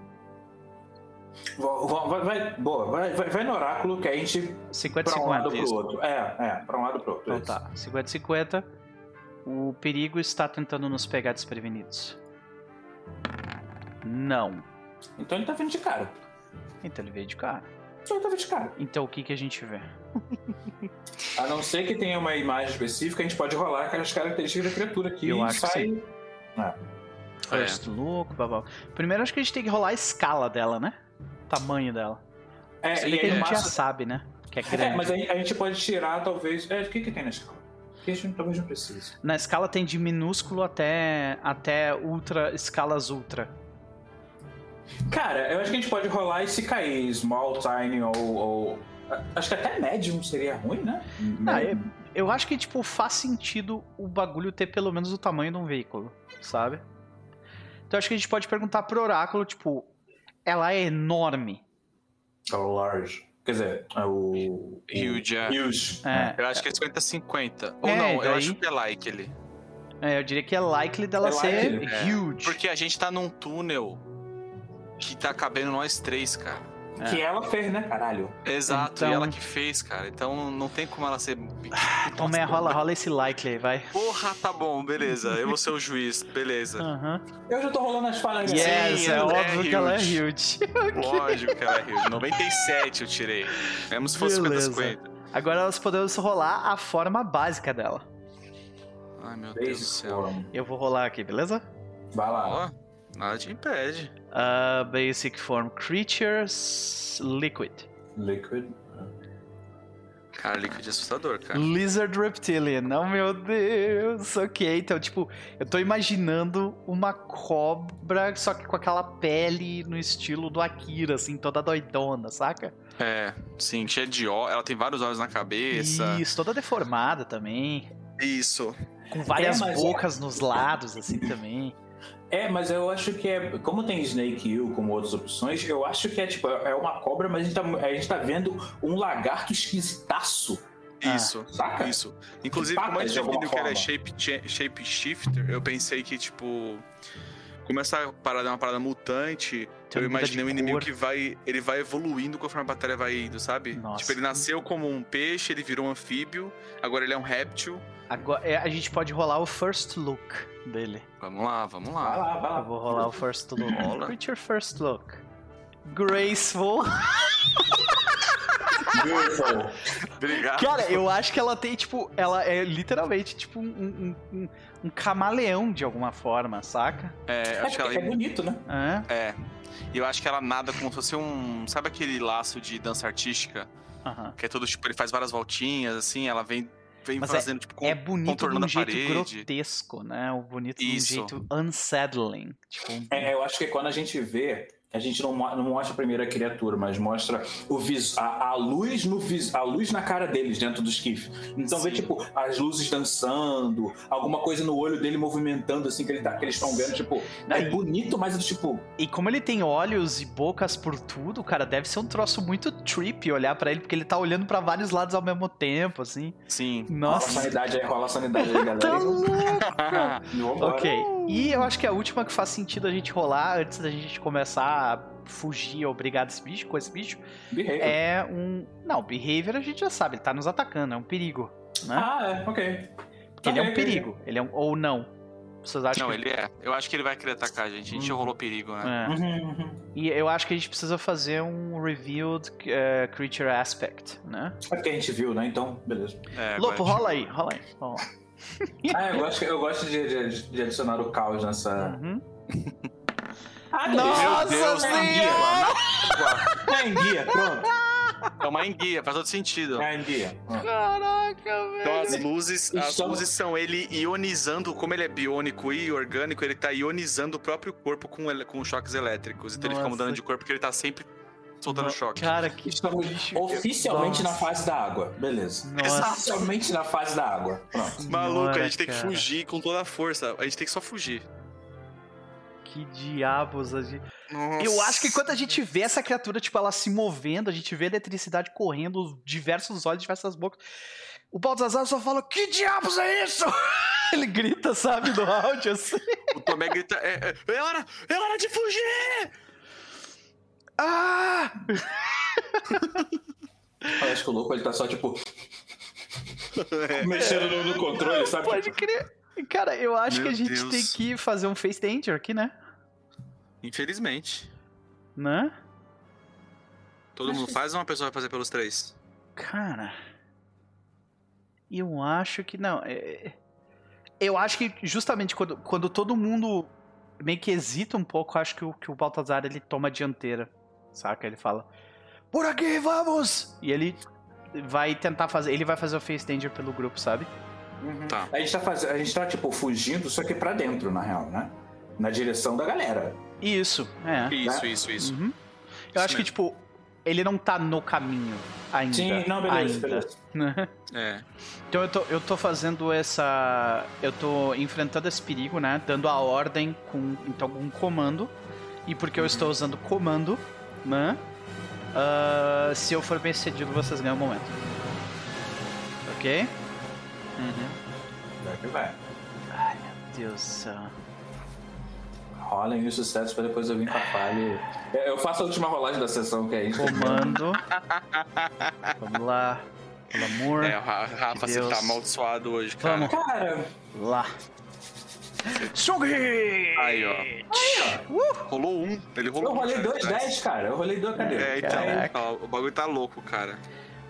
Vai, vai, boa, vai, vai, vai no oráculo que a gente. 50 pra um lado pro outro. É, é, pra um lado pro outro. Então tá, 50 50. O perigo está tentando nos pegar desprevenidos. Não. Então ele tá vindo de cara. Então ele veio de cara. Então ele tá vindo de cara. Então o que, que a gente vê? a não ser que tenha uma imagem específica, a gente pode rolar aquelas características da criatura aqui Eu acho sai... que sim. É. First é. look. Primeiro acho que a gente tem que rolar a escala dela, né? Tamanho dela. É, Isso e que a gente já sabe, né? Que é, é grande. É, mas a gente pode tirar, talvez. É, o que, que tem na escala? Que a gente talvez não precise. Na escala tem de minúsculo até, até ultra, escalas ultra. Cara, eu acho que a gente pode rolar e se cair small, tiny ou, ou... Acho que até médium seria ruim, né? Não, eu, eu acho que, tipo, faz sentido o bagulho ter pelo menos o tamanho de um veículo, sabe? Então acho que a gente pode perguntar pro oráculo, tipo, ela é enorme. É o large. Quer dizer, é o. Huge, é. Huge. É. Eu acho que é 50-50. Ou é, não, daí... eu acho que é likely. É, eu diria que é likely dela é ser likely. huge. Porque a gente tá num túnel que tá cabendo nós três, cara. É. Que ela fez, né, caralho? Exato, então... e ela que fez, cara. Então não tem como ela ser. Então, rola, rola esse like aí, vai. Porra, tá bom, beleza. Eu vou ser o juiz, beleza. Uhum. Eu já tô rolando as falhas yes, Sim, é, é óbvio que ela é huge. Lógico que ela é huge. 97 eu tirei. Mesmo se fosse 50-50. Agora nós podemos rolar a forma básica dela. Ai, meu Deus do céu. Eu vou rolar aqui, beleza? Vai lá. Oh, nada te impede. Uh, basic form creatures liquid. Liquid. Cara, liquid é assustador, cara. Lizard Reptilian. Não, meu Deus. Ok, então, tipo, eu tô imaginando uma cobra, só que com aquela pele no estilo do Akira, assim, toda doidona, saca? É, sim, cheia de ó. Ela tem vários olhos na cabeça. Isso, toda deformada também. Isso. Com várias é, bocas é... nos lados, assim, também. É, mas eu acho que é. Como tem Snake Hill como outras opções, eu acho que é tipo, é uma cobra, mas a gente tá, a gente tá vendo um lagarto esquisitaço. Isso, ah, saca? Isso. Inclusive, como a gente viu que era shape, shape shifter, eu pensei que, tipo. Como essa parada é uma parada mutante, Tem eu imaginei um inimigo que vai. Ele vai evoluindo conforme a batalha vai indo, sabe? Nossa. Tipo, ele nasceu como um peixe, ele virou um anfíbio, agora ele é um réptil. Agora, é, a gente pode rolar o first look dele. Vamos lá, vamos lá. Vai lá, vai lá. Vou rolar o first look. Rola. Creature first look. Graceful. Beautiful. Obrigado. Cara, eu acho que ela tem, tipo, ela é literalmente, tipo, um, um, um, um camaleão de alguma forma, saca? É, acho é, que ela... é bonito, né? É. É. E eu acho que ela nada como se fosse um. Sabe aquele laço de dança artística? Uh -huh. Que é todo, tipo, ele faz várias voltinhas, assim, ela vem vem Mas é fazendo, é, tipo, é bonito de um jeito grotesco, né? O bonito Isso. de um jeito unsettling. Tipo, é, eu acho que quando a gente vê a gente não, não mostra a primeira criatura, mas mostra o vis, a, a luz no vis, a luz na cara deles dentro do esquife. Então Sim. vê tipo as luzes dançando, alguma coisa no olho dele movimentando assim que ele tá, que eles estão vendo, tipo, é e, bonito, mas é tipo E como ele tem olhos e bocas por tudo, cara, deve ser um troço muito trip olhar para ele porque ele tá olhando para vários lados ao mesmo tempo, assim. Sim. Nossa. Rola a sanidade aí, rola a sanidade aí, galera. tá louco. OK. E eu acho que a última que faz sentido a gente rolar antes da gente começar a fugir ou brigar desse bicho, com esse bicho, behavior. é um. Não, behavior a gente já sabe, ele tá nos atacando, é um perigo. Né? Ah, é, ok. Porque ele é um perigo, okay. ele é um. Ou não. Vocês acham não, que... ele é. Eu acho que ele vai querer atacar a gente. A gente uhum. rolou perigo, né? É. Uhum, uhum. E eu acho que a gente precisa fazer um revealed uh, creature aspect, né? É porque a gente viu, né? Então, beleza. É, Lopo, rola aí, rola aí. Rola. Ah, eu gosto, eu gosto de, de, de adicionar o caos nessa. Uhum. ah, Nossa, Deus, tá enguia, Tá enguia, pronto. É uma enguia, faz todo sentido. É enguia. Caraca, velho. Então as luzes, as luzes são ele ionizando, como ele é biônico e orgânico, ele tá ionizando o próprio corpo com, com choques elétricos. Então Nossa. ele fica mudando de corpo porque ele tá sempre soltando choque. Cara, que estamos oficialmente Nossa. na fase da água. Beleza. Nossa. Oficialmente na fase da água. Pronto. Maluco, a gente tem que fugir com toda a força. A gente tem que só fugir. Que diabos a gente. Nossa. Eu acho que quando a gente vê essa criatura, tipo, ela se movendo, a gente vê a eletricidade correndo, diversos olhos, diversas bocas. O Baltazar só fala: Que diabos é isso? Ele grita, sabe, no áudio assim. O Tomé grita: é, é, é, hora, é hora de fugir! Ah! Parece que o louco ele tá só tipo. mexendo no, no, controle, sabe? Pode crer. Cara, eu acho Meu que a gente Deus. tem que fazer um face danger aqui, né? Infelizmente. Né? Todo acho mundo faz ou uma pessoa vai fazer pelos três? Cara. Eu acho que não. É, é... Eu acho que justamente quando, quando todo mundo meio que hesita um pouco, acho que o, que o Baltazar ele toma a dianteira. Saca? Ele fala: Por aqui, vamos! E ele vai tentar fazer. Ele vai fazer o face danger pelo grupo, sabe? Uhum. Tá. A gente tá fazendo. A gente tá, tipo, fugindo, só que pra dentro, na real, né? Na direção da galera. Isso, é. Isso, né? isso, isso. Uhum. Eu isso acho mesmo. que, tipo, ele não tá no caminho ainda. Sim, não, beleza, ainda. beleza. é. Então eu tô, eu tô fazendo essa. Eu tô enfrentando esse perigo, né? Dando a ordem com então, um comando. E porque eu uhum. estou usando comando, né? Uh, se eu for bem sucedido, vocês ganham um momento. Ok? Uhum. Vai que vai. Ai, meu Deus do céu rolem os sucessos pra depois eu vir com a falha. Eu faço a última rolagem da sessão que é isso. Comando. Vamos lá. Pelo amor. É, o Rafa, de você tá amaldiçoado hoje, cara. Vamos. Cara. Lá. Sugi! Aí, ó. Aí, ó. Uh! Rolou um. Ele rolou Eu rolei 2 10, cara. Eu rolei 2, cadê? É, então, ó, o bagulho tá louco, cara.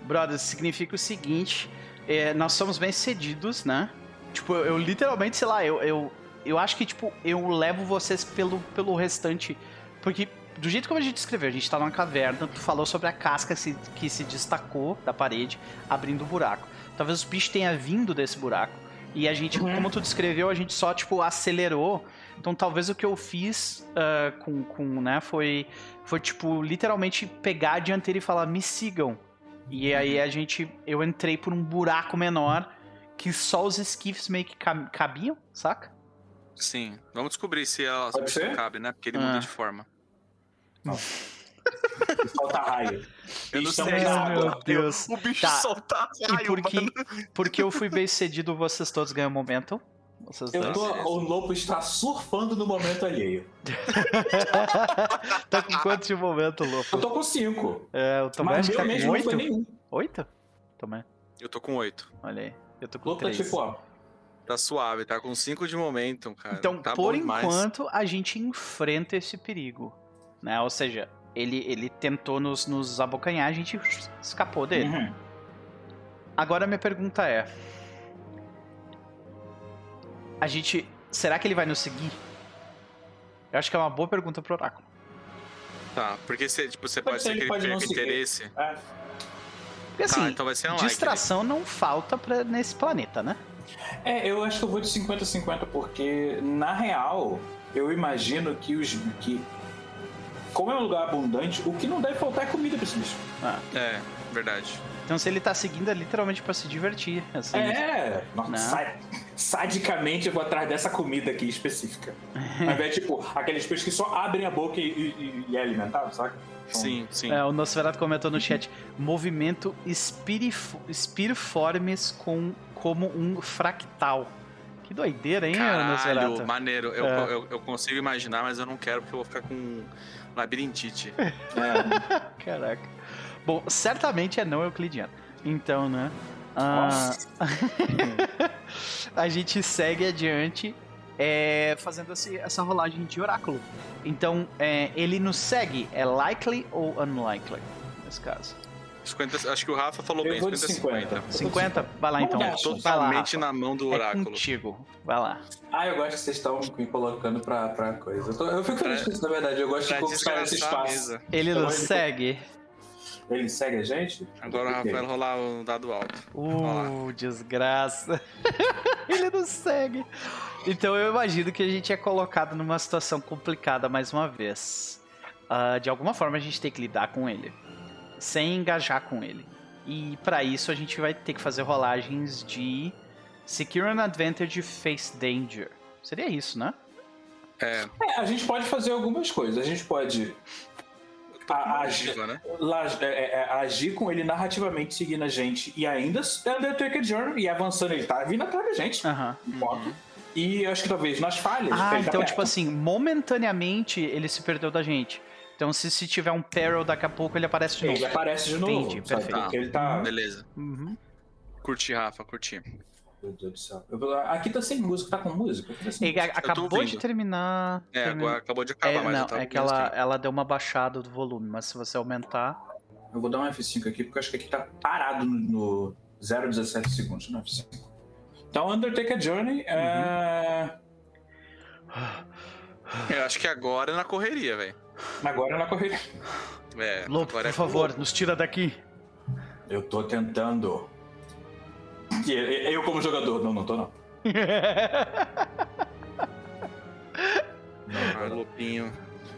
Brother, significa o seguinte: é, nós somos bem cedidos, né? Tipo, eu, eu literalmente, sei lá, eu, eu eu acho que, tipo, eu levo vocês pelo, pelo restante. Porque, do jeito como a gente escreveu, a gente tá numa caverna, tu falou sobre a casca que se, que se destacou da parede, abrindo o buraco. Talvez os bichos tenham vindo desse buraco. E a gente, uhum. como tu descreveu, a gente só, tipo, acelerou. Então talvez o que eu fiz uh, com, com, né, foi, foi, tipo, literalmente pegar a dianteira e falar, me sigam. E aí uhum. a gente, eu entrei por um buraco menor que só os esquifes meio que cabiam, saca? Sim. Vamos descobrir se ela se cabe, né? Porque ele ah. muda de forma. Não. Solta raio. Eu não sei. Meu Deus. O bicho tá. solta raio, e porque, mano. porque eu fui bem cedido, vocês todos ganham momento. Vocês eu tô, o Lopo está surfando no momento alheio. tá com quantos de momento, Lopo? Eu tô com cinco. É, o Tomé que tá com oito. Oito? Tomé. Eu tô com oito. Olha aí. Eu tô com Lopo três. Tá tipo, ó, Tá suave, tá com 5 de momentum, cara. Então, tá por enquanto, a gente enfrenta esse perigo. Né? Ou seja, ele, ele tentou nos, nos abocanhar, a gente escapou dele. Uhum. Agora minha pergunta é: A gente. Será que ele vai nos seguir? Eu acho que é uma boa pergunta pro Oráculo. Tá, porque você, tipo, você pode, pode ser que ele pode perca interesse. É. Porque assim, tá, então vai ser distração não falta pra, nesse planeta, né? É, eu acho que eu vou de 50-50, porque na real, eu imagino que os. que como é um lugar abundante, o que não deve faltar é comida pra esse bicho. Ah. É, verdade. Então se ele tá seguindo é literalmente pra se divertir. Assim, é, nossa, sadicamente eu vou atrás dessa comida aqui específica. Mas é tipo, aqueles peixes que só abrem a boca e, e, e é alimentado? Então, sim, sim. É, o Nosferatu comentou no chat: movimento espiriformes com como um fractal. Que doideira, hein, Caralho, maneiro. Eu, é. eu, eu, consigo imaginar, mas eu não quero porque eu vou ficar com labirintite. É. Caraca. Bom, certamente é não euclidiano. Então, né? Ah, a gente segue adiante é, fazendo esse, essa rolagem de oráculo. Então, é, ele nos segue. É likely ou unlikely, nesse caso? 50, acho que o Rafa falou eu bem, 50-50. 50? Vai lá então. Totalmente lá, na mão do oráculo. É contigo. Vai lá. Ah, eu gosto que vocês estão me colocando pra, pra coisa. Eu, tô, eu fico feliz com isso, na verdade. Eu gosto de conquistar esse espaço. Ele nos segue. Ele segue a gente? Agora o Rafa vai rolar o dado alto. Uh, desgraça. Ele nos segue. Então eu imagino que a gente é colocado numa situação complicada mais uma vez. Uh, de alguma forma a gente tem que lidar com ele sem engajar com ele. E para isso a gente vai ter que fazer rolagens de Secure an Advantage Face Danger. Seria isso, né? É. é a gente pode fazer algumas coisas. A gente pode a, agir, né? é, é, é, agir com ele narrativamente seguindo a gente e ainda Undertaker Journey e avançando. Ele tá vindo atrás da gente. Uhum. Uhum. E acho que talvez nas falhas. Ah, então, tá tipo assim, momentaneamente ele se perdeu da gente. Então se, se tiver um peril daqui a pouco, ele aparece de ele novo. Ele aparece de novo. Entendi, perfeito. Porque ele tá... Beleza. Uhum. Curti, Rafa, curti. Meu Deus do céu. Eu, aqui tá sem música, tá com música? Sem ele música. acabou de terminar. É, terminou. agora acabou de acabar, é, mas não, eu tava é que ela, ela deu uma baixada do volume, mas se você aumentar. Eu vou dar um F5 aqui, porque eu acho que aqui tá parado no, no 0,17 segundos no F5. Então, Undertaker Journey é. Eu acho que agora é na correria, velho. Agora é na correria. É, Lobo, agora por é favor, Lobo. nos tira daqui. Eu tô tentando. Eu como jogador, não, não tô não. Ah, Lobinho.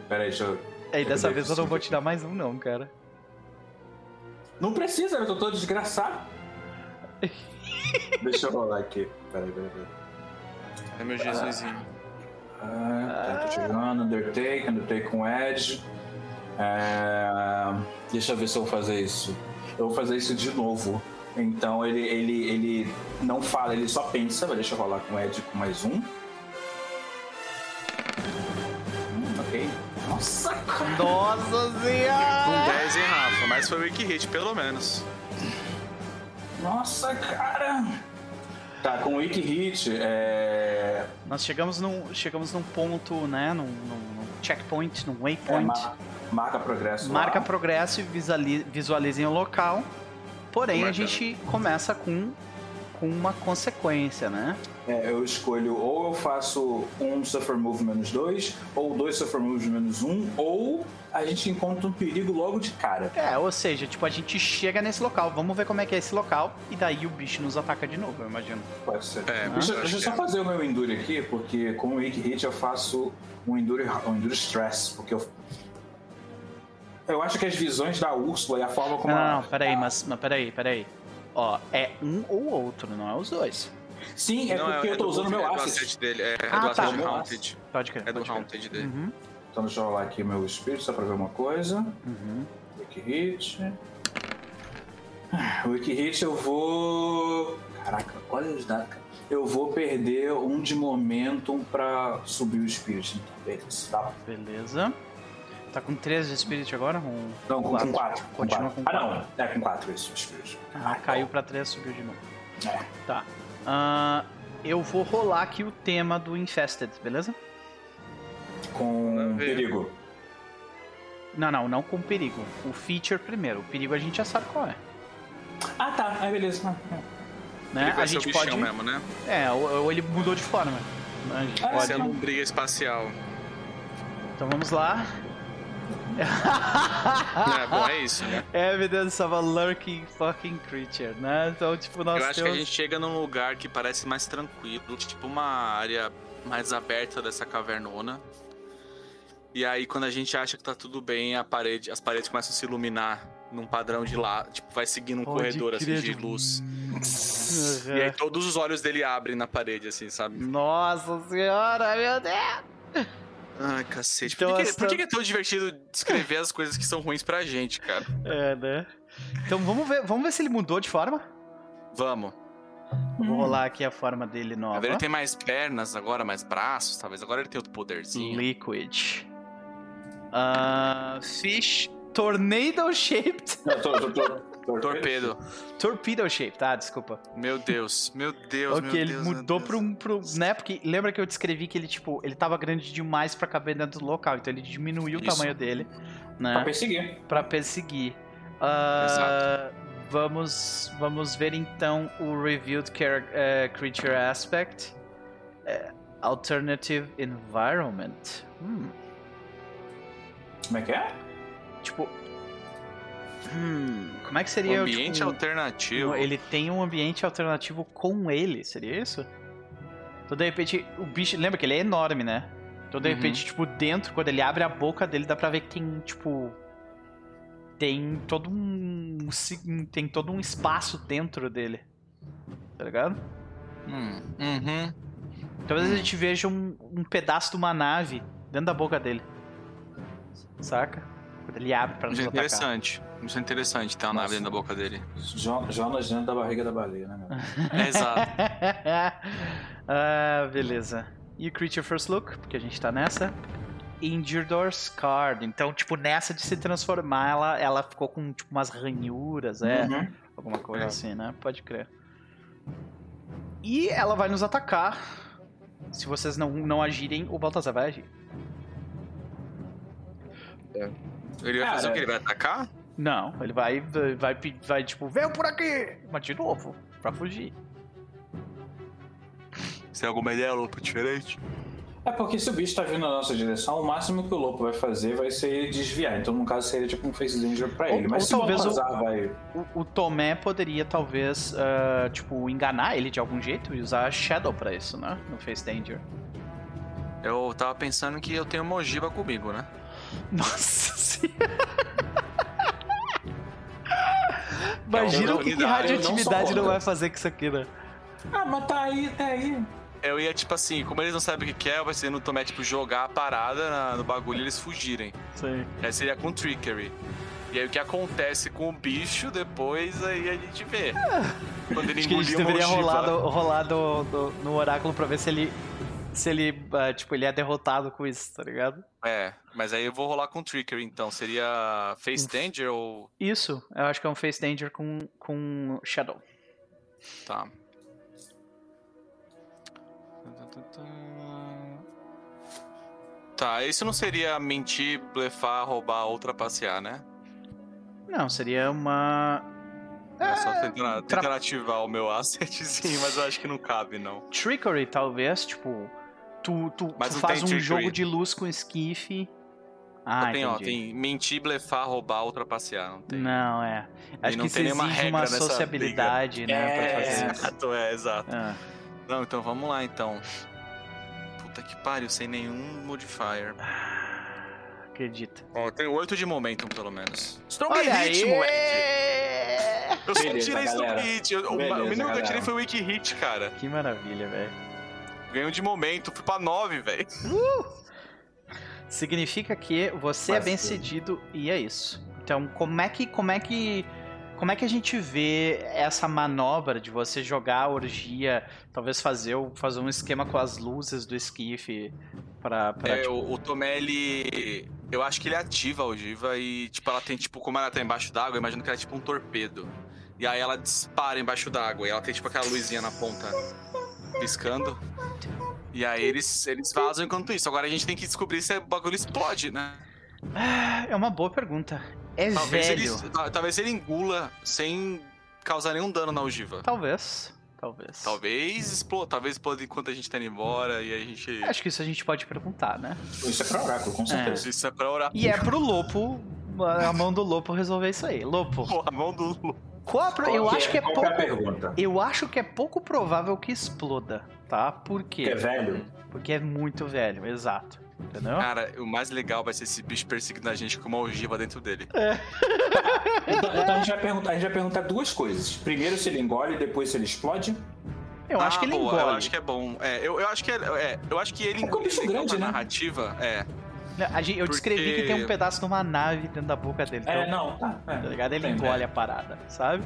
Pera aí, deixa eu. Ei, dessa Eu vez eu não vou te dar mais um, não, cara. Não precisa, eu tô todo desgraçado. deixa eu rolar aqui. Pera aí, pera aí. Pera aí. É meu Jesusinho. Ah, tá, tô chegando, Undertake, Undertake com Edge. É, Deixa eu ver se eu vou fazer isso. Eu vou fazer isso de novo. Então ele, ele, ele não fala, ele só pensa. Deixa eu rolar com Edge com mais um. Hum, ok. Nossa, cara. Nossa Com senhora! 10, hein, Rafa? Mas foi o Wiki Hit, pelo menos. Nossa, cara. Tá, com o Hit, é. Nós chegamos num, chegamos num ponto, né? Num, num- num checkpoint, num é waypoint. ma- marca progresso. Marca lá. progresso e visuali- visualizem o local. Porém, a gente começa com, com uma consequência, né? É, eu escolho ou eu faço um Suffer Move menos dois, ou dois Suffer Moves menos um, ou a gente encontra um perigo logo de cara. É, ou seja, tipo, a gente chega nesse local, vamos ver como é que é esse local, e daí o bicho nos ataca de novo, eu imagino. Pode ser. É, deixa eu acho deixa eu só é. fazer o meu Endure aqui, porque com o Wake Hit eu faço um Endure, um endure Stress, porque eu. Eu acho que as visões da Úrsula e a forma como Não, não, peraí, mas, mas peraí, peraí. Ó, é um ou outro, não é os dois. Sim, é Não, porque eu tô do- usando é meu do asset. dele. É, é Ah, do tá. asset Haunted. Pode crer. É do. Haunted dele. Uhum, Então deixa eu rolar aqui meu Spirit só pra ver uma coisa. uhum. Wiki Hit. Ah, Wiki Hit eu vou. Caraca, olha os dados. cara. Eu vou perder um de momentum pra subir o Spirit. Então, beleza. Tá. Beleza. Tá com 13 de Spirit agora? Um... Não, com 4. Continua com Ah, não. É com 4 isso, Spirit. Ah, caiu pra 3, subiu de novo. É. Tá. Ah, eu vou rolar aqui o tema do Infested, beleza? Com perigo. Não, não, não com perigo. O feature primeiro. O perigo a gente já sabe qual é. Ah, tá. É, beleza. Ah, é. Né? A gente pode. mesmo, né? É, ou, ou ele mudou de forma. A gente Ah, pode. uma briga espacial. Então vamos lá. É, bom, é isso, né? Evidence of a lurking fucking creature, né? Então, tipo, nós Eu acho que a temos... gente chega num lugar que parece mais tranquilo, tipo uma área mais aberta dessa cavernona. E aí, quando a gente acha que tá tudo bem, a parede, as paredes começam a se iluminar num padrão de lá, tipo, vai seguindo um Pode corredor assim de luz. Uhum. E aí todos os olhos dele abrem na parede, assim, sabe? Nossa senhora, meu Deus! Ai, cacete. Então, por que, essa- por que que é tão divertido descrever as coisas que são ruins pra gente, cara? É, né? Então vamos ver, vamos ver se ele mudou de forma. Vamos. Vou rolar aqui a forma dele nova. Agora ele tem mais pernas, agora mais braços, talvez. Agora ele tem outro poderzinho. Liquid. Ah, fish Tornado Shaped. Não, tô, tô, tô, tô- Torpedo. Torpedo Shaped, tá? Desculpa. Meu Deus, meu Deus, ok, meu ele Deus. mudou pra um. Pro, né? Porque lembra que eu descrevi que ele, tipo, ele tava grande demais pra caber dentro do local. Então ele diminuiu o Isso. tamanho dele, Pra né? perseguir. Pra perseguir. Ah, Exato. Vamos, vamos ver então o Revealed eh, Creature Aspect. Eh, alternative Environment. Hum, Como é que é? tipo. Hum, como é que Um seria ambiente tipo, um- alternativo. Ele tem um ambiente alternativo com ele, seria isso? Então, de repente, o bicho. Lembra que ele é enorme, né? Então, de Uhum. repente, tipo, dentro, quando ele abre a boca dele, dá pra ver que tem, tipo. Tem todo um. Tem todo um espaço dentro dele. Tá ligado? Hum, uhum. Talvez a gente veja um, um pedaço de uma nave dentro da boca dele. Saca? Ele abre pra nos Isso é atacar. interessante. Isso é interessante ter uma nave Nossa. dentro da boca dele. Jo- Jonas dentro da barriga da baleia, né, meu? É, exato. ah, beleza. E o Creature First Look, porque a gente tá nessa. injured or scarred. Então, tipo, nessa de se transformar, ela, ela ficou com tipo, umas ranhuras, é. Uhum. Alguma coisa é. assim, né? Pode crer. E ela vai nos atacar. Se vocês não, não agirem, o Baltazar vai agir. É. Ele vai fazer o que? Ele vai atacar? Não, ele vai, vai, vai, vai tipo, vem por aqui! Mas de novo, pra fugir. Você tem alguma ideia, Lopo, diferente? É porque se o bicho tá vindo na nossa direção, o máximo que o Lopo vai fazer vai ser desviar. Então, no caso, seria tipo um face danger pra ele. Ou, Mas ou se talvez o, vai... o, o Tomé poderia, talvez, uh, tipo, enganar ele de algum jeito e usar Shadow pra isso, né? No face danger. Eu tava pensando que eu tenho uma ogiva comigo, né? Nossa senhora! Imagina o que, que radioatividade não, não vai fazer com isso aqui, né? Ah, mas tá aí, tá aí. Eu ia, tipo assim, como eles não sabem o que é, vai ser no Tomé, tipo, jogar a parada na, no bagulho e eles fugirem. Sim. Aí seria com Trickery. E aí o que acontece com o bicho depois, aí a gente vê. Ah. Quando ele Acho que a gente deveria rolar, do, rolar do, do, no oráculo pra ver se ele. Se ele, uh, tipo, ele é derrotado com isso, tá ligado? É, mas aí eu vou rolar com Trickery, então. Seria Face Danger ou. Isso, eu acho que é um Face Danger com, com Shadow. Tá. Tá, isso não seria mentir, blefar, roubar ou trapacear, né? Não, seria uma. É, só tentar, tentar tra... ativar o meu assetzinho, mas eu acho que não cabe, não. Trickery, talvez, tipo. Tu, tu, tu faz um jogo de luz com esquife. Ah, tem, ó, tem mentir, blefar, roubar ou trapacear, não tem. Não, é. Acho que isso exige uma sociabilidade, briga. né, é, pra fazer isso. Exato, é, exato. Ah. Não, então vamos lá, então. Puta que pariu, sem nenhum modifier. Acredita. Ó, tem 8 de momentum, pelo menos. Strong Olha hit, aí. moleque! Eu só tirei Strong hit. o mínimo que eu tirei foi o Wiki Hit, cara. Que maravilha, velho. Ganhou de momento, fui pra 9, velho. Uh! Significa que você é Mas é bem cedido e é isso. Então, como é que. Como é que como é que a gente vê essa manobra de você jogar a orgia, talvez fazer, fazer um esquema com as luzes do esquife pra... pra é, tipo... o, o Tomé, ele... Eu acho que ele ativa a ogiva e, tipo, ela tem, tipo, como ela tá embaixo d'água, imagino que ela é tipo um torpedo. E aí ela dispara embaixo d'água e ela tem, tipo, aquela luzinha na ponta piscando. E aí eles, eles vazam enquanto isso. Agora a gente tem que descobrir se o bagulho explode, né? É uma boa pergunta. É talvez velho. Ele, talvez ele engula sem causar nenhum dano na ogiva. Talvez. Talvez. Talvez exploda, talvez exploda enquanto a gente tá indo embora e a gente. Acho que isso a gente pode perguntar, né? Isso é pra oráculo, com certeza. É. Isso é pra oráculo. E é pro Lopo, a mão do Lopo resolver isso aí. Lopo. Pô, a mão do Lopo. Qual, eu acho que é, é pouco. Eu acho que é pouco provável que exploda, tá? Por quê? Porque é velho. Porque é muito velho, exato. Entendeu? Cara, o mais legal vai ser esse bicho perseguindo a gente com uma ogiva dentro dele. É. então, então, a, gente vai perguntar, a gente vai perguntar duas coisas. Primeiro se ele engole, depois se ele explode. Eu ah, acho que ele boa, engole. Eu acho que é bom. É, eu, eu acho que é, é eu acho que ele é engole. É grande, né? narrativa, é. Eu descrevi Porque... que tem um pedaço de uma nave dentro da boca dele. É, então, não, tá. É, tá ligado? Ele engole a parada, sabe?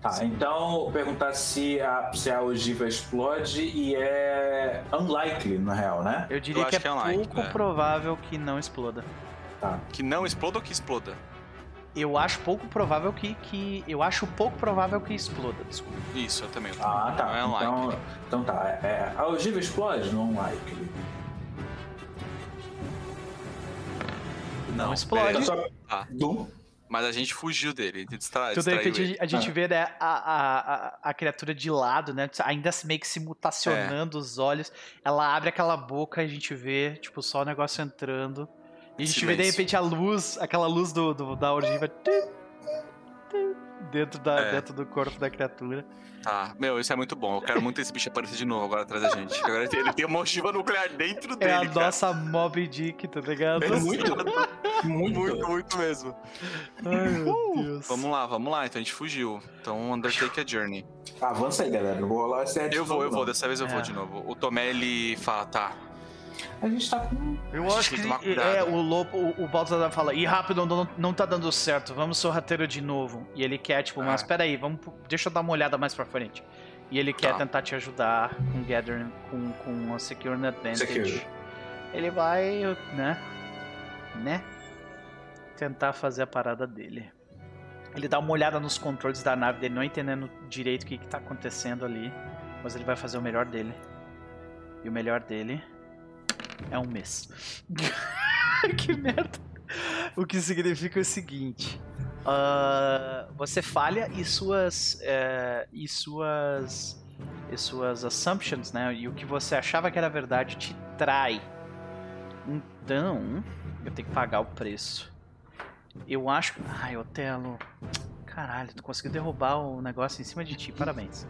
Tá, então perguntar se a, se a ogiva explode e é unlikely, na real, né? Eu diria Eu que, é, que é unlikely, pouco é. provável que não exploda. Tá. Que não exploda ou que exploda? Eu acho pouco provável que, que. Eu acho pouco provável que exploda, desculpa. Isso, eu também. ah, tá. Não é unlikely. Então, então tá. É, a ogiva explode? Não unlikely. Não, não explode. Só... Ah. Dum. Mas a gente fugiu dele, a gente distra... Então, de repente, a gente vê né, a, a, a, a, criatura de lado, né? Ainda meio que se mutacionando é. os olhos. Ela abre aquela boca e a gente vê, tipo, só o negócio entrando. E a gente Silêncio. vê, de repente, a luz, aquela luz do, do da orgiva dentro, da, é. dentro do corpo da criatura. Tá, meu, isso é muito bom. Eu quero muito esse bicho aparecer de novo agora atrás da gente. Agora ele tem uma ogiva nuclear dentro dele. É a cara. nossa Mob Dick, tá ligado? É muito, muito, muito, muito mesmo. Ai, meu Deus. Vamos lá, vamos lá. Então a gente fugiu. Então, Undertake a Journey. Avança aí, galera. Eu vou rolar esse Eu vou, eu vou. Dessa vez eu é. vou de novo. O Tomé, ele fala, tá, a gente tá com. Eu acho que, que é, o Lobo, o, o Baltazar fala, e rápido, não, não tá dando certo, vamos sorrateiro de novo. E ele quer, tipo, é. mas peraí, vamos, deixa eu dar uma olhada mais pra frente. E ele quer tá. tentar te ajudar com Gathering, com, com a Secure Advantage. Secure. ele vai, né? Né? Tentar fazer a parada dele. Ele dá uma olhada nos controles da nave dele, não entendendo direito o que, está acontecendo ali. Mas ele vai fazer o melhor dele. E o melhor dele é um mês. que merda. O que significa o seguinte: uh, você falha e suas uh, e suas e suas assumptions, né? E o que você achava que era verdade te trai. Então, eu tenho que pagar o preço. Eu acho. Ai, Otelo. Caralho, tu conseguiu derrubar o negócio em cima de ti, parabéns.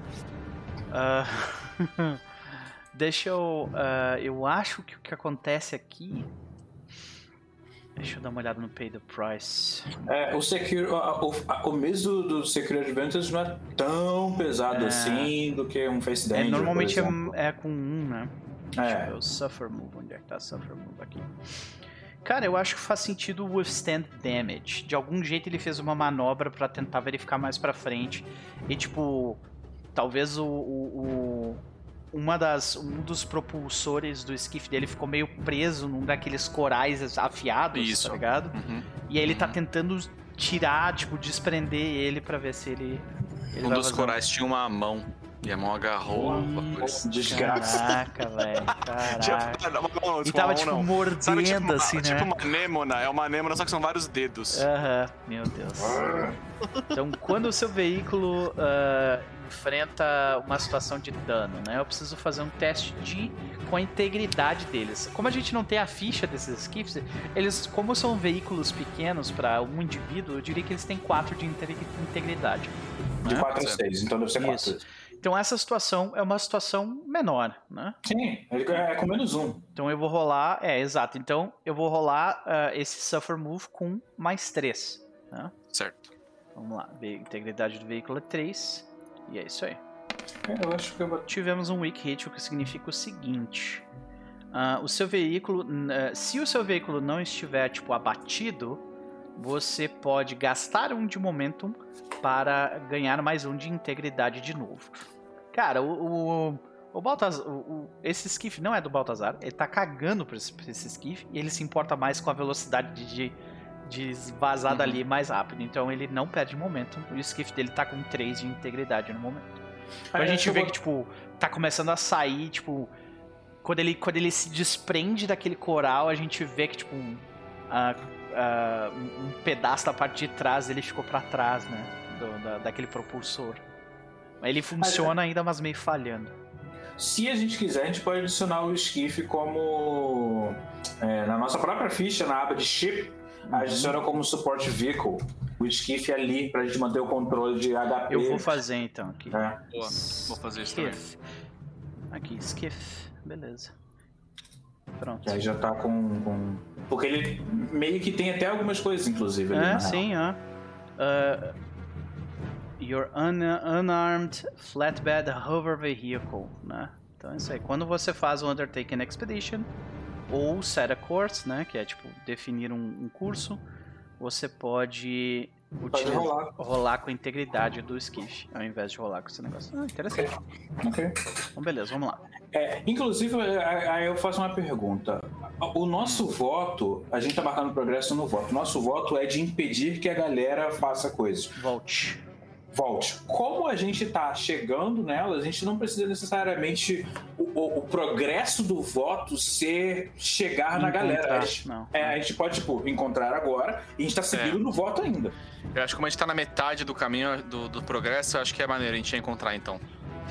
Uh... Deixa eu. Uh, eu acho que o que acontece aqui. Deixa eu dar uma olhada no Pay the Price. É, o, secure, o, o, mês do, do Secure Advantage não é tão pesado é... assim do que um Face Danger. É, normalmente é, é, com um, né? É. Deixa eu ver o Suffer Move. Onde é que tá Suffer Move aqui? Cara, eu acho que faz sentido o Withstand Damage. De algum jeito ele fez uma manobra para tentar verificar mais pra frente. E tipo, talvez o, o, uma das, um dos propulsores do skiff dele ficou meio preso num daqueles corais afiados, tá Isso. tá ligado? Uhum. E aí ele tá uhum. tá tentando tirar, tipo, desprender ele para ver se ele. ele um dos corais um... tinha uma mão. E a mão agarrou Desgraça. Caraca, velho. Caraca. Não, e tava, tipo, não. mordendo, Sabe, tipo, assim, tipo né? Tipo uma anêmona. É uma anêmona, só que são vários dedos. Aham. Meu Deus. então, quando o seu veículo uh, enfrenta uma situação de dano, né? Eu preciso fazer um teste de com a integridade deles. Como a gente não tem a ficha desses skiffs, eles, como são veículos pequenos para um indivíduo, eu diria que eles têm 4 de integridade. De 4 né? a 6, então deve ser 4. Então essa situação é uma situação menor, né? Sim, é com menos um. Então eu vou rolar, é exato. Então eu vou rolar uh, esse suffer move com mais 3. Né? Certo. Vamos lá, integridade do veículo é 3. E é isso aí. É, eu acho que eu... Tivemos um weak hit, o que significa o seguinte. Uh, o seu veículo, uh, se o seu veículo não estiver tipo abatido, você pode gastar um de momentum para ganhar mais um de integridade de novo. Cara, o, o, o Baltazar, o, esse skiff não é do Baltazar, ele tá cagando pra esse, pra esse skiff e ele se importa mais com a velocidade de, de vazar uhum. dali mais rápido. Então ele não perde momento. O skiff dele tá com 3 de integridade no momento. Então a gente vê vou... que, tipo, tá começando a sair, tipo. Quando ele, quando ele se desprende daquele coral, a gente vê que, tipo, uh, uh, um pedaço da parte de trás ele ficou para trás, né? Do, da, daquele propulsor. Ele funciona ainda, mas meio falhando. Se a gente quiser, a gente pode adicionar o skiff como. É, na nossa própria ficha, na aba de chip, uhum. adiciona como support vehicle o skiff ali pra gente manter o controle de HP. Eu vou fazer então aqui. É. Boa. Vou fazer isso skiff. também. Aqui, skiff. Beleza. Pronto. Aí já tá com, com, Porque ele meio que tem até algumas coisas, inclusive. Ali, é, sim, ó. Uh, your un unarmed flatbed hover vehicle, né? Então é isso aí. Quando você faz o Undertaking Expedition, ou set a course, né, que é tipo definir um, um curso, você pode, utilizar, rolar. rolar. com a integridade do skiff, ao invés de rolar com esse negócio. Ah, interessante. Ok. Então, beleza, vamos lá. É, inclusive, aí eu faço uma pergunta. O nosso voto, a gente tá marcando progresso no voto. Nosso voto é de impedir que a galera faça coisas. Volte volte. Como a gente está chegando nela, a gente não precisa necessariamente o, o, o progresso do voto ser chegar encontrar, na galera. A gente, não, é, a gente pode, tipo, encontrar agora e a gente está seguindo é. no voto ainda. Eu acho que como a gente está na metade do caminho do, do progresso, eu acho que é maneiro a gente encontrar então.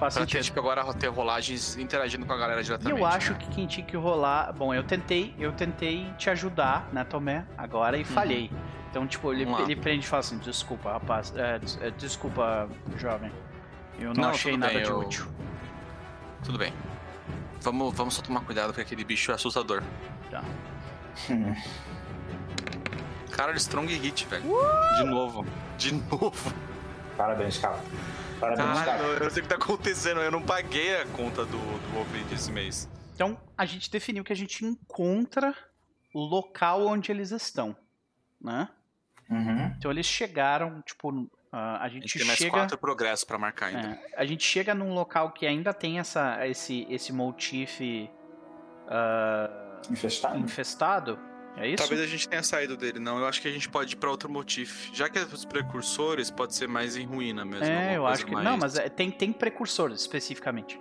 Faz pra ter, tipo, agora ter rolagens interagindo com a galera diretamente. Eu acho né? que quem tinha que rolar. Bom, eu tentei, eu tentei te ajudar, né, Tomé, agora e uhum. falhei. Então, tipo, ele, ele prende e fala assim: desculpa, rapaz, é, é, desculpa, jovem. Eu não, não achei nada bem, de eu... útil. Tudo bem. Vamos, vamos só tomar cuidado porque aquele bicho é assustador. Tá. Cara, strong hit, velho. Uh! De novo. De novo. Parabéns, cara. Parabéns, cara. cara. Eu sei o que tá acontecendo. Eu não paguei a conta do, do Open desse mês. Então, a gente definiu que a gente encontra o local onde eles estão, né? Uhum. Então eles chegaram, tipo, uh, a gente, a gente tem mais chega, quatro progressos para marcar ainda. É, a gente chega num local que ainda tem essa, esse, esse motif uh, Infestado? Infestado? É isso? Talvez a gente tenha saído dele, não. Eu acho que a gente pode ir pra outro motif. Já que é os precursores, pode ser mais em ruína mesmo. É, eu acho que. Mais... Não, mas é, tem, tem precursores especificamente.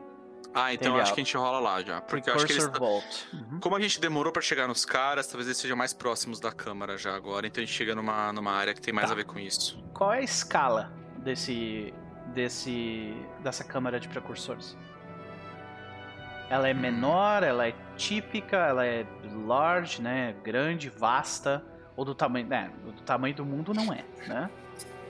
Ah, então acho que a gente rola lá já. Porque acho que eles. Uhum. Como a gente demorou para chegar nos caras, talvez eles sejam mais próximos da câmara já agora. Então a gente chega numa, numa área que tem mais tá. a ver com isso. Qual é a escala desse. desse. dessa câmara de precursores? Ela é menor, ela é típica, ela é large, né? Grande, vasta. Ou do tamanho. Né? Do tamanho do mundo não é, né?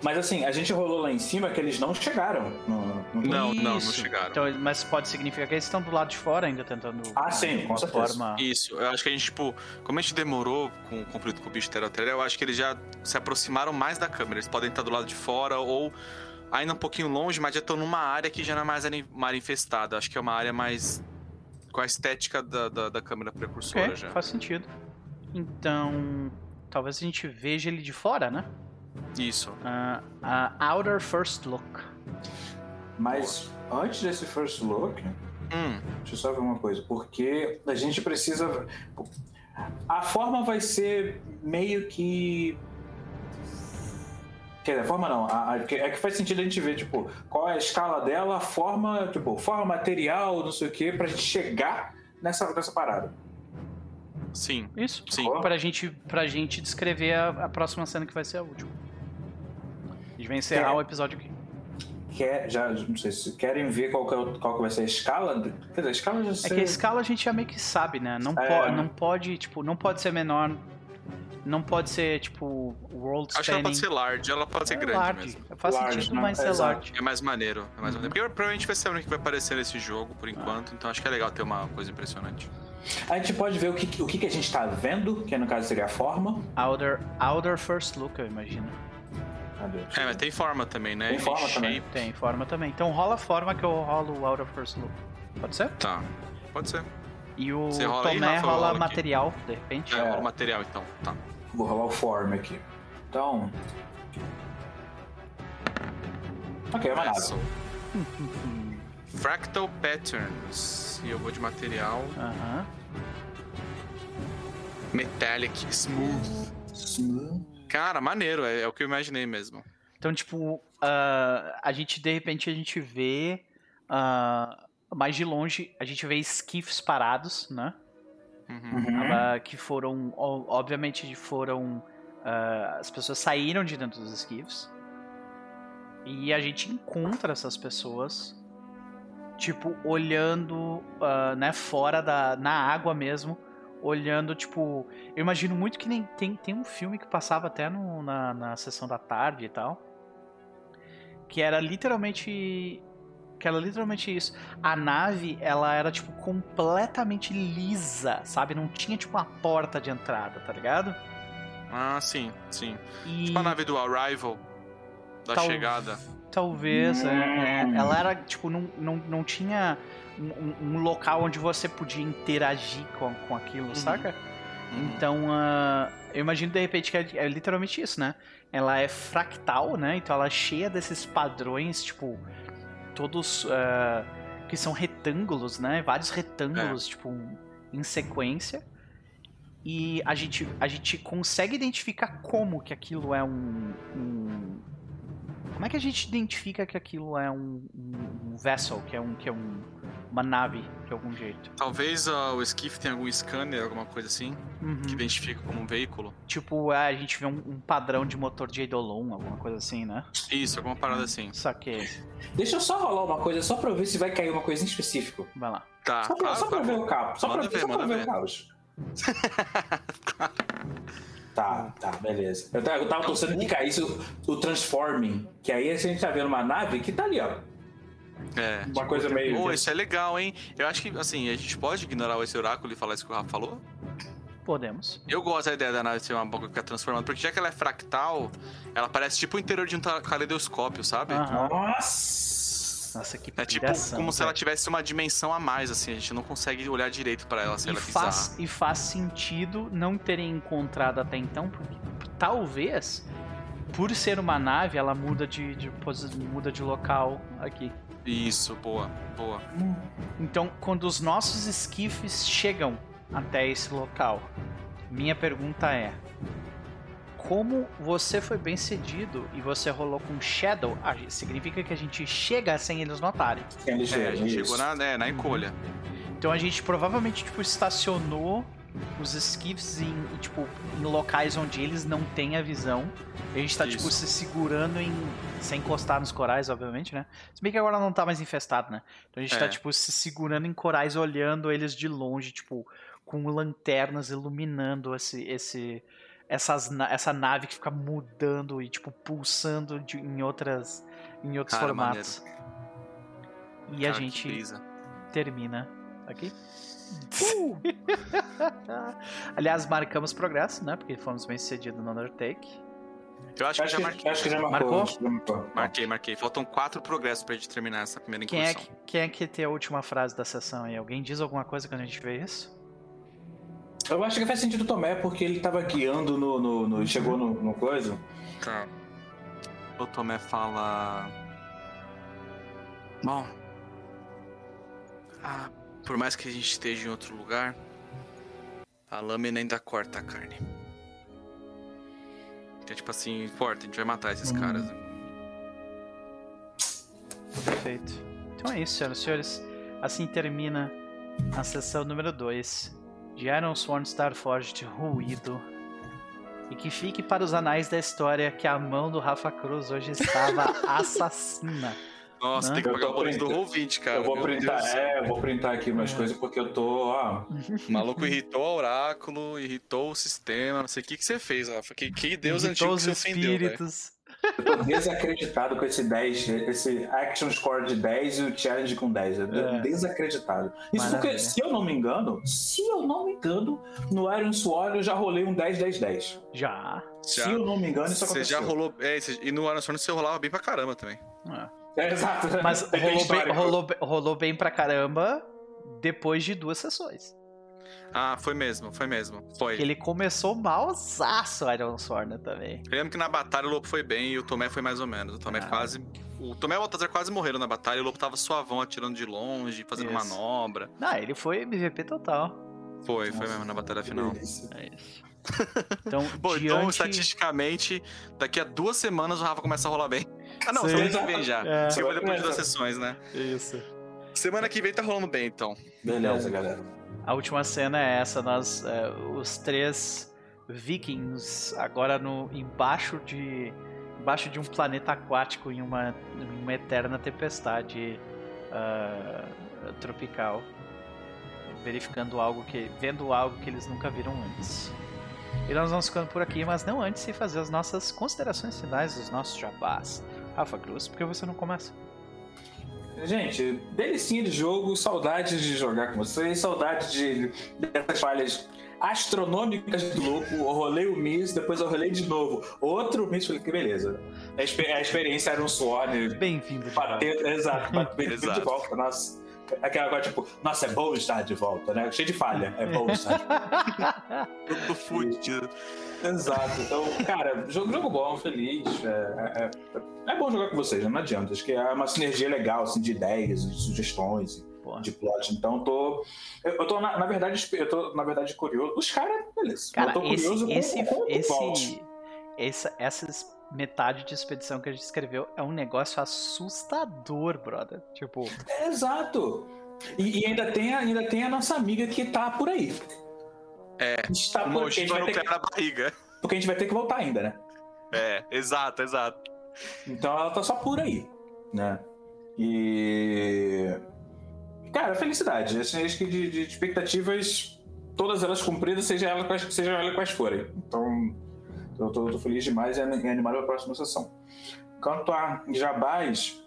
Mas assim, a gente rolou lá em cima que eles não chegaram. No, no... Não, não, não chegaram. Então, mas pode significar que eles estão do lado de fora ainda tentando. Ah, sim, com certeza. Forma... Isso, eu acho que a gente, tipo, como a gente demorou com o conflito com o bicho Teratéria, eu acho que eles já se aproximaram mais da câmera. Eles podem estar do lado de fora ou ainda um pouquinho longe, mas já estão numa área que já não é mais uma área infestada. Acho que é uma área mais. com a estética da, da, da câmera precursora okay, já. Faz sentido. Então. Talvez a gente veja ele de fora, né? Isso. Uh, uh, outer First Look. Mas Boa. antes desse First Look, hum. deixa eu só ver uma coisa. Porque a gente precisa. A forma vai ser meio que. Quer dizer, a forma não. A, a, é que faz sentido a gente ver, tipo, qual é a escala dela, a forma, tipo, forma material, não sei o que, pra gente chegar nessa, nessa parada. Sim. Isso. Sim. Pra gente, pra gente descrever a, a próxima cena que vai ser a última. A gente vai encerrar Quer... o episódio aqui. Quer, já, não sei se querem ver qual que, é, qual que vai ser a escala. Quer dizer, a escala já sei. É que a escala a gente já meio que sabe, né? Não, é. po não pode, tipo, não pode ser menor. Não pode ser, tipo, world Acho que ela pode ser large, ela pode ser é grande large. mesmo. Faz large, sentido, né? mas é, large. É mais maneiro. É mais uhum. maneiro. Porque provavelmente vai ser o único que vai aparecer nesse jogo, por enquanto. Então acho que é legal ter uma coisa impressionante. A gente pode ver o que, o que, a gente está vendo, que no caso seria a forma. Outer, outer first look, eu imagino. É, mas tem forma também, né? Tem forma também. Tem forma também. Então rola a forma que eu rolo o outer first look. Pode ser? Tá, pode ser. E o rola Tomé aí, rola rola material, aqui. de repente. É, rola material então, tá. Vou rolar o form aqui. Então. Ok, vai nada. Fractal Patterns. E eu vou de material. Aham. Uh -huh. Metallic Smooth. Smooth. Cara, maneiro, é, é, o que eu imaginei mesmo. Então, tipo, uh, a gente, de repente, a gente vê. Uh, mais de longe, a gente vê esquifes parados, né? Uhum. Uh, que foram. Obviamente, foram. as pessoas saíram de dentro dos esquifes. E a gente encontra essas pessoas tipo, olhando, uh, né, fora da. na água mesmo. Olhando, tipo. Eu imagino muito que nem. Tem, tem um filme que passava até no, na, na sessão da tarde e tal. Que era literalmente. Que era literalmente isso. A nave, ela era, tipo, completamente lisa, sabe? Não tinha, tipo, uma porta de entrada, tá ligado? Ah, sim, sim. E... Tipo a nave do Arrival, da Tal... chegada. Talvez, é, é. Ela era, tipo, não, não, não tinha um, um, local onde você podia interagir com, com aquilo, uhum. saca? Uhum. Então, uh, eu imagino de repente que é, é, literalmente isso, né? Ela é fractal, né? Então ela é cheia desses padrões, tipo, todos uh, que são retângulos, né? Vários retângulos, é. tipo, em sequência. E a gente, a gente consegue identificar como que aquilo é um, um como é que a gente identifica que aquilo é um, um, um vessel, que é, um, que é um, uma nave, de algum jeito? Talvez uh, o skiff tenha algum scanner, alguma coisa assim, uhum. que identifica como um veículo. Tipo, é, a gente vê um, um, padrão de motor de Eidolon, alguma coisa assim, né? Isso, alguma parada assim. Saquei. Deixa eu só rolar uma coisa, só pra ver se vai cair uma coisa em específico. Vai lá. Tá, só pra, claro, só pra ver o cabo. Só manda pra ver, só pra ver, ver o caos. Tá, tá, beleza. Eu tava, eu tava torcendo que caísse o, o Transforming, que aí a gente tá vendo uma nave que tá ali, ó. É. Uma coisa meio. Pô, isso é legal, hein? Eu acho que, assim, a gente pode ignorar esse oráculo e falar isso que o Rafa falou? Podemos. Eu gosto da ideia da nave ser uma boca que fica transformando, porque já que ela é fractal, ela parece tipo o interior de um caleidoscópio, sabe? Uhum. Nossa! Nossa, que É tipo como se ela tivesse uma dimensão a mais, assim. A gente não consegue olhar direito para ela se e ela faz, E faz sentido não terem encontrado até então, porque talvez, por ser uma nave, ela muda de, de muda de local aqui. Isso, boa, boa. Então, quando os nossos esquifes chegam até esse local. Minha pergunta é: como você foi bem cedido e você rolou com Shadow, ah, significa que a gente chega sem eles notarem. É, a gente chegou na, né, na encolha. Então a gente provavelmente tipo, estacionou os skiffs em, tipo, em locais onde eles não têm a visão. A gente tá, tipo, Isso. tipo, se segurando em. sem encostar nos corais, obviamente, né? Se bem que agora não tá mais infestado, né? Então a gente tá, é. tá, tipo, se segurando em corais, olhando eles de longe, tipo, com lanternas iluminando esse. esse essas, essa nave que fica mudando e, tipo, pulsando de, em outras. em outros Cara, formatos. Maneiro. E Cara, a gente termina aqui. Uh! Aliás, marcamos progresso, né? Porque fomos bem sucedidos no Undertake. Eu acho, acho que já marquei. Acho que já marcou. Marcou? Marquei, marquei. Faltam quatro progressos pra gente terminar essa primeira quem é incursão. É que, quem é que tem a última frase da sessão aí? Alguém diz alguma coisa quando a gente vê isso? Eu acho que faz sentido o Tomé, porque ele tava guiando no. no, no chegou no, no coisa. Tá. O Tomé fala. Bom. Ah, por mais que a gente esteja em outro lugar, a lâmina ainda corta a carne. É tipo assim, importa, a gente vai matar esses hum. caras. Perfeito. Então é isso, senhoras e senhores. Assim termina a sessão número 2 de Iron Sworn Starforged ruído. E que fique para os anais da história que a mão do Rafa Cruz hoje estava assassina. Nossa, tem que pagar o boleto do Roll20, cara. Eu vou printar, é, eu vou printar aqui umas é. coisas porque eu tô, ó. O maluco irritou o oráculo, irritou o sistema, não sei o que, que você fez, Rafa. Que, que Deus irritou antigo os que você espíritos. Eu tô desacreditado com esse 10, esse action score de 10 e o challenge com 10. Eu é. desacreditado. Isso Maravilha. porque, se eu não me engano, se eu não me engano, no Iron Sword eu já rolei um 10, 10, 10. Já. Se já. eu não me engano, isso aconteceu. Você já rolou. É, e no Iron Sword você rolava bem pra caramba também. É. é exato. Mas rolou bem, rolou, rolou bem pra caramba depois de duas sessões. Ah, foi mesmo, foi mesmo. Foi. Que ele começou malzaço o Iron Sword também. Eu lembro que na batalha o Lobo foi bem e o Tomé foi mais ou menos. O Tomé ah. quase. O Tomé e o Baltazar quase morreram na batalha e o Lobo tava suavão atirando de longe, fazendo isso. manobra. Não, ele foi MVP total. Foi, Nossa, foi mesmo na batalha final. É isso. Então, Bom, então, diante... então, estatisticamente, daqui a duas semanas o Rafa começa a rolar bem. Ah, não, semana que vem já. É. Semana depois de duas sessões, né? Isso. Semana que vem tá rolando bem, então. Beleza, galera. A última cena é essa, nós, é, os três vikings agora no embaixo de embaixo de um planeta aquático em uma, em uma eterna tempestade uh, tropical, verificando algo que, vendo algo que eles nunca viram antes. E nós vamos ficando por aqui, mas não antes de fazer as nossas considerações finais dos nossos jabás. Rafa Cruz, por que você não começa? Gente, delicinha de jogo, saudade de jogar com vocês, saudade de, dessas falhas astronômicas do louco. Eu rolei o Miss, depois eu rolei de novo. Outro Miss, falei que beleza. A, experiência era um suor. Bem-vindo. Exato, bem-vindo de volta. Nossa. Aquela agora, tipo, nossa, é bom estar de volta, né? Cheio de falha. É bom estar de volta. Tudo fudido. Exato. Então, cara, jogo, jogo bom, feliz. É, é, é, é, bom jogar com vocês, não adianta. Acho que é uma sinergia legal, assim, de ideias, de sugestões, Porra. de plot. Então, tô. Eu, eu tô, na, na, verdade, eu tô, na verdade, curioso. Os caras, beleza. Cara, eu tô curioso esse, com, com esse, esse, essas metade de expedição que a gente escreveu é um negócio assustador, brother. Tipo. É, exato. E, e, ainda, tem ainda tem a nossa amiga que tá por aí. É, está por, a gente vai ter que, na barriga. Porque a gente vai ter que voltar ainda, né? É, exato, exato. Então ela tá só por aí, né? E. Cara, felicidade. Assim, acho que de, de, expectativas, todas elas cumpridas, seja ela quais, seja ela quais forem. Então, eu tô, tô feliz demais e animado para a próxima sessão. Quanto a Jabás,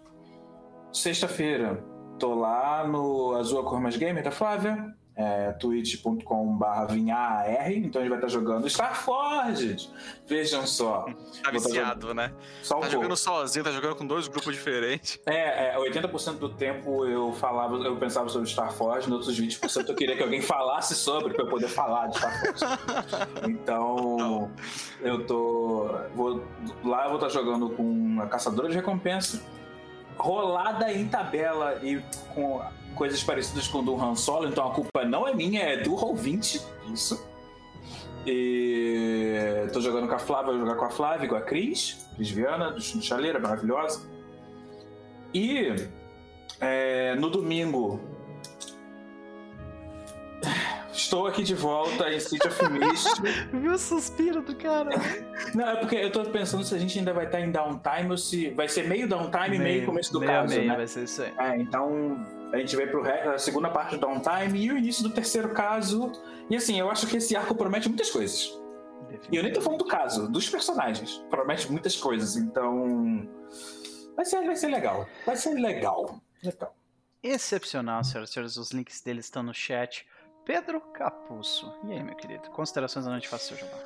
sexta-feira, tô lá no Azul Cor Mais Gamer da Flávia é, twitch.com.br vinhar, então a gente vai estar jogando Starforged. Vejam só. Tá viciado, né? Só um tá jogando sozinho, tá jogando com dois grupos diferentes. É, é 80% do tempo eu falava, eu pensava sobre Starforged, nos outros 20% eu queria que alguém falasse sobre para eu poder falar de Starforged. Então, eu tô. Vou, lá eu vou estar jogando com a caçadora de recompensa rolada em tabela e com coisas parecidas com o do Han Solo, então a culpa não é minha, é do Roll20, isso. E tô jogando com a Flávia, vou jogar com a Flávia, com a Cris, Cris Viana, do Chaleira, maravilhosa. E é, no domingo Estou aqui de volta em City of Mist. Viu o suspiro do cara? Não, é porque eu tô pensando se a gente ainda vai estar em downtime ou se vai ser meio downtime e meio começo do meio caso, meio, né? vai ser isso aí. É, então a gente vai pro a segunda parte do downtime e o início do terceiro caso. E assim, eu acho que esse arco promete muitas coisas. E eu nem tô falando do caso, dos personagens. Promete muitas coisas, então. Vai ser, vai ser legal. Vai ser legal. Legal. Excepcional, senhoras e senhores. Os links deles estão no chat. Pedro Capuço. E aí, meu querido? Considerações da noite faça seu jabá.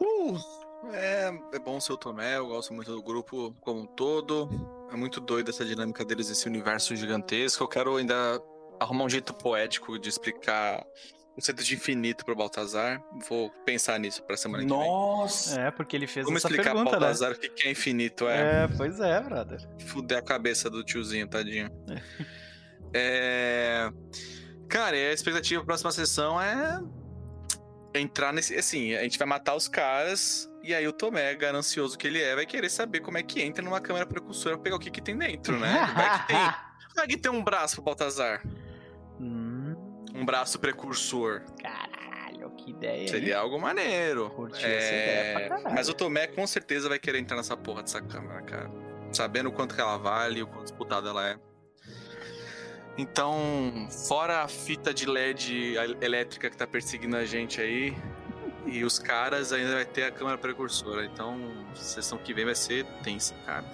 Uh, é, é bom ser o Tomé, eu gosto muito do grupo como um todo. É muito doido essa dinâmica deles, esse universo gigantesco. Eu quero ainda arrumar um jeito poético de explicar o conceito de infinito pro Baltazar. Vou pensar nisso pra semana Nossa. que vem. Nossa! É, porque ele fez Vamos essa explicar pergunta, pro né? Baltazar o que é infinito, é. É, pois é, brother. Fuder a cabeça do tiozinho, tadinho. é... Cara, a expectativa pra próxima sessão é entrar nesse. Assim, a gente vai matar os caras. E aí o Tomé, ganancioso que ele é, vai querer saber como é que entra numa câmera precursora pra pegar o que, que tem dentro, né? Vai que tem, vai que tem um braço pro Baltazar. Hum, Um braço precursor. caralho, que ideia. Seria hein? algo maneiro. Curti essa ideia pra caralho. Mas o Tomé com certeza vai querer entrar nessa porra dessa câmera, cara. Sabendo o quanto que ela vale, o quanto disputada ela é. Então, fora a fita de LED elétrica que tá perseguindo a gente aí, e os caras ainda vai ter a câmera precursora. Então, sessão que vem vai ser tensa, cara.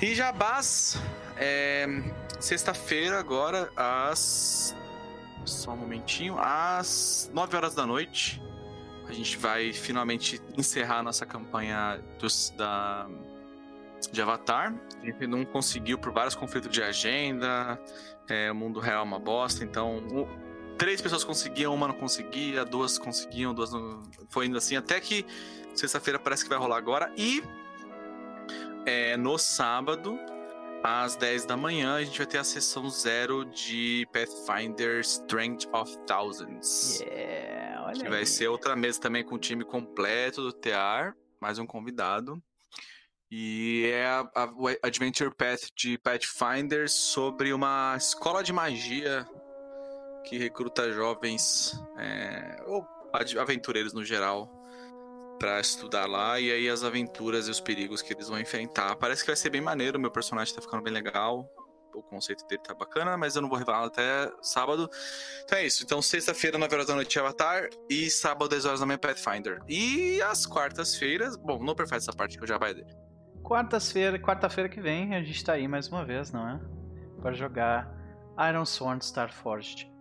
E Jabás, é, sexta-feira agora, às. Só um momentinho. Às 9 horas da noite, a gente vai finalmente encerrar nossa campanha dos, da, de Avatar. A gente não conseguiu por vários conflitos de agenda. é, o mundo real é uma bosta, então. Três pessoas conseguiam, uma não conseguia, duas conseguiam, duas não. Foi indo assim, até que sexta-feira parece que vai rolar agora. E é, no sábado, às 10 da manhã, a gente vai ter a sessão zero de Pathfinder Strength of Thousands. Yeah, olha Que aí. vai ser outra mesa também com o time completo do TR, mais um convidado. E é a, a- o Adventure Path de Pathfinder sobre uma escola de magia que recruta jovens é, ou aventureiros no geral pra estudar lá e aí as aventuras e os perigos que eles vão enfrentar. Parece que vai ser bem maneiro, meu personagem tá ficando bem legal. O conceito dele tá bacana, mas eu não vou revelar até sábado. Então é isso. Então, sexta-feira, 9 horas da noite, Avatar. E sábado, 10 horas da manhã, Pathfinder. E as quartas-feiras. Bom, não perfeito essa parte que eu já vai dele. Quarta-feira, quarta-feira que vem, a gente tá aí mais uma vez, não é? Para jogar Iron Sworn Starforged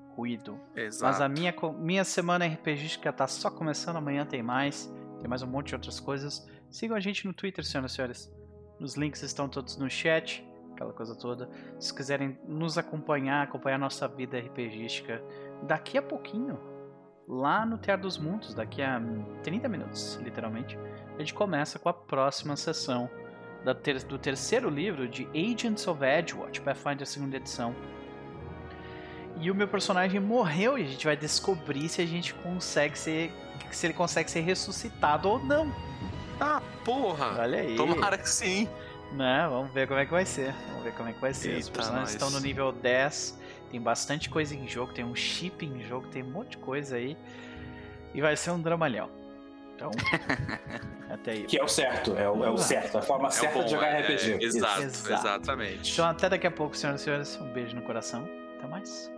Exato. Mas a minha, minha semana RPGística tá só começando, amanhã tem mais. Tem mais um monte de outras coisas. Sigam a gente no Twitter, senhoras e senhores. Os links estão todos no chat, aquela coisa toda. Se quiserem nos acompanhar, acompanhar nossa vida RPGística, daqui a pouquinho, lá no Teatro dos Mundos, daqui a 30 minutos, literalmente, a gente começa com a próxima sessão do terceiro livro de Agents of Edgewatch, Pathfinder segunda edição. E o meu personagem morreu e a gente vai descobrir se a gente consegue ser. se ele consegue ser ressuscitado ou não. Ah, porra! Olha aí. Tomara que sim. Né? Vamos ver como é que vai ser. Vamos ver como é que vai ser. Os Eita, personagens nós. estão no nível 10. Tem bastante coisa em jogo, tem um chip em jogo, tem um monte de coisa aí. E vai ser um dramalhão. Então, até aí. Que é o certo, é o, é o certo, a forma É certa bom, de jogar é- RPG. é- exato, Exato. exatamente. Então até daqui a pouco, senhoras e senhores. Um beijo no coração. Até mais.